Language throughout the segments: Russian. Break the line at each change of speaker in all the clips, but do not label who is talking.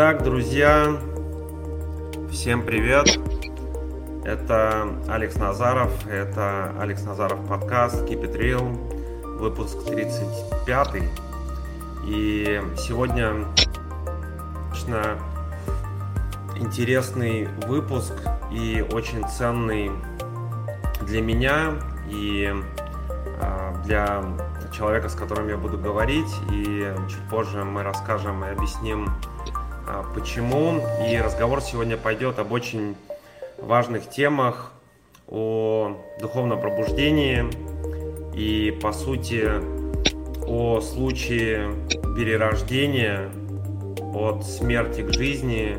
Итак, друзья, всем привет. Это Алекс Назаров, это Алекс Назаров подкаст Keep It Real, выпуск 35. И сегодня достаточно интересный выпуск и очень ценный для меня и а, для человека, с которым я буду говорить. И чуть позже мы расскажем и объясним, почему. И разговор сегодня пойдет об очень важных темах, о духовном пробуждении и, по сути, о случае перерождения от смерти к жизни,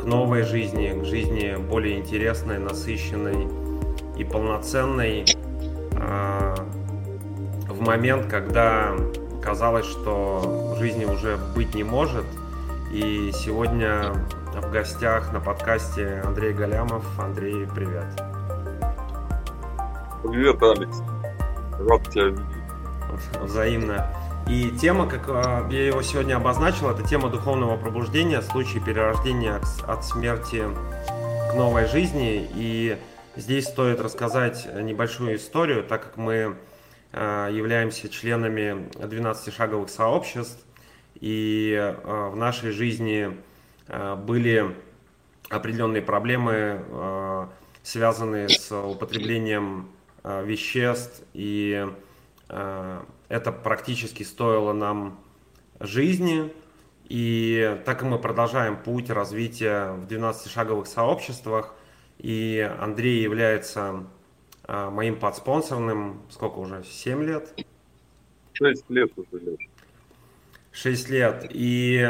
к новой жизни, к жизни более интересной, насыщенной и полноценной а, в момент, когда казалось, что жизни уже быть не может. И сегодня в гостях на подкасте Андрей Галямов. Андрей, привет.
Привет, Алекс. Рад тебя видеть.
Взаимно. И тема, как а, я его сегодня обозначил, это тема духовного пробуждения, случай перерождения от смерти к новой жизни. И здесь стоит рассказать небольшую историю, так как мы а, являемся членами 12-шаговых сообществ, и а, в нашей жизни были определенные проблемы, связанные с употреблением веществ и это практически стоило нам жизни. И так и мы продолжаем путь развития в 12-шаговых сообществах. И Андрей является моим подспонсорным, сколько уже, 7 лет?
6 лет уже, Леша.
6 лет. И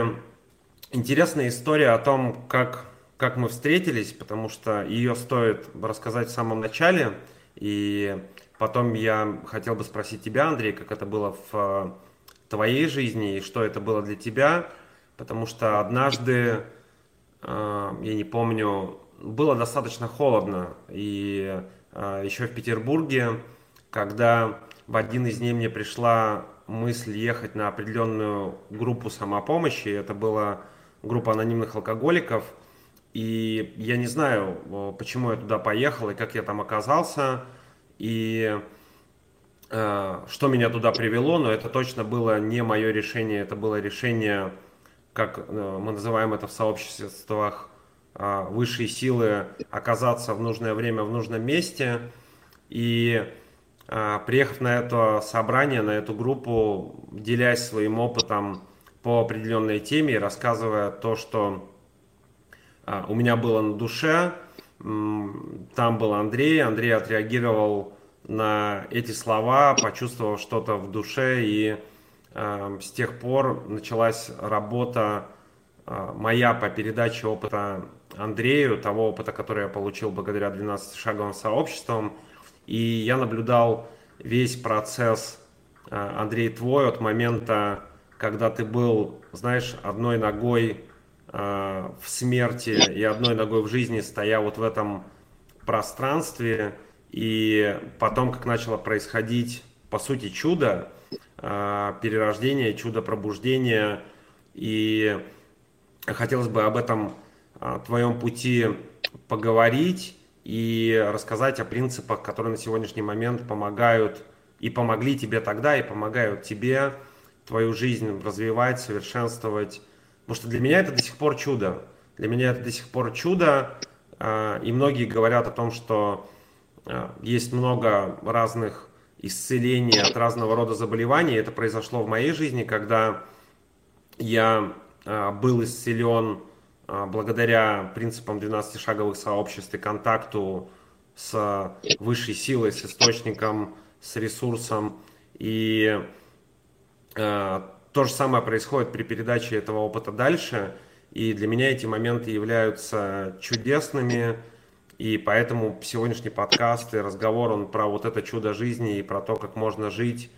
интересная история о том, как, как мы встретились, потому что ее стоит рассказать в самом начале. И Потом я хотел бы спросить тебя, Андрей, как это было в э, твоей жизни и что это было для тебя, потому что однажды, э, я не помню, было достаточно холодно, и э, еще в Петербурге, когда в один из дней мне пришла мысль ехать на определенную группу самопомощи, это была группа анонимных алкоголиков, и я не знаю, почему я туда поехал и как я там оказался, и э, что меня туда привело, но это точно было не мое решение, это было решение, как э, мы называем это в сообществах, э, высшей силы оказаться в нужное время в нужном месте. И э, приехав на это собрание, на эту группу, делясь своим опытом по определенной теме рассказывая то, что э, у меня было на душе, там был Андрей, Андрей отреагировал на эти слова, почувствовал что-то в душе, и э, с тех пор началась работа э, моя по передаче опыта Андрею, того опыта, который я получил благодаря 12-шаговым сообществам. И я наблюдал весь процесс, э, Андрей, твой, от момента, когда ты был, знаешь, одной ногой Э, в смерти и одной ногой в жизни, стоя вот в этом пространстве, и потом, как начало происходить, по сути, чудо, э, перерождение, чудо пробуждения, и хотелось бы об этом твоем пути поговорить и рассказать о принципах, которые на сегодняшний момент помогают и помогли тебе тогда, и помогают тебе твою жизнь развивать, совершенствовать, Потому что для меня это до сих пор чудо. Для меня это до сих пор чудо. А, и многие говорят о том, что а, есть много разных исцелений от разного рода заболеваний. Это произошло в моей жизни, когда я а, был исцелен благодаря принципам 12-шаговых сообществ и контакту с высшей силой, с источником, с ресурсом. И то же самое происходит при передаче этого опыта дальше, и для меня эти моменты являются чудесными, и поэтому сегодняшний подкаст и разговор, он про вот это чудо жизни и про то, как можно жить,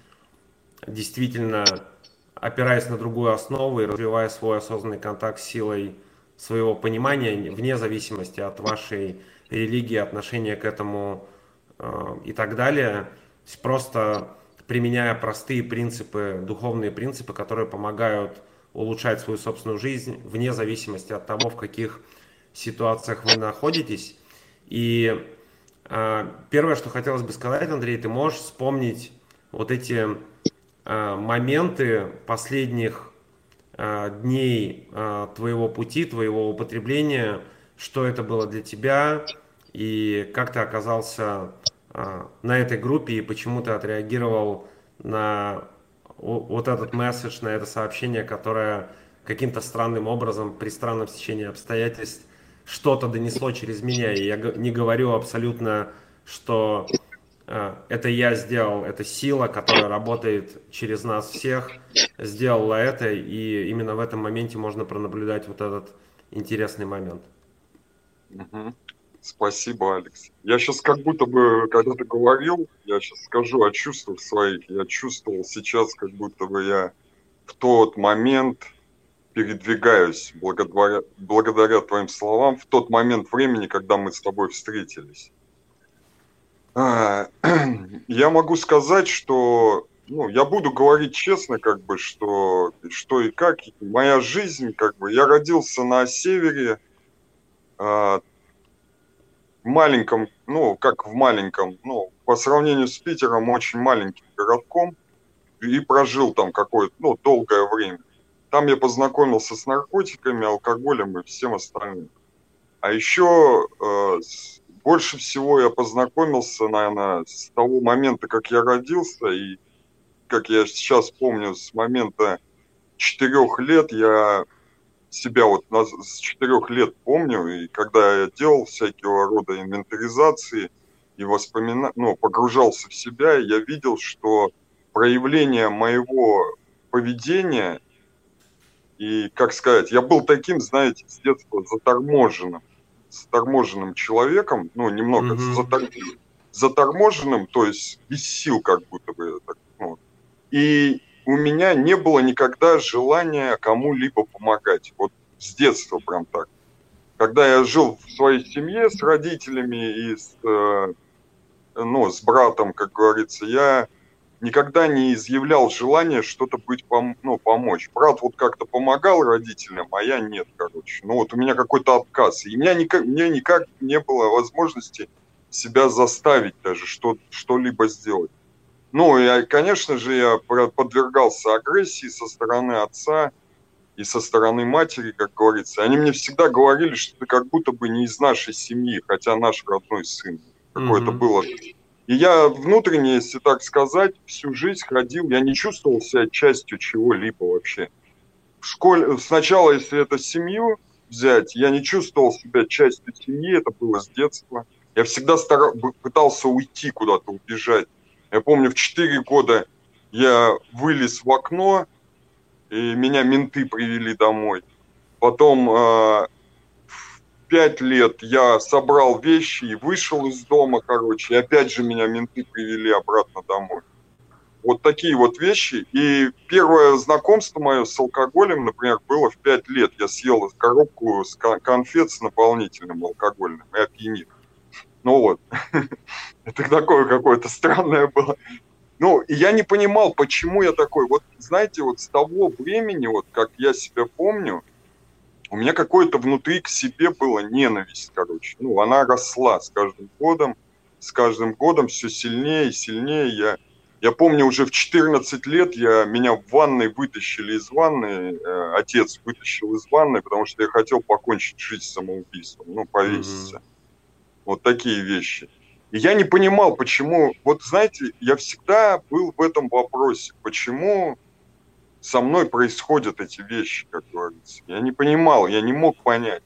действительно опираясь на другую основу и развивая свой осознанный контакт с силой своего понимания, вне зависимости от вашей религии, отношения к этому э, и так далее. Просто применяя простые принципы, духовные принципы, которые помогают улучшать свою собственную жизнь вне зависимости от того, в каких ситуациях вы находитесь. И э, первое, что хотелось бы сказать, Андрей, ты можешь вспомнить вот эти э, моменты последних дней э, твоего пути, твоего употребления, что это было для тебя и как ты оказался э, на этой группе и почему ты отреагировал на вот этот месседж, на это сообщение, которое каким-то странным образом при странном стечении обстоятельств что-то донесло через меня. И я не говорю абсолютно, что э, это я сделал, это сила, которая работает через нас всех, сделала это, и именно в этом моменте можно пронаблюдать вот этот интересный момент.
Угу. Спасибо, Алекс. Я сейчас как будто бы, когда ты говорил, я сейчас скажу о чувствах своих. Я чувствовал сейчас, как будто бы я в тот момент передвигаюсь благодаря, благодаря твоим словам в тот момент времени, когда мы с тобой встретились. А, я могу сказать, что ну, я буду говорить честно, как бы, что, что и как. Моя жизнь, как бы, я родился на севере, а, маленьком, ну, как в маленьком, ну, по сравнению с Питером, очень маленьким городком, и прожил там какое-то, ну, долгое время. Там я познакомился с наркотиками, алкоголем и всем остальным. А еще э, больше всего я познакомился, наверное, с того момента, как я родился, и как я сейчас помню, с момента четырех лет я себя вот с четырех лет помню, и когда я делал всякого рода инвентаризации и воспомина... ну, погружался в себя, я видел, что проявление моего поведения и, как сказать, я был таким, знаете, с детства заторможенным, заторможенным человеком, ну, немного mm-hmm. затор... заторможенным, то есть без сил как будто бы. Так, ну. И у меня не было никогда желания кому-либо помогать. Вот с детства прям так. Когда я жил в своей семье с родителями и с, э, ну, с братом, как говорится, я никогда не изъявлял желания что-то быть, пом ну, помочь. Брат вот как-то помогал родителям, а я нет, короче. Ну вот у меня какой-то отказ. И у меня никак, мне никак не было возможности себя заставить даже что, что-либо сделать. Ну, и, конечно же, я подвергался агрессии со стороны отца и со стороны матери, как говорится. Они мне всегда говорили, что ты как будто бы не из нашей семьи, хотя наш родной сын. Какое-то mm-hmm. было. И я внутренне, если так сказать, всю жизнь ходил, я не чувствовал себя частью чего-либо вообще. В школе, сначала, если это семью взять, я не чувствовал себя частью семьи, это было с детства. Я всегда старал, пытался уйти куда-то, убежать. Я помню, в 4 года я вылез в окно, и меня менты привели домой. Потом э, 5 лет я собрал вещи и вышел из дома, короче, и опять же меня менты привели обратно домой. Вот такие вот вещи. И первое знакомство мое с алкоголем, например, было в 5 лет. Я съел коробку с конфет с наполнительным алкогольным и опьянил. Ну вот, это такое какое-то странное было. Ну, и я не понимал, почему я такой. Вот, знаете, вот с того времени, вот как я себя помню, у меня какое-то внутри к себе было ненависть, короче. Ну, она росла с каждым годом, с каждым годом все сильнее и сильнее. Я, я помню, уже в 14 лет я, меня в ванной вытащили из ванны, э, отец вытащил из ванны, потому что я хотел покончить жизнь самоубийством, ну, повеситься. Mm-hmm. Вот такие вещи. И я не понимал, почему... Вот знаете, я всегда был в этом вопросе, почему со мной происходят эти вещи, как говорится. Я не понимал, я не мог понять.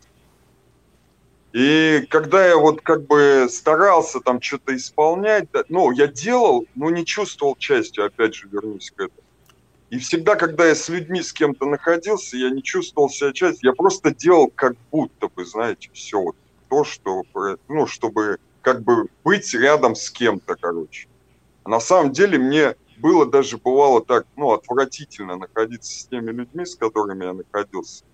И когда я вот как бы старался там что-то исполнять, ну, я делал, но не чувствовал частью, опять же, вернусь к этому. И всегда, когда я с людьми, с кем-то находился, я не чувствовал себя частью, я просто делал как будто бы, знаете, все вот то, что, ну, чтобы как бы быть рядом с кем-то, короче. А на самом деле мне было даже бывало так, ну, отвратительно находиться с теми людьми, с которыми я находился.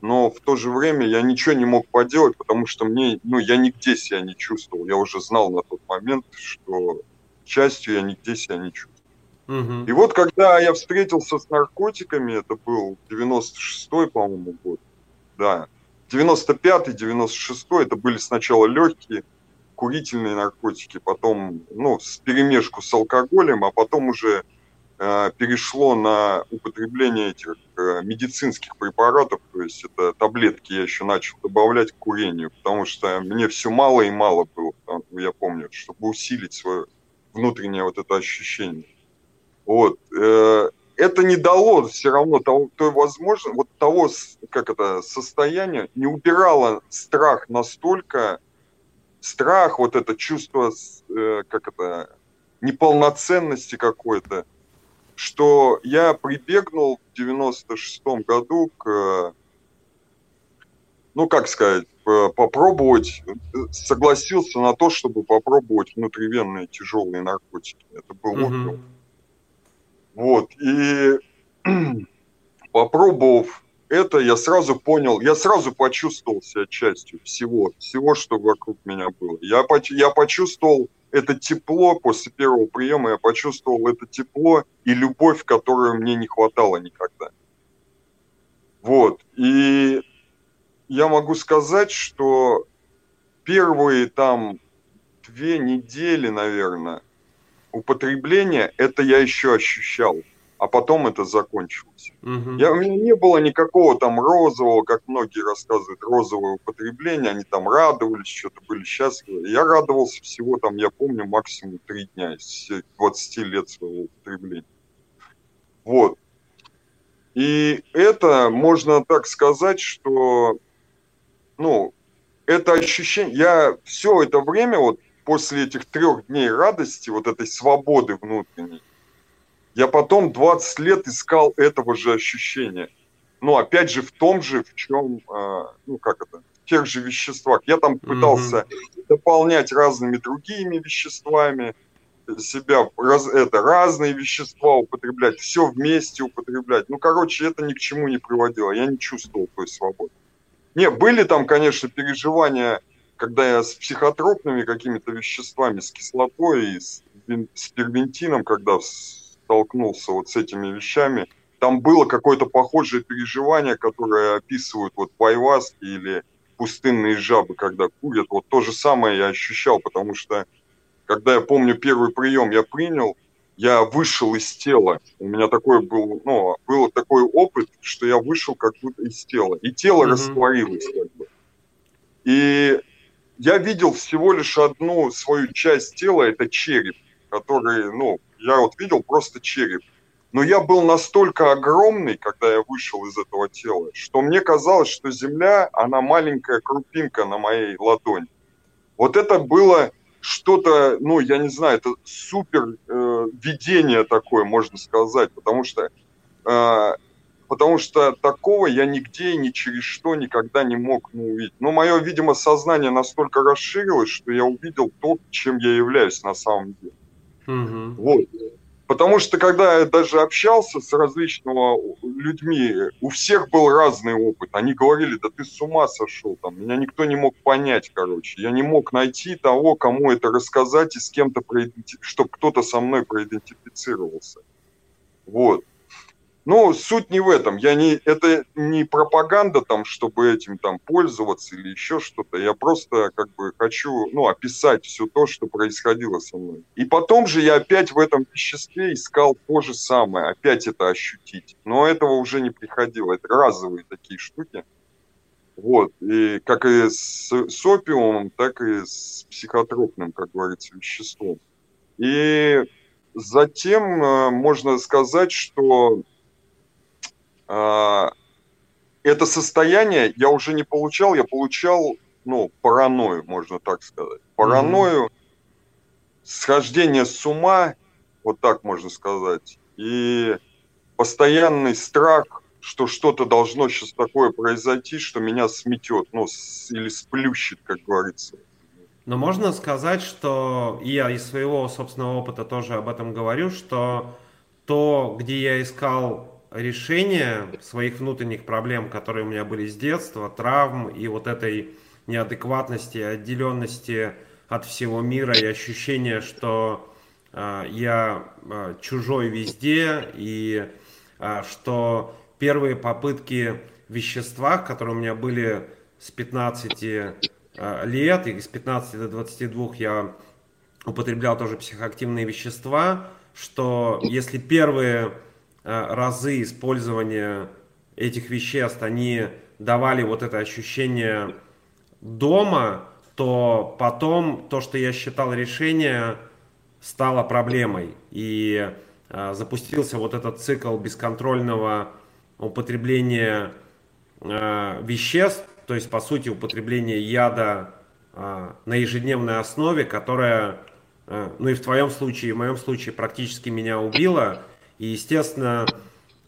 Но в то же время я ничего не мог поделать, потому что мне, ну, я нигде себя не чувствовал. Я уже знал на тот момент, что частью я нигде себя не чувствую. Угу. И вот когда я встретился с наркотиками, это был 96-й, по-моему, год, да, 95-й, 96-й, это были сначала легкие курительные наркотики, потом, ну, с перемешку с алкоголем, а потом уже э, перешло на употребление этих э, медицинских препаратов, то есть это таблетки я еще начал добавлять к курению, потому что мне все мало и мало было, я помню, чтобы усилить свое внутреннее вот это ощущение. Вот. Э, это не дало все равно того, той возможности, вот того, как это, состояния, не убирало страх настолько, страх, вот это чувство, э, как это, неполноценности какой-то, что я прибегнул в 96 году к, ну, как сказать, попробовать, согласился на то, чтобы попробовать внутривенные тяжелые наркотики. Это был опиум. Вот, и попробовав это, я сразу понял, я сразу почувствовал себя частью всего, всего, что вокруг меня было. Я, я почувствовал это тепло после первого приема, я почувствовал это тепло и любовь, которую мне не хватало никогда. Вот, и я могу сказать, что первые там две недели, наверное, употребления, это я еще ощущал, а потом это закончилось. Угу. Я, у меня не было никакого там розового, как многие рассказывают, розового употребления, они там радовались, что-то были счастливы. Я радовался всего там, я помню, максимум три дня из 20 лет своего употребления. Вот. И это, можно так сказать, что, ну, это ощущение, я все это время, вот после этих трех дней радости, вот этой свободы внутренней, я потом 20 лет искал этого же ощущения. Но опять же в том же, в чем, а, ну как это, в тех же веществах. Я там пытался mm-hmm. дополнять разными другими веществами, себя раз, это разные вещества употреблять, все вместе употреблять. Ну, короче, это ни к чему не приводило. Я не чувствовал той свободы. Не, были там, конечно, переживания когда я с психотропными какими-то веществами, с кислотой и с, с первентином, когда столкнулся вот с этими вещами, там было какое-то похожее переживание, которое описывают вот пайваски или пустынные жабы, когда курят. Вот то же самое я ощущал, потому что когда я помню первый прием я принял, я вышел из тела. У меня такой был, ну, был такой опыт, что я вышел как будто из тела. И тело mm-hmm. растворилось как бы. И я видел всего лишь одну свою часть тела, это череп, который, ну, я вот видел просто череп. Но я был настолько огромный, когда я вышел из этого тела, что мне казалось, что Земля, она маленькая крупинка на моей ладони. Вот это было что-то, ну, я не знаю, это супер э, видение такое, можно сказать, потому что э, потому что такого я нигде и ни через что никогда не мог ну, увидеть. Но мое, видимо, сознание настолько расширилось, что я увидел то, чем я являюсь на самом деле. Угу. Вот. Потому что когда я даже общался с различными людьми, у всех был разный опыт. Они говорили, да ты с ума сошел, там, меня никто не мог понять, короче. Я не мог найти того, кому это рассказать и с кем-то, чтобы кто-то со мной проидентифицировался. Вот. Ну, суть не в этом. Я не, это не пропаганда там, чтобы этим там пользоваться или еще что-то. Я просто как бы хочу, ну, описать все то, что происходило со мной. И потом же я опять в этом веществе искал то же самое, опять это ощутить. Но этого уже не приходило. Это разовые такие штуки. Вот. И как и с, с опиумом, так и с психотропным, как говорится, веществом. И затем э, можно сказать, что это состояние я уже не получал, я получал, ну, паранойю, можно так сказать. Паранойю, mm-hmm. схождение с ума, вот так можно сказать, и постоянный страх, что что-то должно сейчас такое произойти, что меня сметет, ну, с, или сплющит, как говорится.
Но можно сказать, что я из своего собственного опыта тоже об этом говорю, что то, где я искал решение своих внутренних проблем, которые у меня были с детства, травм и вот этой неадекватности, отделенности от всего мира и ощущения, что я чужой везде, и что первые попытки в веществах, которые у меня были с 15 лет, и с 15 до 22 я употреблял тоже психоактивные вещества, что если первые разы использования этих веществ, они давали вот это ощущение дома, то потом то, что я считал решение, стало проблемой. И э, запустился вот этот цикл бесконтрольного употребления э, веществ, то есть, по сути, употребление яда э, на ежедневной основе, которая, э, ну и в твоем случае, и в моем случае, практически меня убила. И, естественно,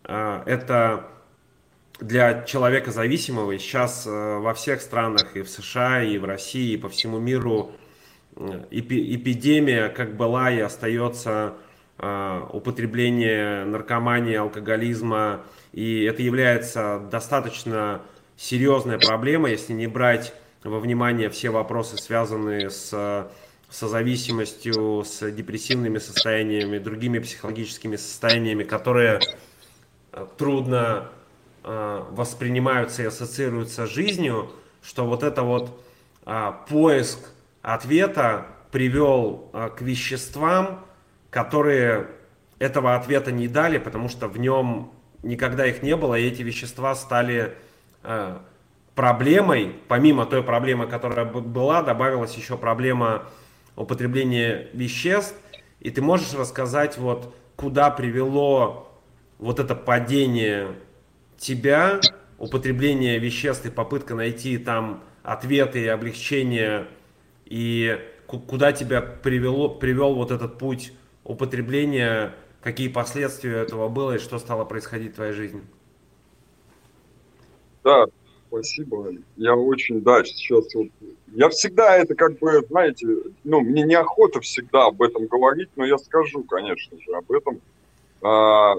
э, это для человека зависимого сейчас э, во всех странах, и в США, и в России, и по всему миру э, эпидемия как была и остается употребление наркомании, алкоголизма, и это является достаточно серьезной проблемой, если не брать во внимание все вопросы, связанные с созависимостью, с депрессивными состояниями, другими психологическими состояниями, которые трудно Э, воспринимаются и ассоциируются с жизнью, что вот это вот а, поиск ответа привел а, к веществам, которые этого ответа не дали, потому что в нем никогда их не было, и эти вещества стали а, проблемой, помимо той проблемы, которая была, добавилась еще проблема употребления веществ. И ты можешь рассказать, вот, куда привело вот это падение тебя, употребление веществ и попытка найти там ответы и облегчение, и куда тебя привело, привел вот этот путь употребления, какие последствия этого было и что стало происходить в твоей жизни?
Да, спасибо. Я очень, да, сейчас вот... Я всегда это как бы, знаете, ну, мне неохота всегда об этом говорить, но я скажу, конечно же, об этом. А,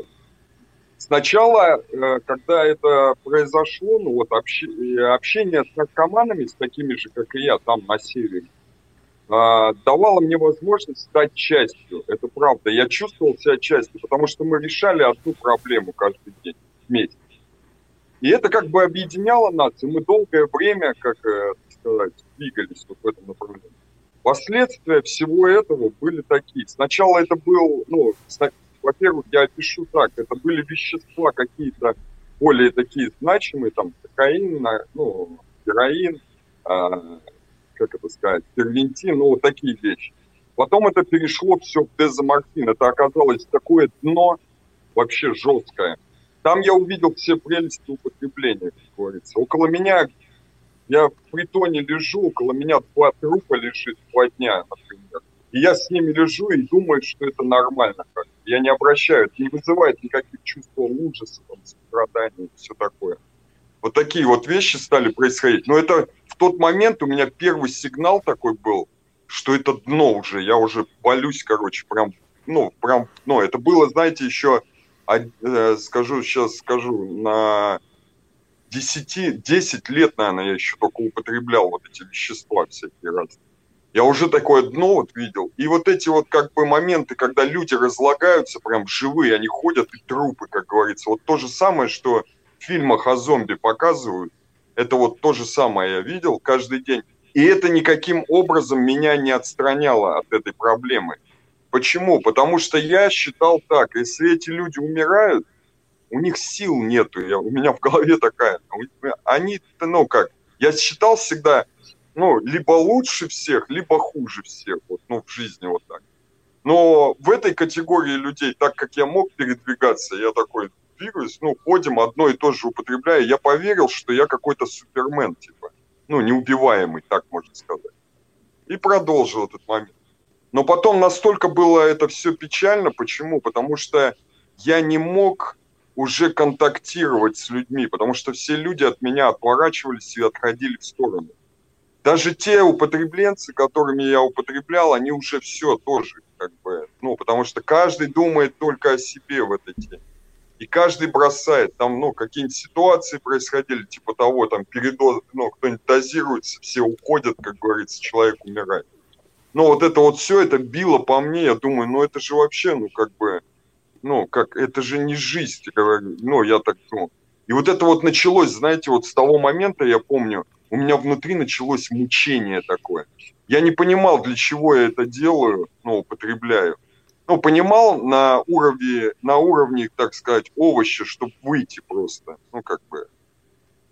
Сначала, э, когда это произошло, ну вот общение с наркоманами, с такими же, как и я, там на севере, а, давало мне возможность стать частью. Это правда. Я чувствовал себя частью, потому что мы решали одну проблему каждый день вместе. И это как бы объединяло нас, и мы долгое время, как э, сказать, двигались вот в этом направлении. Последствия всего этого были такие. Сначала это был, ну, во-первых, я пишу так, это были вещества какие-то более такие значимые, там, кокаин, ну, героин, э, как это сказать, первентин, ну, вот такие вещи. Потом это перешло все в дезоморфин. Это оказалось такое дно вообще жесткое. Там я увидел все прелести употребления, как говорится. Около меня, я в притоне лежу, около меня два трупа лежит два дня, например. И я с ними лежу и думаю, что это нормально как Я не обращаю, это не вызывает никаких чувств ужаса, там, страдания и все такое. Вот такие вот вещи стали происходить. Но это в тот момент у меня первый сигнал такой был, что это дно уже, я уже болюсь, короче, прям, ну, прям, ну, это было, знаете, еще, э, скажу, сейчас скажу, на 10, 10 лет, наверное, я еще только употреблял вот эти вещества всякие разные. Я уже такое дно вот видел. И вот эти вот как бы моменты, когда люди разлагаются, прям живые, они ходят и трупы, как говорится. Вот то же самое, что в фильмах о зомби показывают. Это вот то же самое я видел каждый день. И это никаким образом меня не отстраняло от этой проблемы. Почему? Потому что я считал так, если эти люди умирают, у них сил нету, я, у меня в голове такая, они, ну как, я считал всегда, ну, либо лучше всех, либо хуже всех, вот, ну, в жизни вот так. Но в этой категории людей, так как я мог передвигаться, я такой двигаюсь, ну, ходим, одно и то же употребляя, я поверил, что я какой-то супермен, типа, ну, неубиваемый, так можно сказать. И продолжил этот момент. Но потом настолько было это все печально. Почему? Потому что я не мог уже контактировать с людьми, потому что все люди от меня отворачивались и отходили в сторону. Даже те употребленцы, которыми я употреблял, они уже все тоже, как бы, ну, потому что каждый думает только о себе в этой теме. И каждый бросает, там, ну, какие-нибудь ситуации происходили, типа того, там, передоз, ну, кто-нибудь дозируется, все уходят, как говорится, человек умирает. Но вот это вот все, это било по мне, я думаю, ну это же вообще, ну как бы, ну как, это же не жизнь, ну я так думаю. И вот это вот началось, знаете, вот с того момента, я помню, у меня внутри началось мучение такое. Я не понимал, для чего я это делаю, ну, употребляю. Ну, понимал на уровне, на уровне, так сказать, овоща, чтобы выйти просто, ну, как бы,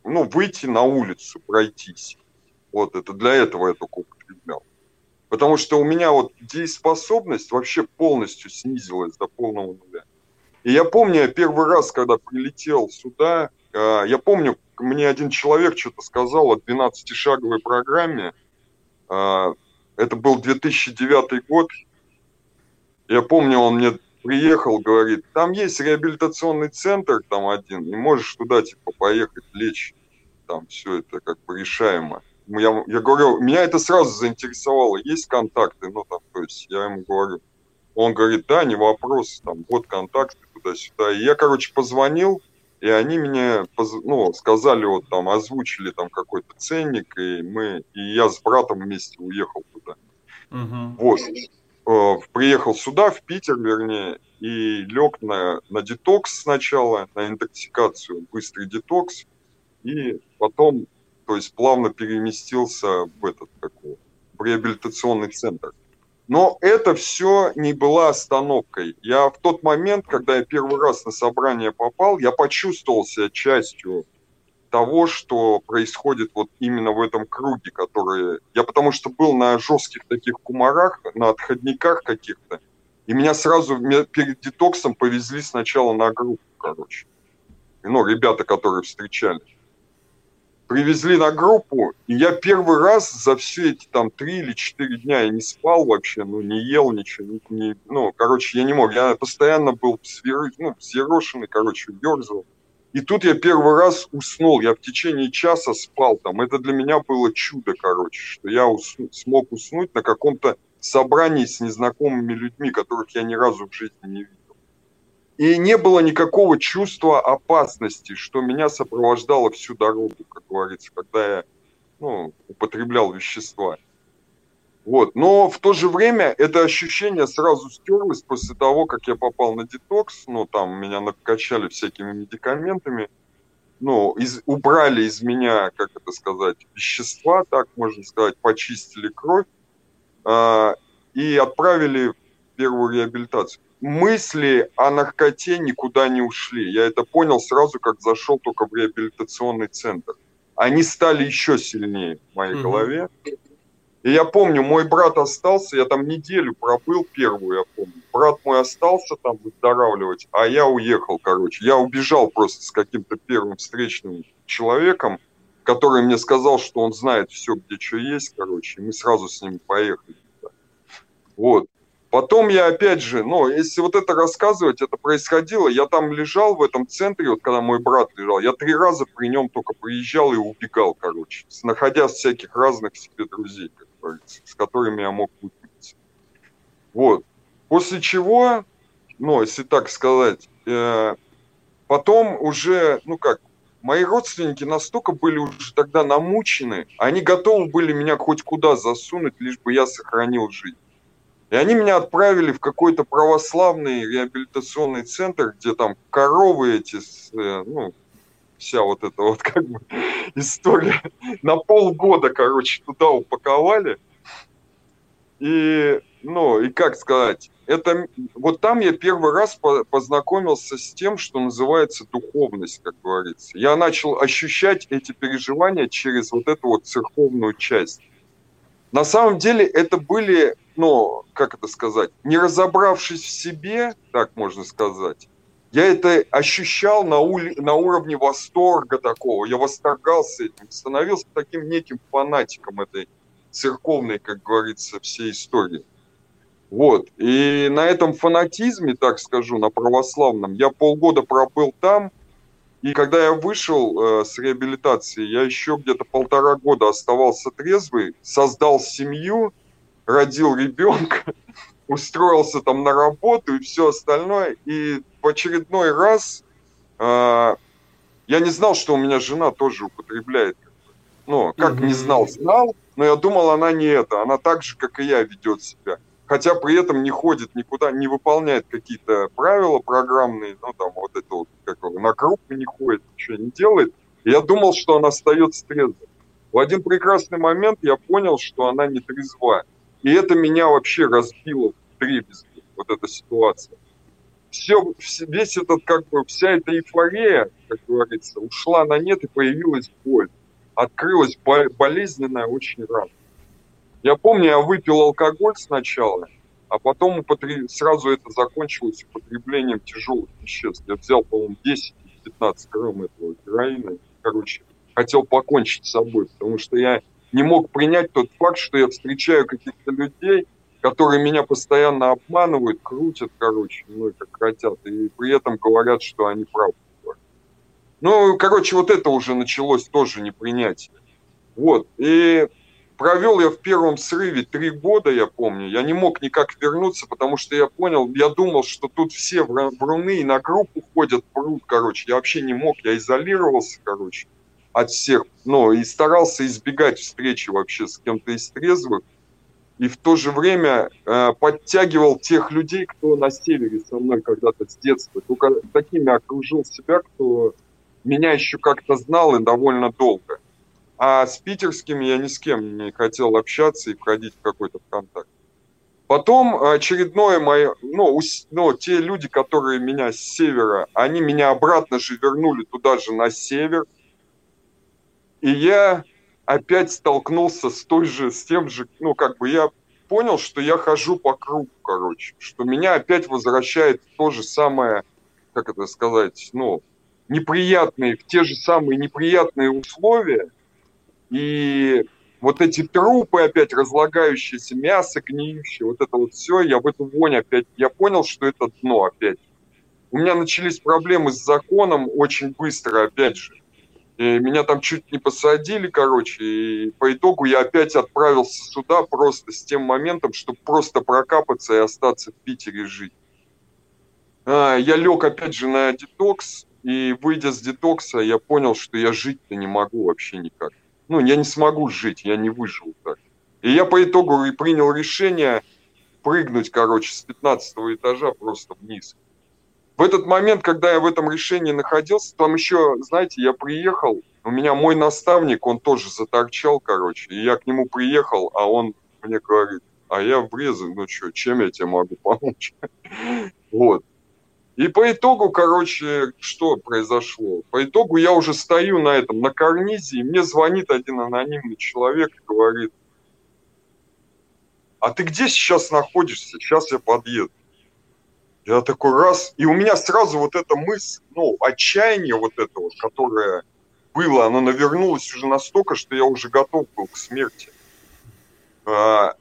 ну, выйти на улицу, пройтись. Вот это для этого я только употреблял. Потому что у меня вот дееспособность вообще полностью снизилась до полного нуля. И я помню, первый раз, когда прилетел сюда, э, я помню, мне один человек что-то сказал о 12-шаговой программе. Э, это был 2009 год. Я помню, он мне приехал, говорит, там есть реабилитационный центр, там один, и можешь туда, типа, поехать, лечь. Там все это как бы решаемо. Я, я говорю, меня это сразу заинтересовало, есть контакты, ну, там, то есть я ему говорю, он говорит, да, не вопрос, там, вот контакты туда-сюда. И я, короче, позвонил, и они мне, ну, сказали, вот там, озвучили там какой-то ценник, и мы, и я с братом вместе уехал туда. Угу. Вот. Э, приехал сюда, в Питер, вернее, и лег на, на детокс сначала, на интоксикацию, быстрый детокс, и потом, то есть плавно переместился в этот, какой, в реабилитационный центр. Но это все не была остановкой. Я в тот момент, когда я первый раз на собрание попал, я почувствовал себя частью того, что происходит вот именно в этом круге, который... Я потому что был на жестких таких кумарах, на отходниках каких-то, и меня сразу перед детоксом повезли сначала на группу, короче. Ну, ребята, которые встречались привезли на группу, и я первый раз за все эти там три или четыре дня я не спал вообще, ну, не ел ничего, не, не, ну, короче, я не мог, я постоянно был свер, ну, взъерошенный, короче, ерзал. И тут я первый раз уснул, я в течение часа спал там, это для меня было чудо, короче, что я усну, смог уснуть на каком-то собрании с незнакомыми людьми, которых я ни разу в жизни не видел. И не было никакого чувства опасности, что меня сопровождало всю дорогу, как говорится, когда я ну, употреблял вещества. Вот. Но в то же время это ощущение сразу стерлось после того, как я попал на детокс. Ну, там меня накачали всякими медикаментами. Ну, из, убрали из меня, как это сказать, вещества, так можно сказать, почистили кровь э, и отправили в первую реабилитацию мысли о наркоте никуда не ушли. Я это понял сразу, как зашел только в реабилитационный центр. Они стали еще сильнее в моей mm-hmm. голове. И я помню, мой брат остался, я там неделю пробыл первую, я помню. Брат мой остался там выздоравливать, а я уехал, короче. Я убежал просто с каким-то первым встречным человеком, который мне сказал, что он знает все, где что есть, короче. И мы сразу с ним поехали. Вот. Потом я опять же, ну, если вот это рассказывать, это происходило, я там лежал в этом центре, вот когда мой брат лежал, я три раза при нем только приезжал и убегал, короче, находя всяких разных себе друзей, как говорится, с которыми я мог выпить. Вот. После чего, ну, если так сказать, э, потом уже, ну как, мои родственники настолько были уже тогда намучены, они готовы были меня хоть куда засунуть, лишь бы я сохранил жизнь. И они меня отправили в какой-то православный реабилитационный центр, где там коровы эти, э, ну, вся вот эта вот как бы история на полгода, короче, туда упаковали. И, ну, и как сказать, это, вот там я первый раз познакомился с тем, что называется духовность, как говорится. Я начал ощущать эти переживания через вот эту вот церковную часть. На самом деле это были ну, как это сказать, не разобравшись в себе, так можно сказать, я это ощущал на, ули, на уровне восторга такого, я восторгался этим, становился таким неким фанатиком этой церковной, как говорится, всей истории. Вот. И на этом фанатизме, так скажу, на православном, я полгода пробыл там, и когда я вышел э, с реабилитации, я еще где-то полтора года оставался трезвый, создал семью, родил ребенка, устроился там на работу и все остальное. И в очередной раз э, я не знал, что у меня жена тоже употребляет. Ну, как не знал, знал, но я думал, она не это. Она так же, как и я, ведет себя. Хотя при этом не ходит никуда, не выполняет какие-то правила программные, ну, там, вот это вот, как на группы не ходит, ничего не делает. Я думал, что она остается трезвой. В один прекрасный момент я понял, что она не трезва. И это меня вообще разбило в дребезги, вот эта ситуация. Все, весь этот, как бы, вся эта эйфория, как говорится, ушла на нет и появилась боль открылась болезненная очень рано. Я помню, я выпил алкоголь сначала, а потом употреб... сразу это закончилось употреблением тяжелых веществ. Я взял, по-моему, 10-15 грамм этого героина. Короче, хотел покончить с собой, потому что я не мог принять тот факт, что я встречаю каких-то людей, которые меня постоянно обманывают, крутят, короче, ну, как хотят, и при этом говорят, что они правы. Ну, короче, вот это уже началось тоже непринятие. Вот. И провел я в первом срыве три года, я помню. Я не мог никак вернуться, потому что я понял, я думал, что тут все вруны и на группу ходят, прут, короче. Я вообще не мог, я изолировался, короче, от всех. Ну, и старался избегать встречи вообще с кем-то из трезвых. И в то же время э, подтягивал тех людей, кто на севере со мной когда-то с детства. Только такими окружил себя, кто меня еще как-то знал и довольно долго. А с питерским я ни с кем не хотел общаться и входить в какой-то контакт. Потом очередное мое, ну, ну, те люди, которые меня с севера, они меня обратно же вернули туда же на север. И я опять столкнулся с той же, с тем же, ну, как бы я понял, что я хожу по кругу, короче, что меня опять возвращает то же самое, как это сказать, ну, неприятные, в те же самые неприятные условия, и вот эти трупы опять разлагающиеся, мясо гниющее, вот это вот все, я в эту вонь опять, я понял, что это дно опять. У меня начались проблемы с законом очень быстро, опять же. И меня там чуть не посадили, короче, и по итогу я опять отправился сюда просто с тем моментом, чтобы просто прокапаться и остаться в Питере жить. А, я лег опять же на детокс, и выйдя с детокса, я понял, что я жить-то не могу вообще никак. Ну, я не смогу жить, я не выживу так. И я по итогу и принял решение прыгнуть, короче, с 15 этажа просто вниз. В этот момент, когда я в этом решении находился, там еще, знаете, я приехал, у меня мой наставник, он тоже заторчал, короче, и я к нему приехал, а он мне говорит, а я врезан, ну что, чем я тебе могу помочь? Вот. И по итогу, короче, что произошло? По итогу я уже стою на этом, на карнизе, и мне звонит один анонимный человек и говорит, а ты где сейчас находишься? Сейчас я подъеду. Я такой раз, и у меня сразу вот эта мысль, ну, отчаяние вот это вот, которое было, оно навернулось уже настолько, что я уже готов был к смерти. А,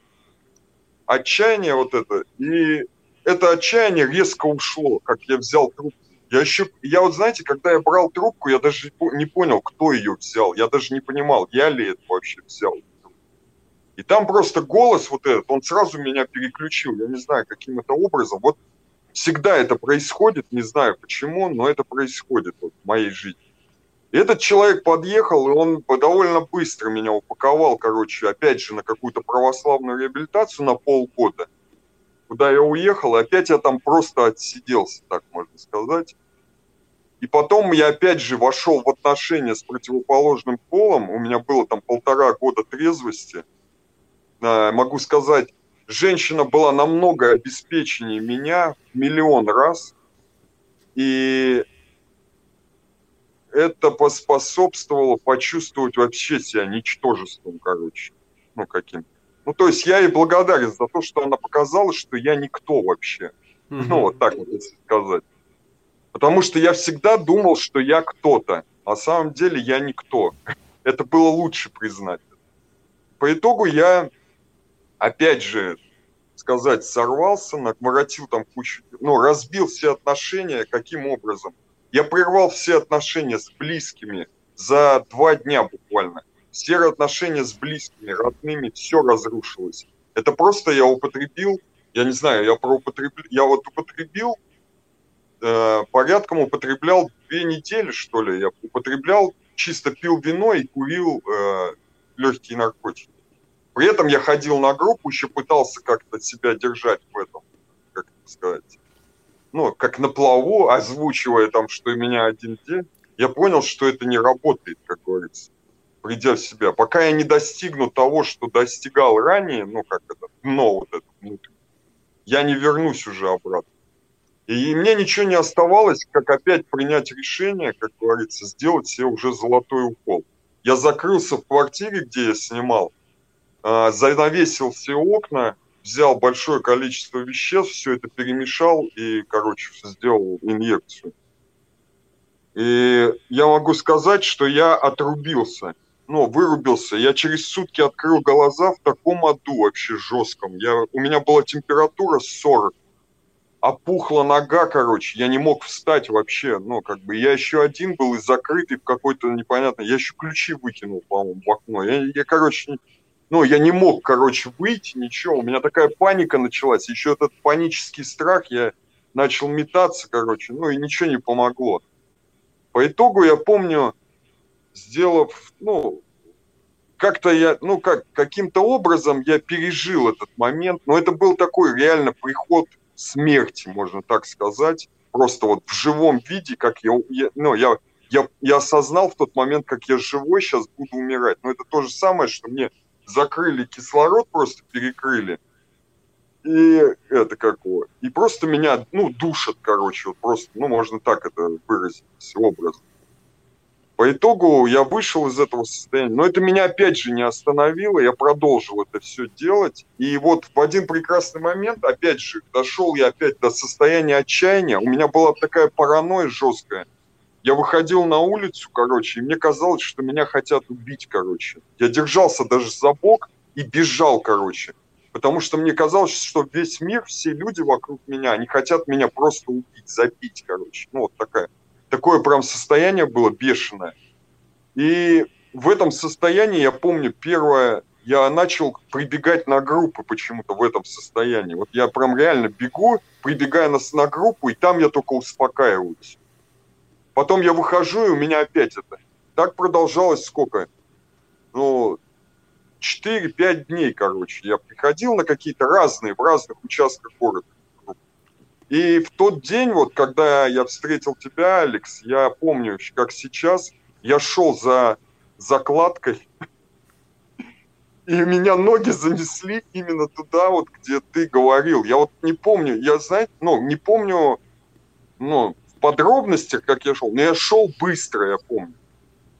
отчаяние вот это, и это отчаяние резко ушло, как я взял трубку. Я еще, я вот знаете, когда я брал трубку, я даже не понял, кто ее взял. Я даже не понимал, я ли это вообще взял. И там просто голос вот этот, он сразу меня переключил. Я не знаю, каким это образом. Вот всегда это происходит, не знаю почему, но это происходит вот в моей жизни. И этот человек подъехал, и он довольно быстро меня упаковал, короче, опять же, на какую-то православную реабилитацию на полгода куда я уехал, и опять я там просто отсиделся, так можно сказать. И потом я опять же вошел в отношения с противоположным полом. У меня было там полтора года трезвости. А, могу сказать, женщина была намного обеспеченнее меня в миллион раз. И это поспособствовало почувствовать вообще себя ничтожеством, короче. Ну, каким-то. Ну, то есть я ей благодарен за то, что она показала, что я никто вообще. Mm-hmm. Ну, вот так вот, если сказать. Потому что я всегда думал, что я кто-то. А на самом деле я никто. Это было лучше признать. По итогу я, опять же, сказать, сорвался, наворотил там кучу, ну, разбил все отношения. Каким образом? Я прервал все отношения с близкими за два дня буквально все отношения с близкими, родными, все разрушилось. Это просто я употребил, я не знаю, я проупотребил, я вот употребил, э, порядком употреблял две недели, что ли, я употреблял чисто пил вино и курил э, легкие наркотики. При этом я ходил на группу, еще пытался как-то себя держать в этом, как это сказать, ну, как на плаву, озвучивая там, что меня один день. Я понял, что это не работает, как говорится, придя в себя. Пока я не достигну того, что достигал ранее, ну, как это, дно вот это я не вернусь уже обратно. И мне ничего не оставалось, как опять принять решение, как говорится, сделать себе уже золотой укол. Я закрылся в квартире, где я снимал, а, занавесил все окна, взял большое количество веществ, все это перемешал и, короче, сделал инъекцию. И я могу сказать, что я отрубился, ну, вырубился. Я через сутки открыл глаза в таком аду вообще жестком. Я, у меня была температура 40 опухла нога, короче, я не мог встать вообще, ну, как бы, я еще один был и закрытый в какой-то непонятный, я еще ключи выкинул, по-моему, в окно, я, я, короче, ну, я не мог, короче, выйти, ничего, у меня такая паника началась, еще этот панический страх, я начал метаться, короче, ну, и ничего не помогло. По итогу я помню, сделав, ну, как-то я, ну, как, каким-то образом я пережил этот момент, но это был такой реально приход смерти, можно так сказать, просто вот в живом виде, как я, я ну, я, я, я осознал в тот момент, как я живой сейчас буду умирать. Но это то же самое, что мне закрыли кислород, просто перекрыли. И это как вот. И просто меня, ну, душат, короче, вот просто, ну, можно так это выразить образом. По итогу я вышел из этого состояния, но это меня опять же не остановило, я продолжил это все делать. И вот в один прекрасный момент, опять же, дошел я опять до состояния отчаяния, у меня была такая паранойя жесткая. Я выходил на улицу, короче, и мне казалось, что меня хотят убить, короче. Я держался даже за бок и бежал, короче. Потому что мне казалось, что весь мир, все люди вокруг меня, они хотят меня просто убить, забить, короче. Ну, вот такая такое прям состояние было бешеное. И в этом состоянии, я помню, первое, я начал прибегать на группы почему-то в этом состоянии. Вот я прям реально бегу, прибегая на, на группу, и там я только успокаиваюсь. Потом я выхожу, и у меня опять это. Так продолжалось сколько? Ну, 4-5 дней, короче. Я приходил на какие-то разные, в разных участках города. И в тот день, вот, когда я встретил тебя, Алекс, я помню, как сейчас, я шел за закладкой, и меня ноги занесли именно туда, вот, где ты говорил. Я вот не помню, я, знаете, ну, не помню, ну, в подробностях, как я шел, но я шел быстро, я помню.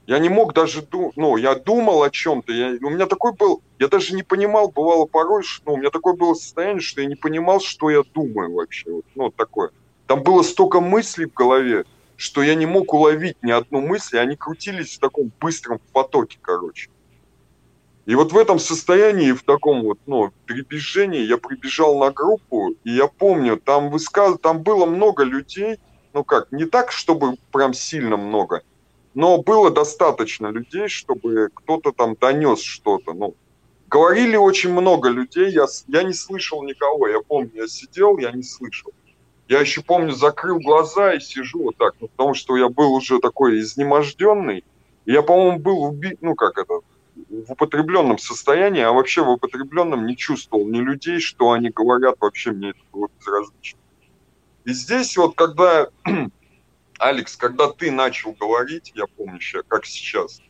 Я не мог даже думать, ну, я думал о чем-то, я, у меня такой был, я даже не понимал, бывало порой, что, ну, у меня такое было состояние, что я не понимал, что я думаю вообще, вот, ну, вот такое. Там было столько мыслей в голове, что я не мог уловить ни одну мысль, они крутились в таком быстром потоке, короче. И вот в этом состоянии, в таком вот, ну, перебежении, я прибежал на группу, и я помню, там высказ... там было много людей, ну как, не так, чтобы прям сильно много – но было достаточно людей, чтобы кто-то там донес что-то. Ну, говорили очень много людей, я, я не слышал никого. Я помню, я сидел, я не слышал. Я еще помню, закрыл глаза и сижу вот так, ну, потому что я был уже такой изнеможденный. Я, по-моему, был убит, ну как это, в употребленном состоянии, а вообще в употребленном не чувствовал ни людей, что они говорят, вообще мне это было безразлично. И здесь вот, когда Алекс, когда ты начал говорить, я помню еще, как сейчас,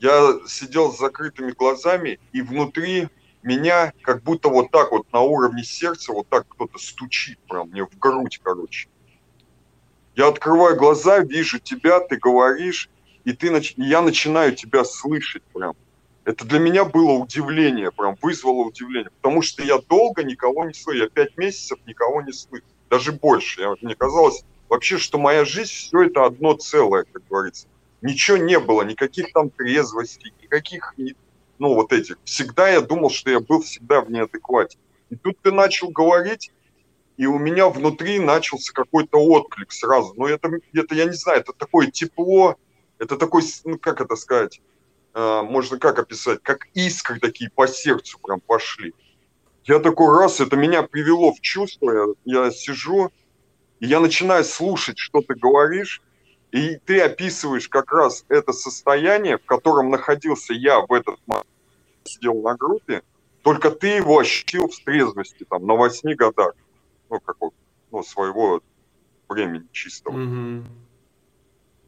я сидел с закрытыми глазами, и внутри меня как будто вот так вот на уровне сердца вот так кто-то стучит прям мне в грудь, короче. Я открываю глаза, вижу тебя, ты говоришь, и ты, нач... я начинаю тебя слышать прям. Это для меня было удивление, прям вызвало удивление, потому что я долго никого не слышу, я пять месяцев никого не слышу, даже больше. Я, мне казалось, вообще, что моя жизнь все это одно целое, как говорится. Ничего не было, никаких там трезвостей, никаких, ну, вот этих. Всегда я думал, что я был всегда в неадеквате. И тут ты начал говорить, и у меня внутри начался какой-то отклик сразу. Но это, это, я не знаю, это такое тепло, это такой, ну, как это сказать, э, можно как описать, как искры такие по сердцу прям пошли. Я такой раз, это меня привело в чувство, я, я сижу, и я начинаю слушать, что ты говоришь, И ты описываешь как раз это состояние, в котором находился я в этот момент, сидел на группе, только ты его ощутил в трезвости, там, на восьми годах, ну, какого, ну, своего времени чистого. Mm-hmm.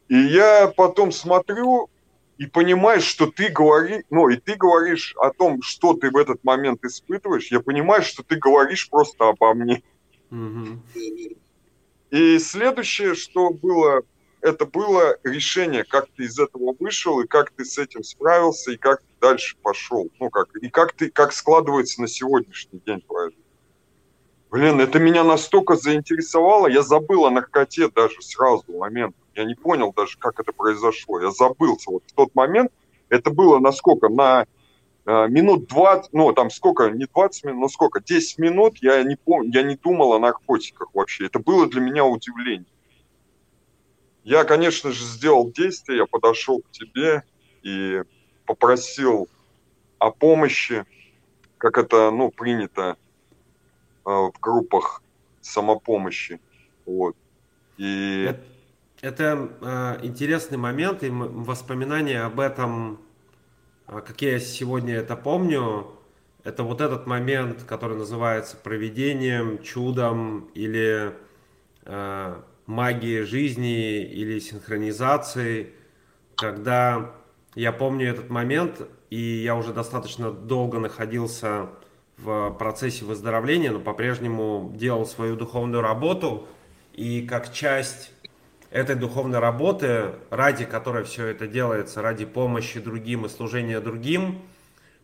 И я потом смотрю и понимаешь, что ты говоришь, ну, и ты говоришь о том, что ты в этот момент испытываешь, я понимаю, что ты говоришь просто обо мне. Mm-hmm. И следующее, что было, это было решение, как ты из этого вышел, и как ты с этим справился, и как ты дальше пошел. Ну, как, и как ты, как складывается на сегодняшний день жизнь. Блин, это меня настолько заинтересовало, я забыл о наркоте даже сразу момент. Я не понял даже, как это произошло. Я забылся. Вот в тот момент это было на сколько? На минут 20, ну там сколько, не 20 минут, но сколько, 10 минут я не помню, я не думал о наркотиках вообще. Это было для меня удивление. Я, конечно же, сделал действие, я подошел к тебе и попросил о помощи, как это, ну, принято э, в группах самопомощи. Вот.
И... Это, это э, интересный момент, и воспоминания об этом, э, как я сегодня это помню, это вот этот момент, который называется проведением, чудом или э, магией жизни или синхронизацией, когда я помню этот момент, и я уже достаточно долго находился в процессе выздоровления, но по-прежнему делал свою духовную работу. И как часть этой духовной работы, ради которой все это делается, ради помощи другим и служения другим,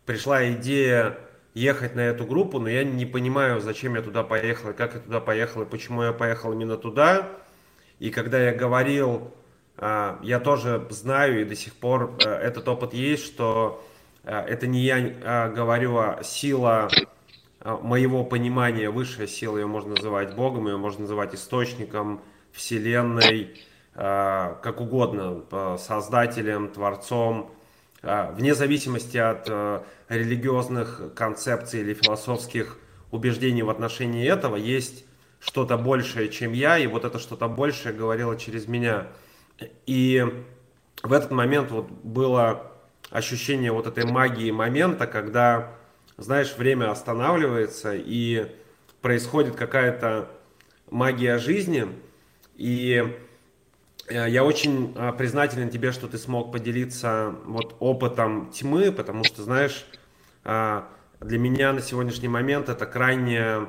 пришла идея ехать на эту группу, но я не понимаю, зачем я туда поехал, как я туда поехал, и почему я поехал именно туда. И когда я говорил а, я тоже знаю и до сих пор э, этот опыт есть, что э, это не я а, говорю, а сила моего понимания, высшая сила, ее можно называть Богом, ее можно называть источником, Вселенной, как угодно, создателем, творцом, вне зависимости от религиозных концепций или философских убеждений в отношении этого, есть что-то большее, чем я, и вот это что-то большее говорило через меня – и в этот момент вот было ощущение вот этой магии момента, когда, знаешь, время останавливается и происходит какая-то магия жизни. И э, я очень э, признателен тебе, что ты смог поделиться вот опытом тьмы, потому что, знаешь, э, для меня на сегодняшний момент это крайняя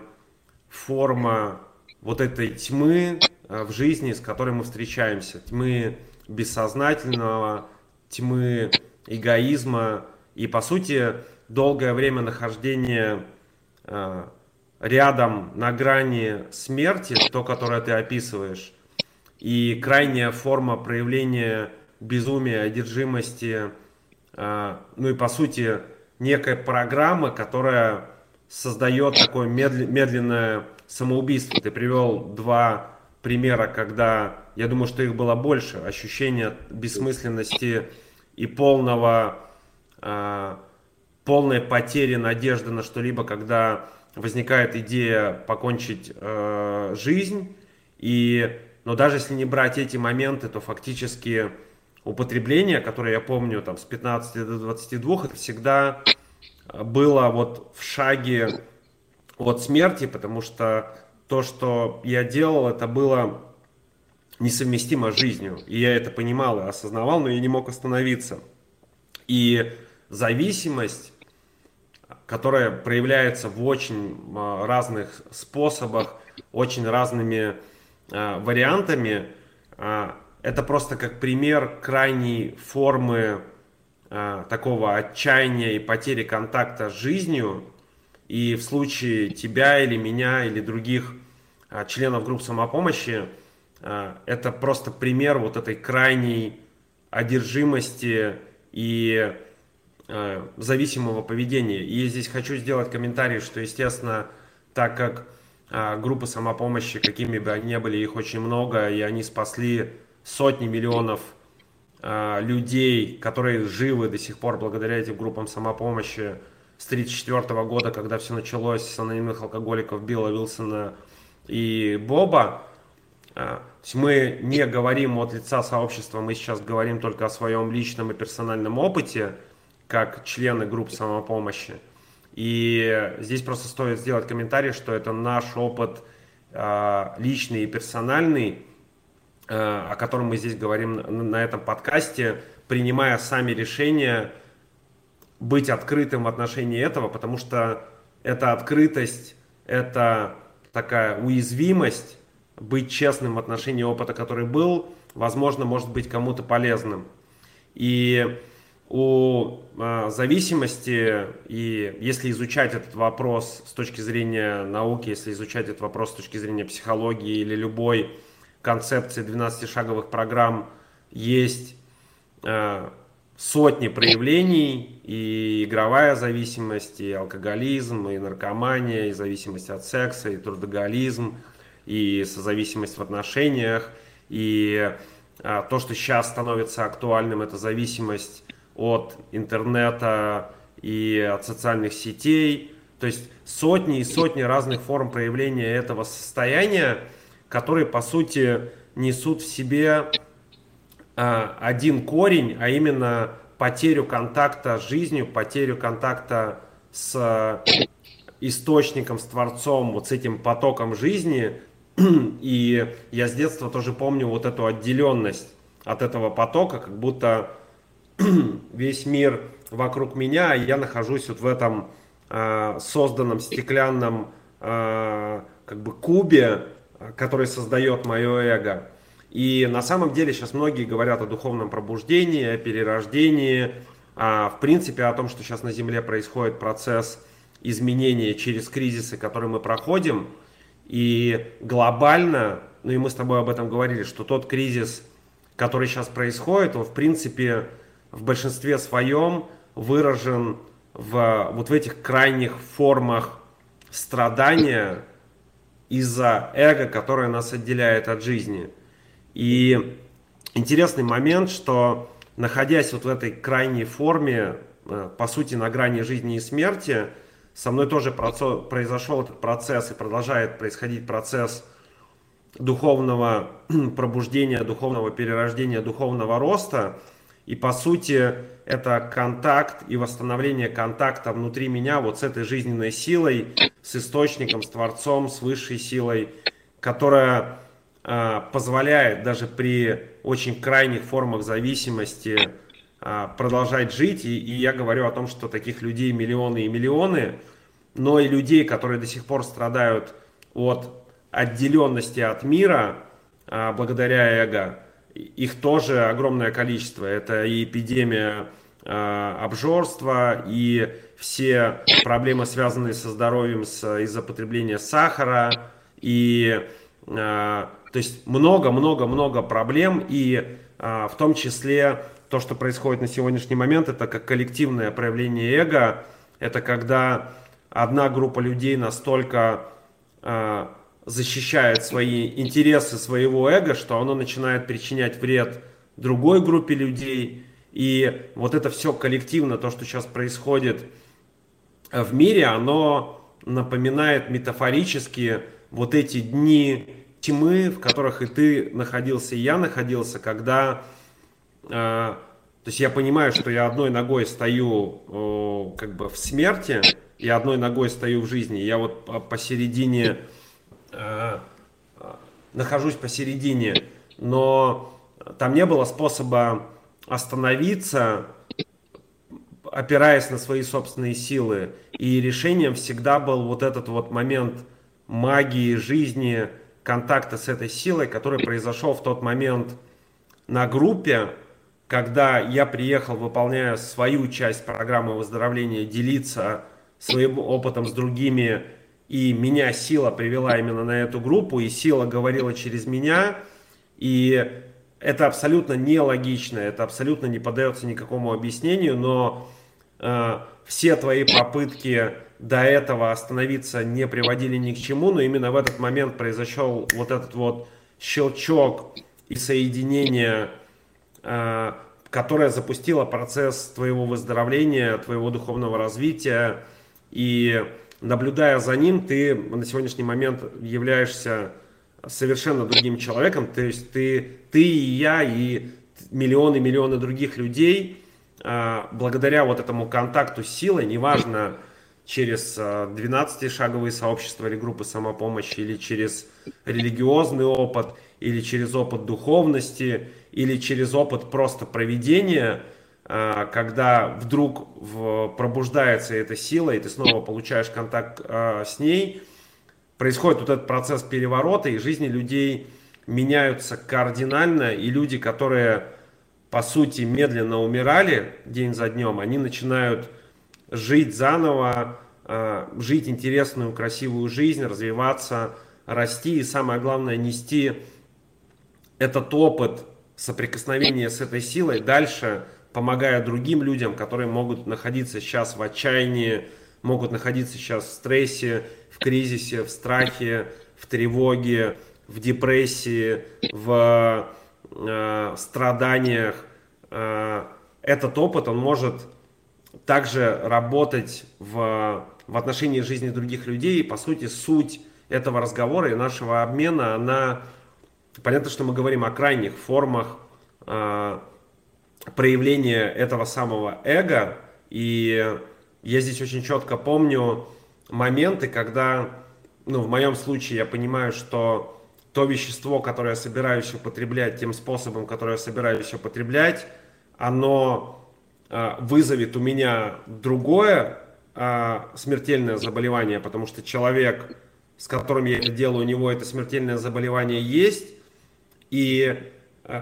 форма вот этой тьмы, в жизни, с которой мы встречаемся. Тьмы бессознательного, тьмы эгоизма и, по сути, долгое время нахождения э, рядом на грани смерти, то, которое ты описываешь, и крайняя форма проявления безумия, одержимости, э, ну и, по сути, некая программа, которая создает такое медленное самоубийство. Ты привел два примера, когда, я думаю, что их было больше, ощущение бессмысленности и полного, э, полной потери надежды на что-либо, когда возникает идея покончить э, жизнь. И, но даже если не брать эти моменты, то фактически употребление, которое я помню там с 15 до 22, это всегда было вот в шаге от смерти, потому что то, что я делал, это было несовместимо с жизнью. И я это понимал и осознавал, но я не мог остановиться. И зависимость, которая проявляется в очень а, разных способах, очень разными а, вариантами, а, это просто как пример крайней формы такого отчаяния и потери контакта с жизнью, и в случае тебя или меня или других членов групп самопомощи это просто пример вот этой крайней одержимости и зависимого поведения. И здесь хочу сделать комментарий, что, естественно, так как группы самопомощи, какими бы они ни были, их очень много, и они спасли сотни миллионов людей, которые живы до сих пор благодаря этим группам самопомощи, с 1934 года, когда все началось с анонимных алкоголиков Билла Вилсона и Боба, а, мы не говорим от лица сообщества, мы сейчас говорим только о своем личном и персональном опыте, как члены групп самопомощи. И здесь просто стоит сделать комментарий, что это наш опыт а, личный и персональный, о котором мы здесь говорим на этом подкасте, принимая сами решения быть открытым в отношении этого, потому что эта открытость, это такая уязвимость, быть честным в отношении опыта, который был, возможно, может быть кому-то полезным. И у э, зависимости, и если изучать этот вопрос с точки зрения науки, если изучать этот вопрос с точки зрения психологии или любой концепции 12-шаговых программ, есть э, сотни проявлений, и игровая зависимость, и алкоголизм, и наркомания, и зависимость от секса, и трудоголизм, и созависимость в отношениях, и а, то, что сейчас становится актуальным, это зависимость от интернета и от социальных сетей. То есть сотни и сотни разных форм проявления этого состояния, которые, по сути, несут в себе а, один корень, а именно потерю контакта с жизнью, потерю контакта с источником, с Творцом, вот с этим потоком жизни. И я с детства тоже помню вот эту отделенность от этого потока, как будто весь мир вокруг меня, и я нахожусь вот в этом э, созданном стеклянном э, как бы кубе, который создает мое эго. И на самом деле сейчас многие говорят о духовном пробуждении, о перерождении, а в принципе о том, что сейчас на Земле происходит процесс изменения через кризисы, которые мы проходим. И глобально, ну и мы с тобой об этом говорили, что тот кризис, который сейчас происходит, он в принципе в большинстве своем выражен в вот в этих крайних формах страдания из-за эго, которое нас отделяет от жизни – и интересный момент, что находясь вот в этой крайней форме, э, по сути, на грани жизни и смерти, со мной тоже произошел этот процесс и продолжает происходить процесс духовного пробуждения, духовного перерождения, духовного роста. И по сути это контакт и восстановление контакта внутри меня вот с этой жизненной силой, с источником, с Творцом, с высшей силой, которая а, позволяет даже при очень крайних формах зависимости а, продолжать жить. И, и я говорю о том, что таких людей миллионы и миллионы, но и людей, которые до сих пор страдают от отделенности от мира а, благодаря эго, их тоже огромное количество. Это и эпидемия обжорства, и все проблемы, связанные со здоровьем из-за потребления сахара, и то есть много-много-много проблем, и а, в том числе то, что происходит на сегодняшний момент, это как коллективное проявление эго, это когда одна группа людей настолько а, защищает свои интересы своего эго, что оно начинает причинять вред другой группе людей. И вот это все коллективно, то, что сейчас происходит в мире, оно напоминает метафорически вот эти дни тьмы, в которых и ты находился, и я находился, когда... Э, то есть я понимаю, что я одной ногой стою э, как бы в смерти, и одной ногой стою в жизни. Я вот посередине... Э, нахожусь посередине, но там не было способа остановиться, опираясь на свои собственные силы. И решением всегда был вот этот вот момент магии жизни, контакта с этой силой, который произошел в тот момент на группе, когда я приехал, выполняя свою часть программы выздоровления, делиться своим опытом с другими, и меня сила привела именно на эту группу, и сила говорила через меня, и это абсолютно нелогично, это абсолютно не поддается никакому объяснению, но э, все твои попытки до этого остановиться не приводили ни к чему, но именно в этот момент произошел вот этот вот щелчок и соединение, э, которое запустило процесс твоего выздоровления, твоего духовного развития. И наблюдая за ним, ты на сегодняшний момент являешься совершенно другим человеком. То есть ты, ты и я, и миллионы-миллионы других людей, а, благодаря вот этому контакту с силой, неважно, через 12-шаговые а, сообщества или группы самопомощи, или через религиозный опыт, или через опыт духовности, или через опыт просто проведения, когда вдруг пробуждается эта сила, и ты снова получаешь контакт с ней, происходит вот этот процесс переворота, и жизни людей меняются кардинально, и люди, которые, по сути, медленно умирали день за днем, они начинают жить заново, а, жить интересную, красивую жизнь, развиваться, расти, и самое главное, нести этот опыт соприкосновения с этой силой. Дальше, помогая другим людям, которые могут находиться сейчас в отчаянии, могут находиться сейчас в стрессе, кризисе, в страхе, в тревоге, в депрессии, в э, страданиях. Э, этот опыт, он может также работать в, в отношении жизни других людей. И, по сути, суть этого разговора и нашего обмена, она... Понятно, что мы говорим о крайних формах э, проявления этого самого эго. И я здесь очень четко помню, моменты, когда, ну, в моем случае я понимаю, что то вещество, которое я собираюсь употреблять тем способом, который я собираюсь употреблять, оно э, вызовет у меня другое э, смертельное заболевание, потому что человек, с которым я это делаю, у него это смертельное заболевание есть, и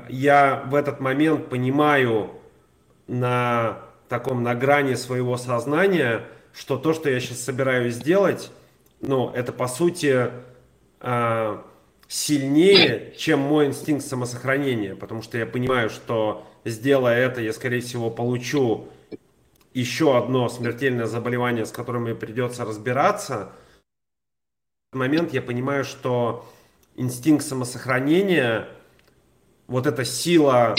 я в этот момент понимаю на таком на грани своего сознания, что то, что я сейчас собираюсь сделать, ну, это по сути э, сильнее, чем мой инстинкт самосохранения, потому что я понимаю, что сделая это, я, скорее всего, получу еще одно смертельное заболевание, с которым мне придется разбираться. В этот момент я понимаю, что инстинкт самосохранения, вот эта сила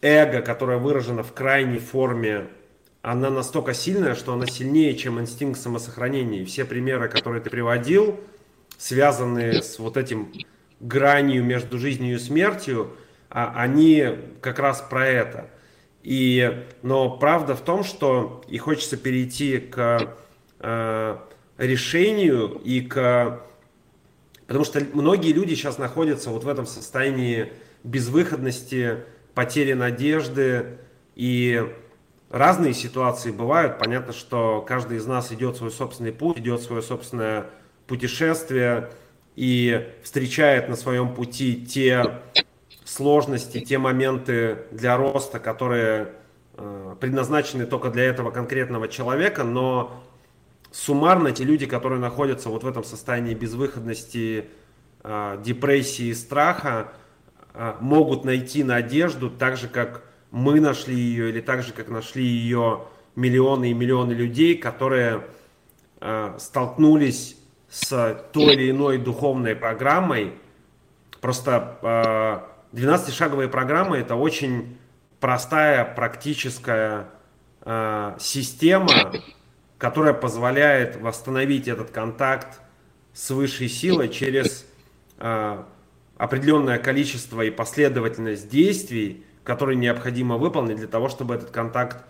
эго, которая выражена в крайней форме она настолько сильная, что она сильнее, чем инстинкт самосохранения. И все примеры, которые ты приводил, связанные с вот этим гранью между жизнью и смертью, а, они как раз про это. И, но правда в том, что и хочется перейти к э, решению и к... Потому что многие люди сейчас находятся вот в этом состоянии безвыходности, потери надежды и разные ситуации бывают. Понятно, что каждый из нас идет свой собственный путь, идет свое собственное путешествие и встречает на своем пути те сложности, те моменты для роста, которые э, предназначены только для этого конкретного человека, но суммарно те люди, которые находятся вот в этом состоянии безвыходности, э, депрессии, страха, могут найти надежду, так же как мы нашли ее, или так же, как нашли ее миллионы и миллионы людей, которые э, столкнулись с той или иной духовной программой. Просто э, 12-шаговые программы это очень простая, практическая система, которая позволяет восстановить этот контакт с высшей силой через определенное количество и последовательность действий, который необходимо выполнить для того, чтобы этот контакт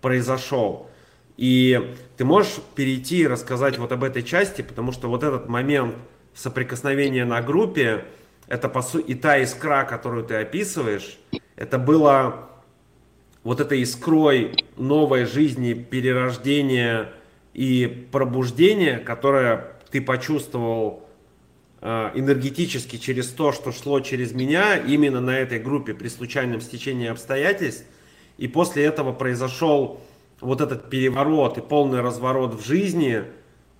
произошел. И ты можешь перейти и рассказать вот об этой части, потому что вот этот момент соприкосновения на группе, это по сути и та искра, которую ты описываешь, это было вот этой искрой новой жизни, перерождения и пробуждения, которое ты почувствовал энергетически через то, что шло через меня, именно на этой группе при случайном стечении обстоятельств. И после этого произошел вот этот переворот и полный разворот в жизни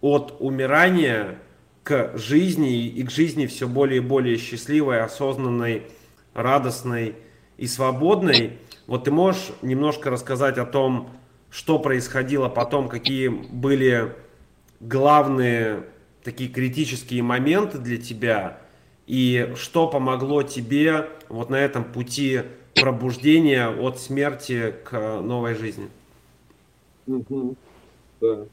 от умирания к жизни и к жизни все более и более счастливой, осознанной, радостной и свободной. Вот ты можешь немножко рассказать о том, что происходило потом, какие были главные такие критические моменты для тебя и что помогло тебе вот на этом пути пробуждения от смерти к новой жизни?
Да.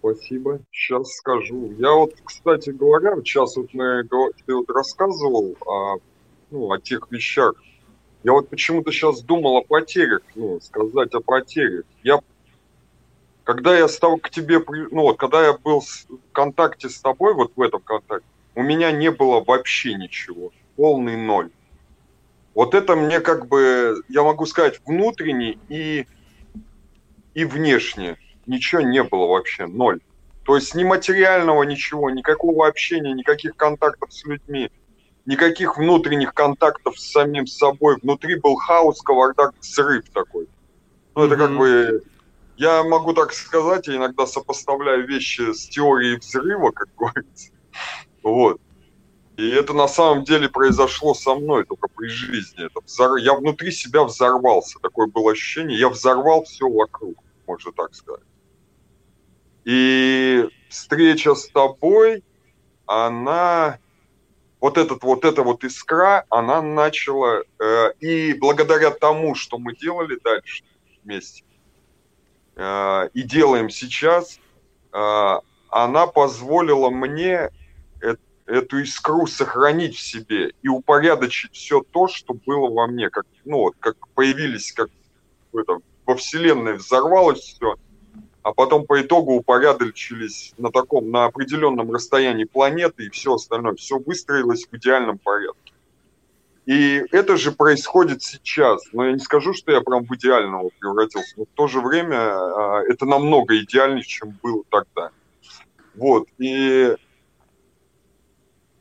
Спасибо. Сейчас скажу. Я вот, кстати говоря, сейчас вот мы, ты вот рассказывал о, ну, о тех вещах. Я вот почему-то сейчас думал о потерях, ну, сказать о потерях. Я, когда я стал к тебе, ну, вот, когда я был в контакте с тобой, вот в этом контакте, у меня не было вообще ничего. Полный ноль. Вот это мне как бы, я могу сказать, внутренне и, и внешне ничего не было вообще, ноль. То есть ни материального ничего, никакого общения, никаких контактов с людьми, никаких внутренних контактов с самим собой. Внутри был хаос, кавардак, взрыв такой. Ну, это mm-hmm. как бы... Я могу так сказать, я иногда сопоставляю вещи с теорией взрыва, как говорится. Вот. И это на самом деле произошло со мной только при жизни. Это взор... Я внутри себя взорвался. Такое было ощущение. Я взорвал все вокруг, можно так сказать. И встреча с тобой, она, вот этот вот эта вот искра, она начала, э, и благодаря тому, что мы делали дальше вместе, и делаем сейчас, э, она позволила мне э, эту искру сохранить в себе и упорядочить все то, что было во мне, как, ну, вот, как появились, как в этом, во Вселенной взорвалось все, а потом по итогу упорядочились на таком, на определенном расстоянии планеты и все остальное, все выстроилось в идеальном порядке. И это же происходит сейчас. Но я не скажу, что я прям в идеального превратился, но в то же время а, это намного идеальнее, чем было тогда. Вот. И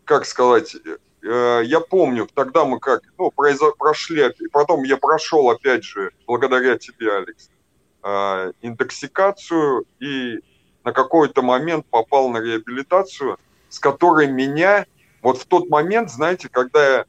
как сказать, э, я помню, тогда мы как, ну, произо, прошли, потом я прошел, опять же, благодаря тебе, Алекс, э, интоксикацию и на какой-то момент попал на реабилитацию, с которой меня, вот в тот момент, знаете, когда я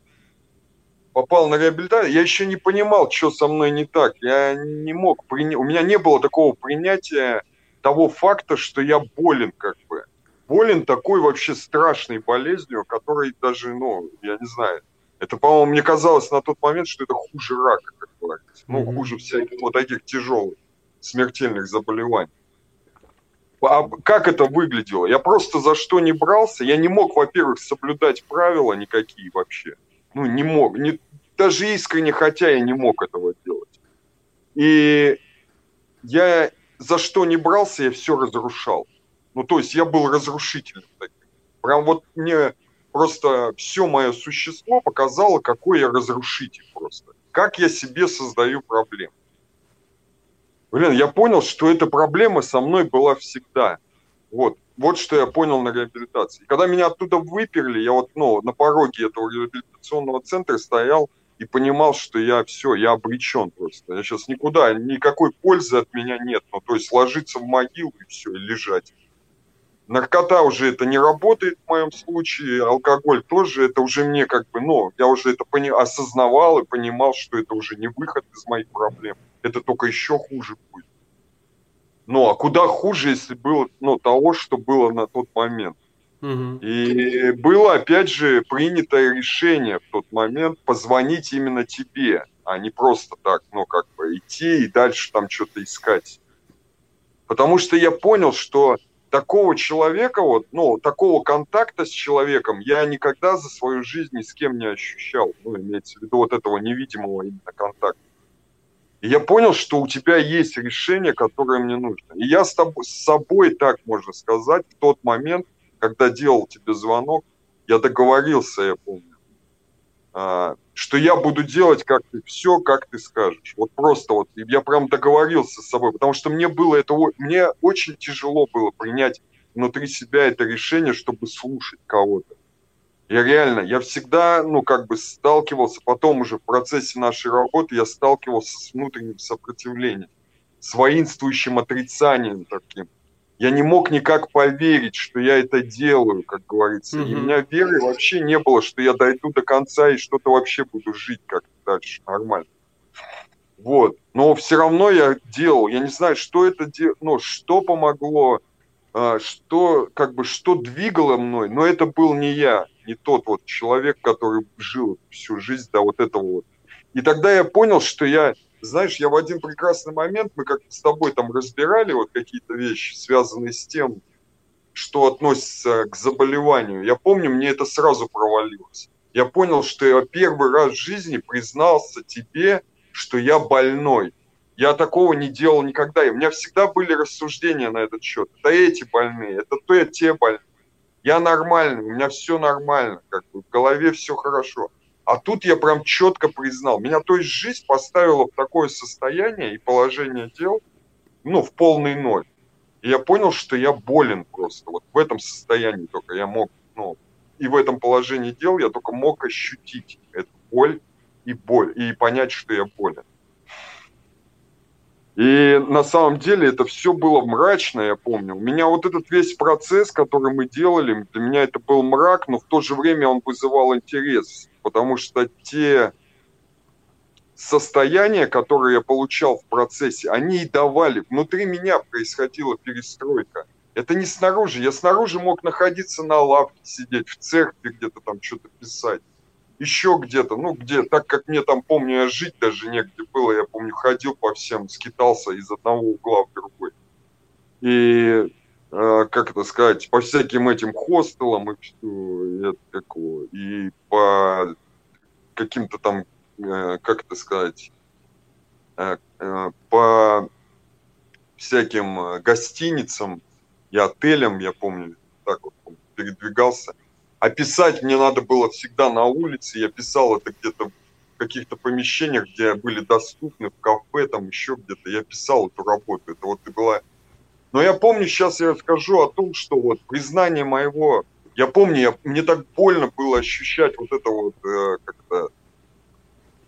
попал на реабилитацию, я еще не понимал, что со мной не так. Я не мог принять, у меня не было такого принятия того факта, что я болен как бы. Болен такой вообще страшной болезнью, которой даже, ну, я не знаю, это, по-моему, мне казалось на тот момент, что это хуже рака, как говорится. Ну, хуже всяких вот таких тяжелых смертельных заболеваний. А как это выглядело? Я просто за что не брался. Я не мог, во-первых, соблюдать правила никакие вообще. Ну, не мог. Не, даже искренне хотя я не мог этого делать. И я за что не брался, я все разрушал. Ну, то есть я был разрушителем. Прям вот мне просто все мое существо показало, какой я разрушитель просто. Как я себе создаю проблемы. Блин, я понял, что эта проблема со мной была всегда. Вот. Вот что я понял на реабилитации. Когда меня оттуда выперли, я вот ну, на пороге этого реабилитационного центра стоял и понимал, что я все, я обречен просто. Я сейчас никуда, никакой пользы от меня нет. Ну, то есть ложиться в могилу и все, и лежать. Наркота уже это не работает в моем случае, алкоголь тоже, это уже мне как бы, ну, я уже это пони- осознавал и понимал, что это уже не выход из моих проблем это только еще хуже будет. Ну, а куда хуже, если было ну, того, что было на тот момент. Угу. И было, опять же, принятое решение в тот момент позвонить именно тебе, а не просто так, ну, как бы идти и дальше там что-то искать. Потому что я понял, что такого человека, вот, ну, такого контакта с человеком я никогда за свою жизнь ни с кем не ощущал. Ну, имеется в виду вот этого невидимого именно контакта. И я понял, что у тебя есть решение, которое мне нужно. И я с, тобой, с собой, так можно сказать, в тот момент, когда делал тебе звонок, я договорился, я помню, а, что я буду делать как ты, все, как ты скажешь. Вот просто вот, я прям договорился с собой, потому что мне было это, мне очень тяжело было принять внутри себя это решение, чтобы слушать кого-то. Я реально, я всегда, ну, как бы сталкивался, потом уже в процессе нашей работы я сталкивался с внутренним сопротивлением, с воинствующим отрицанием таким. Я не мог никак поверить, что я это делаю, как говорится. Mm-hmm. И у меня веры вообще не было, что я дойду до конца и что-то вообще буду жить как-то дальше нормально. Вот. Но все равно я делал. Я не знаю, что это, де... ну, что помогло, а, что, как бы, что двигало мной, но это был не я не тот вот человек, который жил всю жизнь до вот этого вот. И тогда я понял, что я знаешь, я в один прекрасный момент, мы как-то с тобой там разбирали вот какие-то вещи, связанные с тем, что относится к заболеванию. Я помню, мне это сразу провалилось. Я понял, что я первый раз в жизни признался тебе, что я больной. Я такого не делал никогда. И у меня всегда были рассуждения на этот счет. Это эти больные, это те больные. Я нормальный, у меня все нормально, как бы в голове все хорошо. А тут я прям четко признал. Меня, то есть, жизнь поставила в такое состояние и положение дел, ну, в полный ноль. И я понял, что я болен просто. Вот в этом состоянии только я мог, ну, и в этом положении дел я только мог ощутить эту боль и боль, и понять, что я болен. И на самом деле это все было мрачно, я помню. У меня вот этот весь процесс, который мы делали, для меня это был мрак, но в то же время он вызывал интерес, потому что те состояния, которые я получал в процессе, они и давали. Внутри меня происходила перестройка. Это не снаружи. Я снаружи мог находиться на лавке, сидеть в церкви, где-то там что-то писать еще где-то, ну где, так как мне там, помню, я жить даже негде было, я помню, ходил по всем, скитался из одного угла в другой. И, э, как это сказать, по всяким этим хостелам и, и, и по каким-то там, э, как это сказать, э, э, по всяким гостиницам и отелям, я помню, так вот передвигался а писать мне надо было всегда на улице. Я писал это где-то в каких-то помещениях, где были доступны, в кафе, там еще где-то. Я писал эту работу. Это вот и была... Но я помню, сейчас я расскажу о том, что вот признание моего... Я помню, я, мне так больно было ощущать вот это вот, э, как-то,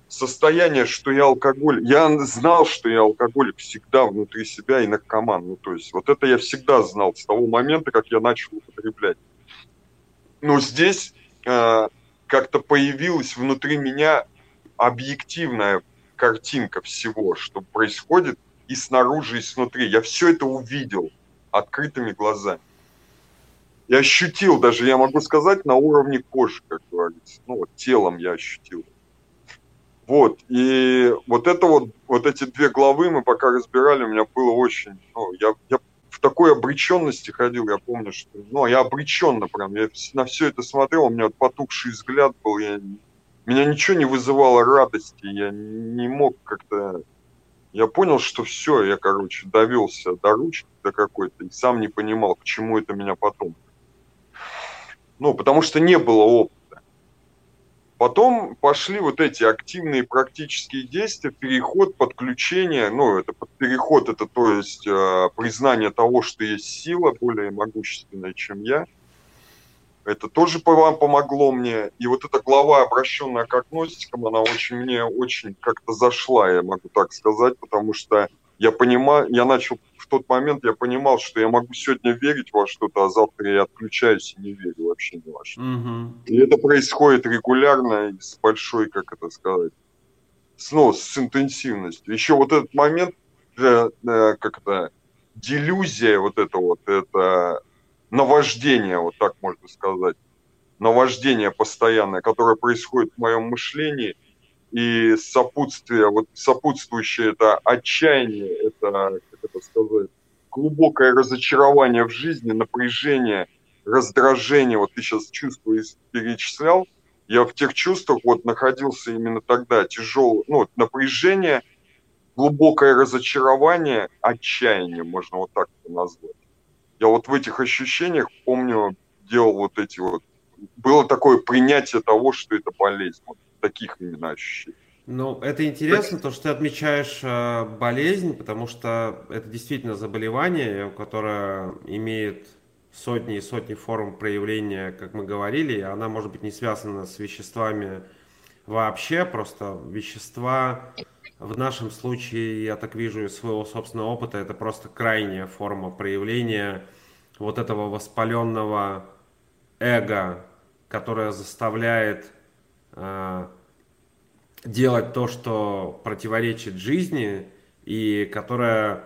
состояние, что я алкоголь. Я знал, что я алкоголик всегда внутри себя и наркоман. Ну, то есть вот это я всегда знал с того момента, как я начал употреблять. Но здесь э, как-то появилась внутри меня объективная картинка всего, что происходит и снаружи, и снутри. Я все это увидел открытыми глазами. Я ощутил даже, я могу сказать, на уровне кожи, как говорится. Ну, вот телом я ощутил. Вот, и вот это вот, вот эти две главы мы пока разбирали, у меня было очень, ну, я, я в такой обреченности ходил, я помню, что, ну, я обреченно прям, я на все это смотрел, у меня потухший взгляд был, я, меня ничего не вызывало радости, я не мог как-то, я понял, что все, я, короче, довелся до ручки до какой-то, и сам не понимал, к чему это меня потом. Ну, потому что не было опыта. Потом пошли вот эти активные практические действия, переход, подключение, ну, это переход, это то есть э, признание того, что есть сила более могущественная, чем я. Это тоже вам помогло мне. И вот эта глава, обращенная к агностикам, она очень мне очень как-то зашла, я могу так сказать, потому что я понимаю, я начал в тот момент, я понимал, что я могу сегодня верить во что-то, а завтра я отключаюсь и не верю вообще ни во что. Угу. И это происходит регулярно и с большой, как это сказать, снова с интенсивностью. Еще вот этот момент, э, э, как это, делюзия вот это вот, это наваждение, вот так можно сказать, наваждение постоянное, которое происходит в моем мышлении – и сопутствие, вот сопутствующее это отчаяние, это, как это сказать, глубокое разочарование в жизни, напряжение, раздражение, вот ты сейчас чувства перечислял, я в тех чувствах вот находился именно тогда, тяжелое, ну, напряжение, глубокое разочарование, отчаяние, можно вот так это назвать. Я вот в этих ощущениях, помню, делал вот эти вот, было такое принятие того, что это болезнь. Вот таких именно ощущений.
Ну, это интересно, то, что ты отмечаешь э, болезнь, потому что это действительно заболевание, которое имеет сотни и сотни форм проявления, как мы говорили, и она может быть не связана с веществами вообще, просто вещества в нашем случае, я так вижу из своего собственного опыта, это просто крайняя форма проявления вот этого воспаленного эго, которое заставляет Э, делать то, что противоречит жизни и которая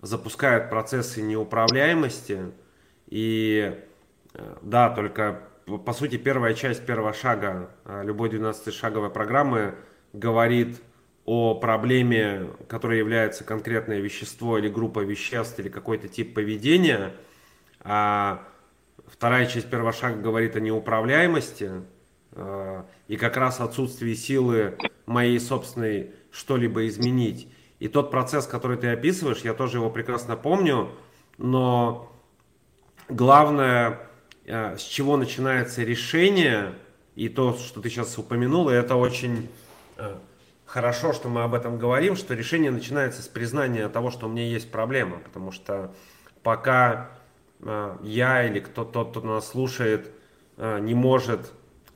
запускает процессы неуправляемости. И э, да, только по сути первая часть первого шага э, любой 12-шаговой программы говорит о проблеме, которая является конкретное вещество или группа веществ или какой-то тип поведения, а вторая часть первого шага говорит о неуправляемости э, и как раз отсутствии силы моей собственной что-либо изменить. И тот процесс, который ты описываешь, я тоже его прекрасно помню, но главное, э, с чего начинается решение, и то, что ты сейчас упомянул, и это очень э, хорошо, что мы об этом говорим, что решение начинается с признания того, что у меня есть проблема, потому что пока э, я или кто тот, кто нас слушает, э, не может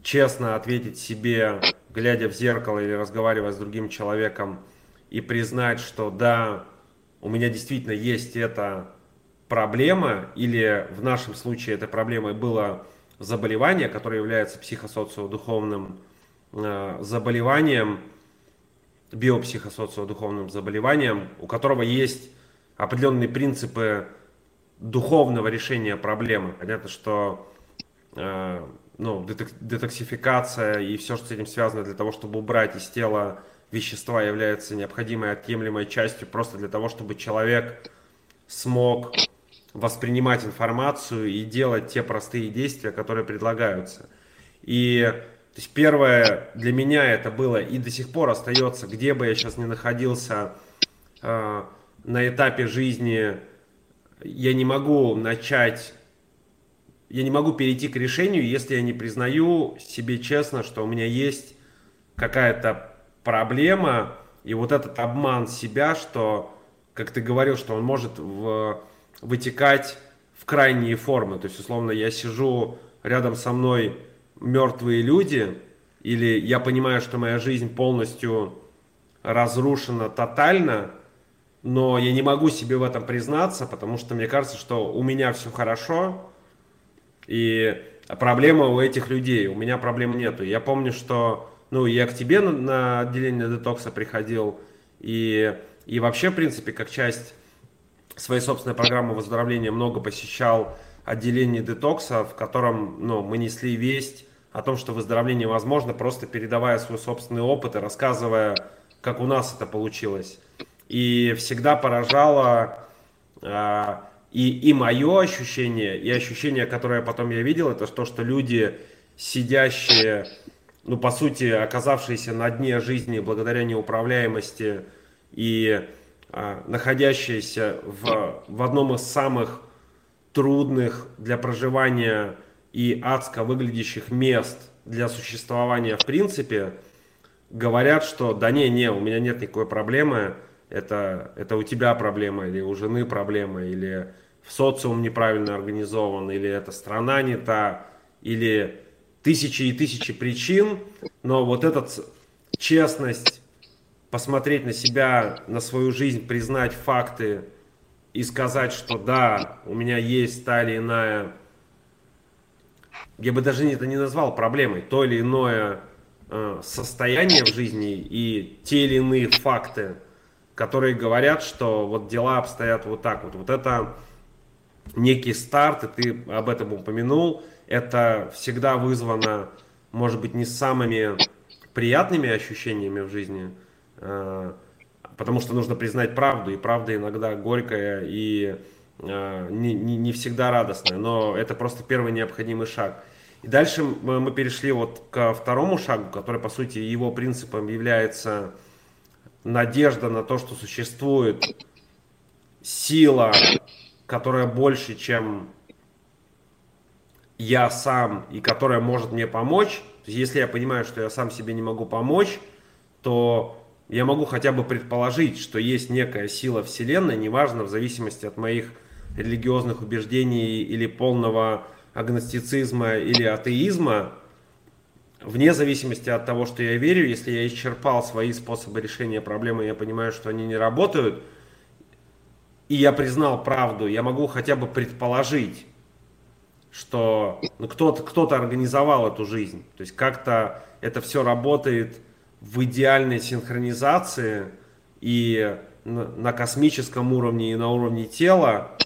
честно ответить себе, глядя в зеркало или разговаривая с другим человеком, и признать, что да, у меня действительно есть эта проблема, или в нашем случае этой проблемой было заболевание, которое является психосоциодуховным э, заболеванием, биопсихосоциодуховным заболеванием, у которого есть определенные принципы духовного решения проблемы. Понятно, что э, ну, детоксификация и все, что с этим связано для того, чтобы убрать из тела вещества, является необходимой отъемлемой частью просто для того, чтобы человек смог воспринимать информацию и делать те простые действия, которые предлагаются. И то есть первое для меня это было и до сих пор остается, где бы я сейчас ни находился э, на этапе жизни, я не могу начать, я не могу перейти к решению, если я не признаю себе честно, что у меня есть какая-то проблема и вот этот обман себя, что, как ты говорил, что он может в, вытекать в крайние формы. То есть, условно, я сижу рядом со мной мертвые люди, или я понимаю, что моя жизнь полностью разрушена тотально, но я не могу себе в этом признаться, потому что мне кажется, что у меня все хорошо, и проблема у этих людей, у меня проблем нету. Я помню, что ну, я к тебе на, на отделение детокса приходил, и, и вообще, в принципе, как часть своей собственной программы выздоровления много посещал отделение детокса, в котором ну, мы несли весть о том, что выздоровление возможно, просто передавая свой собственный опыт и рассказывая, как у нас это получилось. И всегда поражало э, и, и мое ощущение, и ощущение, которое потом я видел, это то, что люди, сидящие, ну, по сути, оказавшиеся на дне жизни благодаря неуправляемости и э, находящиеся в, в одном из самых трудных для проживания и адско выглядящих мест для существования в принципе, говорят, что да не, не, у меня нет никакой проблемы, это, это у тебя проблема, или у жены проблема, или в социум неправильно организован, или эта страна не та, или тысячи и тысячи причин, но вот эта честность, посмотреть на себя, на свою жизнь, признать факты и сказать, что да, у меня есть та или иная я бы даже это не назвал проблемой, то или иное э, состояние в жизни и те или иные факты, которые говорят, что вот дела обстоят вот так вот. Вот это некий старт, и ты об этом упомянул, это всегда вызвано, может быть, не самыми приятными ощущениями в жизни, э, потому что нужно признать правду, и правда иногда горькая и Э, не, не, не всегда радостная, но это просто первый необходимый шаг. И дальше мы перешли вот ко второму шагу, который, по сути, его принципом является надежда на то, что существует сила, которая больше, чем я сам, и которая может мне помочь. То есть, если я понимаю, что я сам себе не могу помочь, то я могу хотя бы предположить, что есть некая сила Вселенной, неважно, в зависимости от моих религиозных убеждений или полного агностицизма или атеизма, вне зависимости от того, что я верю, если я исчерпал свои способы решения проблемы, я понимаю, что они не работают, и я признал правду, я могу хотя бы предположить, что ну, кто-то кто организовал эту жизнь. То есть как-то это все работает в идеальной синхронизации и на, космическом уровне, и на уровне тела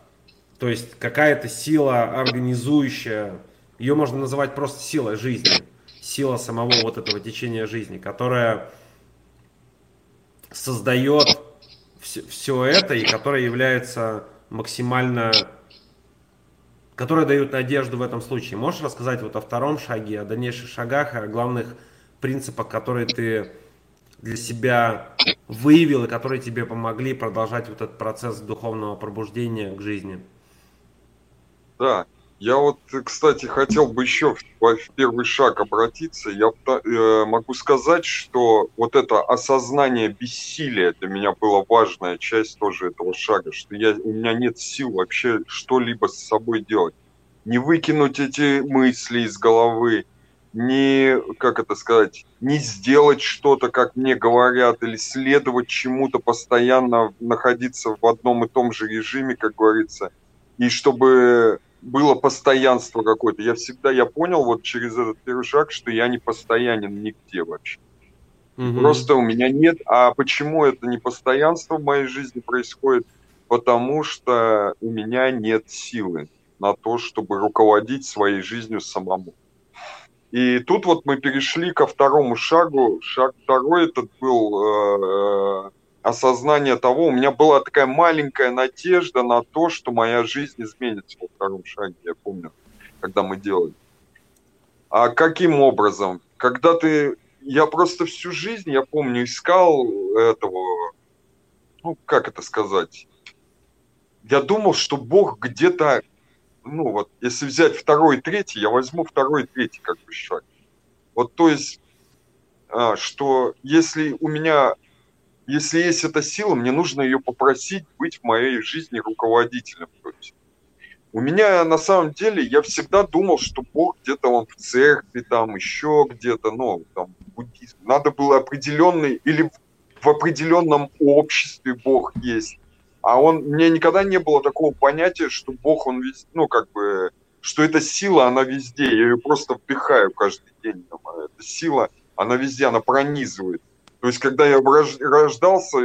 то есть какая-то сила организующая, ее можно называть просто силой жизни, сила самого вот этого течения жизни, которая создает все, все это и которая является максимально которые дают надежду в этом случае. Можешь рассказать вот о втором шаге, о дальнейших шагах, о главных принципах, которые ты для себя выявил и которые тебе помогли продолжать вот этот процесс духовного пробуждения к жизни?
Да, я вот, кстати, хотел бы еще в, первый шаг обратиться. Я э, могу сказать, что вот это осознание бессилия для меня была важная часть тоже этого шага, что я, у меня нет сил вообще что-либо с собой делать. Не выкинуть эти мысли из головы, не, как это сказать, не сделать что-то, как мне говорят, или следовать чему-то постоянно, находиться в одном и том же режиме, как говорится, и чтобы было постоянство какое-то. Я всегда, я понял вот через этот первый шаг, что я не постоянен нигде вообще. Угу. Просто у меня нет. А почему это не постоянство в моей жизни происходит? Потому что у меня нет силы на то, чтобы руководить своей жизнью самому. И тут вот мы перешли ко второму шагу. Шаг второй этот был э, осознание того, у меня была такая маленькая надежда на то, что моя жизнь изменится во втором шаге, я помню, когда мы делали. А каким образом? Когда ты... Я просто всю жизнь, я помню, искал этого... Ну, как это сказать? Я думал, что Бог где-то... Ну, вот, если взять второй и третий, я возьму второй и третий как бы шаг. Вот, то есть, а, что если у меня если есть эта сила, мне нужно ее попросить быть в моей жизни руководителем. То есть у меня на самом деле, я всегда думал, что Бог где-то он в церкви, там еще где-то, ну, там, буддизм. Надо было определенный, или в, определенном обществе Бог есть. А он, меня никогда не было такого понятия, что Бог, он везде, ну, как бы, что эта сила, она везде, я ее просто впихаю каждый день. Там, а эта сила, она везде, она пронизывает. То есть, когда я рождался,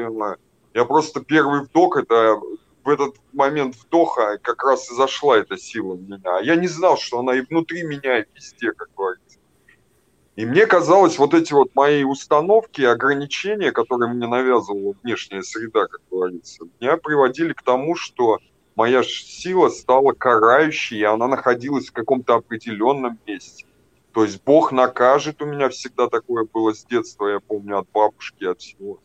я просто первый вдох, это в этот момент вдоха как раз и зашла эта сила в меня. Я не знал, что она и внутри меня, и везде, как говорится. И мне казалось, вот эти вот мои установки, ограничения, которые мне навязывала внешняя среда, как говорится, меня приводили к тому, что моя сила стала карающей, и она находилась в каком-то определенном месте. То есть Бог накажет, у меня всегда такое было с детства, я помню, от бабушки, от всего.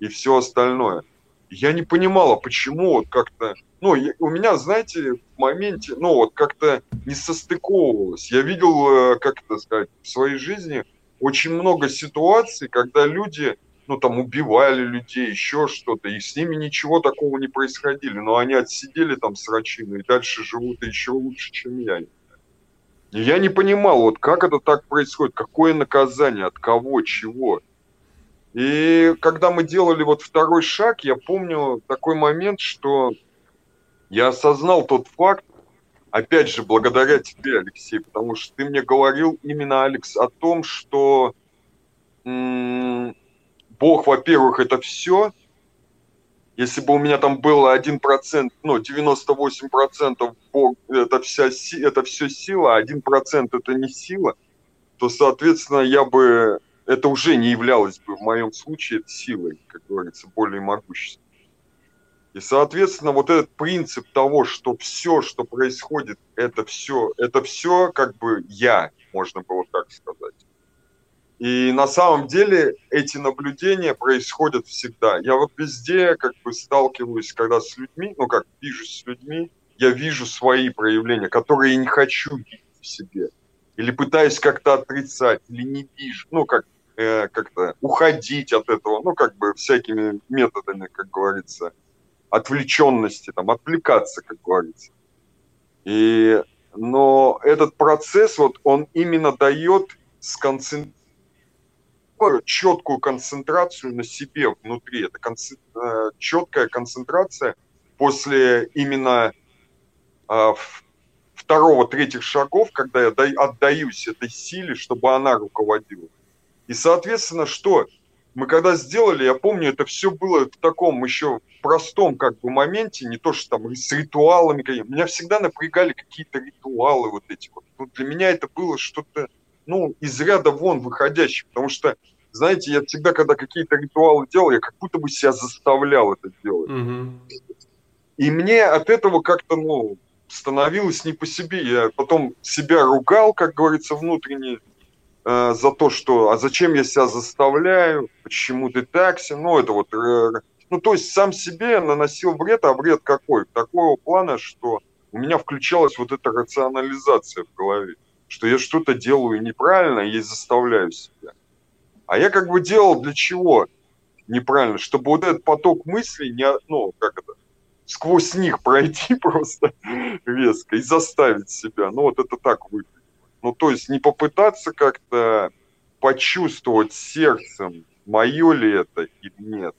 И все остальное. Я не понимала, почему вот как-то... Ну, у меня, знаете, в моменте, ну, вот как-то не состыковывалось. Я видел, э, как это сказать, в своей жизни очень много ситуаций, когда люди, ну, там, убивали людей, еще что-то, и с ними ничего такого не происходило, но они отсидели там с рачиной и дальше живут еще лучше, чем я. Я не понимал, вот как это так происходит, какое наказание, от кого, чего. И когда мы делали вот второй шаг, я помню такой момент, что я осознал тот факт, опять же, благодаря тебе, Алексей, потому что ты мне говорил именно, Алекс, о том, что м- Бог, во-первых, это все, если бы у меня там было 1%, ну, 98% это, вся, это все сила, а 1% это не сила, то, соответственно, я бы, это уже не являлось бы в моем случае силой, как говорится, более могущественной. И, соответственно, вот этот принцип того, что все, что происходит, это все, это все как бы я, можно было так сказать. И на самом деле эти наблюдения происходят всегда. Я вот везде как бы сталкиваюсь, когда с людьми, ну как вижу с людьми, я вижу свои проявления, которые я не хочу видеть в себе. Или пытаюсь как-то отрицать, или не вижу, ну как э, как-то уходить от этого, ну как бы всякими методами, как говорится, отвлеченности, там, отвлекаться, как говорится. И, но этот процесс, вот он именно дает сконцентрироваться четкую концентрацию на себе внутри. Это концент... Э, четкая концентрация после именно э, второго, третьих шагов, когда я отдаюсь этой силе, чтобы она руководила. И, соответственно, что? Мы когда сделали, я помню, это все было в таком еще простом как бы моменте, не то, что там с ритуалами. Меня всегда напрягали какие-то ритуалы вот эти вот. Ну, для меня это было что-то, ну, из ряда вон выходящее, потому что знаете, я всегда, когда какие-то ритуалы делал, я как будто бы себя заставлял это делать.
Угу.
И мне от этого как-то, ну, становилось не по себе. Я потом себя ругал, как говорится, внутренне, э, за то, что, а зачем я себя заставляю, почему ты такси, ну, это вот, э, ну, то есть сам себе наносил вред, а вред какой? Такого плана, что у меня включалась вот эта рационализация в голове, что я что-то делаю неправильно, я заставляю себя. А я как бы делал для чего неправильно? Чтобы вот этот поток мыслей, не, ну, как это, сквозь них пройти просто резко и заставить себя. Ну, вот это так выглядит. Ну, то есть не попытаться как-то почувствовать сердцем, мое ли это или нет.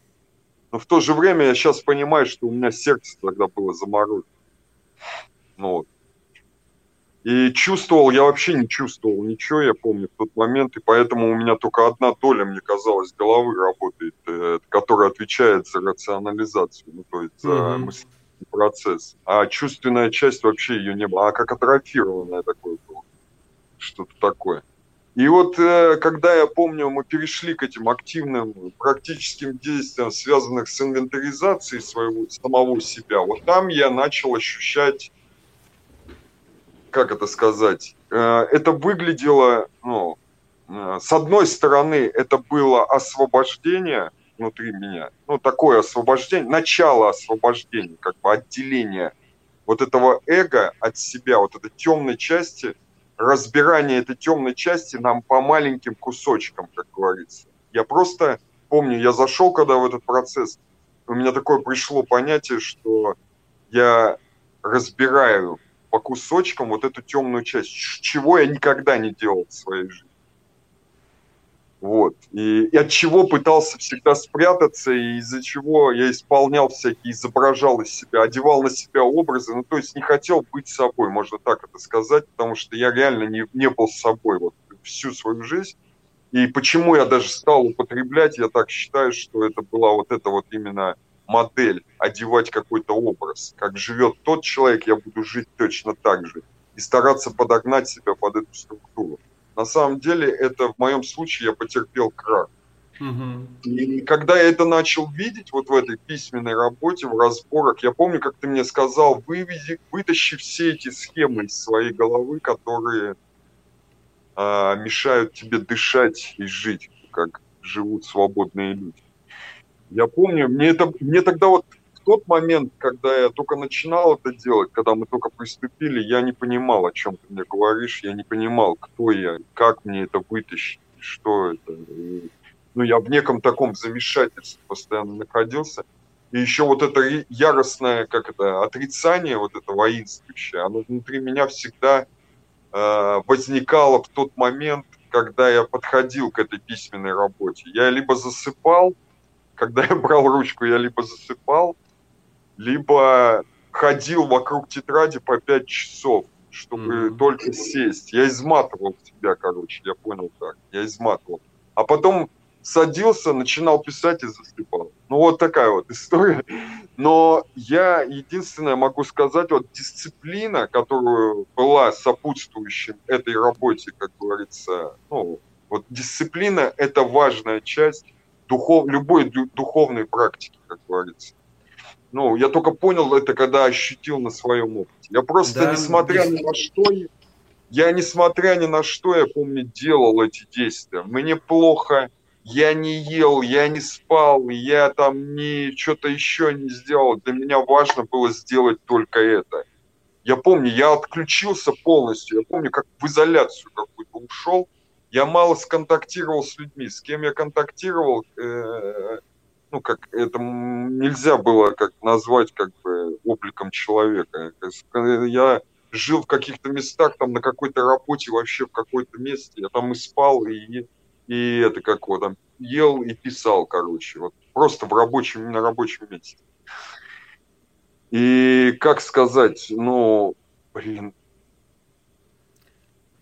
Но в то же время я сейчас понимаю, что у меня сердце тогда было заморожено. Ну, вот. И чувствовал, я вообще не чувствовал ничего, я помню, в тот момент, и поэтому у меня только одна доля, мне казалось, головы работает, э, которая отвечает за рационализацию, ну, то есть за mm-hmm. мысленный процесс. А чувственная часть вообще ее не было, а как атрофированная такое было, что-то такое. И вот э, когда я помню, мы перешли к этим активным практическим действиям, связанных с инвентаризацией своего самого себя, вот там я начал ощущать как это сказать, э, это выглядело, ну, э, с одной стороны, это было освобождение внутри меня, ну, такое освобождение, начало освобождения, как бы отделение вот этого эго от себя, вот этой темной части, разбирание этой темной части нам по маленьким кусочкам, как говорится. Я просто помню, я зашел когда в этот процесс, у меня такое пришло понятие, что я разбираю по кусочкам вот эту темную часть, чего я никогда не делал в своей жизни. Вот. И, и от чего пытался всегда спрятаться, и из-за чего я исполнял всякие, изображал из себя, одевал на себя образы, ну, то есть не хотел быть собой, можно так это сказать, потому что я реально не, не был собой вот всю свою жизнь. И почему я даже стал употреблять, я так считаю, что это была вот эта вот именно модель, одевать какой-то образ. Как живет тот человек, я буду жить точно так же. И стараться подогнать себя под эту структуру. На самом деле, это в моем случае я потерпел крах. Угу. И когда я это начал видеть вот в этой письменной работе, в разборах, я помню, как ты мне сказал, выведи, вытащи все эти схемы из своей головы, которые а, мешают тебе дышать и жить, как живут свободные люди. Я помню, мне, это, мне тогда вот в тот момент, когда я только начинал это делать, когда мы только приступили, я не понимал, о чем ты мне говоришь, я не понимал, кто я, как мне это вытащить, что это. И, ну, я в неком таком замешательстве постоянно находился. И еще вот это яростное, как это, отрицание, вот это воинствующее, оно внутри меня всегда э, возникало в тот момент, когда я подходил к этой письменной работе. Я либо засыпал, когда я брал ручку, я либо засыпал, либо ходил вокруг тетради по пять часов, чтобы mm-hmm. только сесть. Я изматывал себя, короче, я понял так. Я изматывал. А потом садился, начинал писать и засыпал. Ну, вот такая вот история. Но я единственное могу сказать, вот дисциплина, которая была сопутствующим этой работе, как говорится, ну, вот дисциплина – это важная часть духов, любой духовной практики, как говорится. Ну, я только понял это, когда ощутил на своем опыте. Я просто, да, несмотря ни на что, я, несмотря ни на что, я помню, делал эти действия. Мне плохо, я не ел, я не спал, я там не что-то еще не сделал. Для меня важно было сделать только это. Я помню, я отключился полностью. Я помню, как в изоляцию какую-то ушел я мало сконтактировал с людьми. С кем я контактировал, э, ну, как это нельзя было как назвать как бы обликом человека. Я жил в каких-то местах, там на какой-то работе, вообще в какой-то месте, я там и спал, и, и это как вот там ел и писал, короче, вот просто в рабочем, на рабочем месте. И как сказать, ну, блин,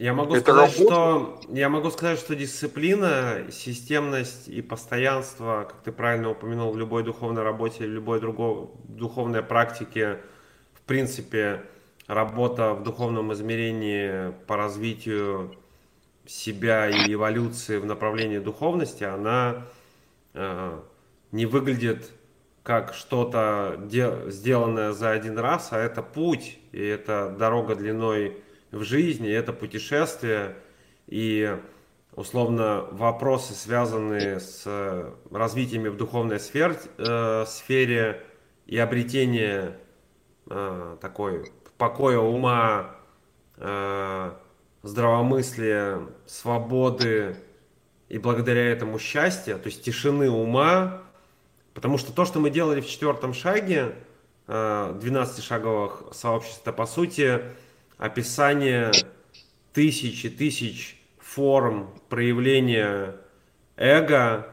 я могу, это сказать, что, я могу сказать, что дисциплина, системность и постоянство, как ты правильно упомянул, в любой духовной работе, в любой другой духовной практике, в принципе, работа в духовном измерении по развитию себя и эволюции в направлении духовности, она э, не выглядит как что-то сделанное за один раз, а это путь, и это дорога длиной в жизни, это путешествие, и условно вопросы, связанные с развитием в духовной сфер, э, сфере и обретение э, такой покоя ума, э, здравомыслия, свободы и благодаря этому счастья, то есть тишины ума, потому что то, что мы делали в четвертом шаге, 12-шаговых э, сообществ, это по сути описание тысячи тысяч форм проявления эго,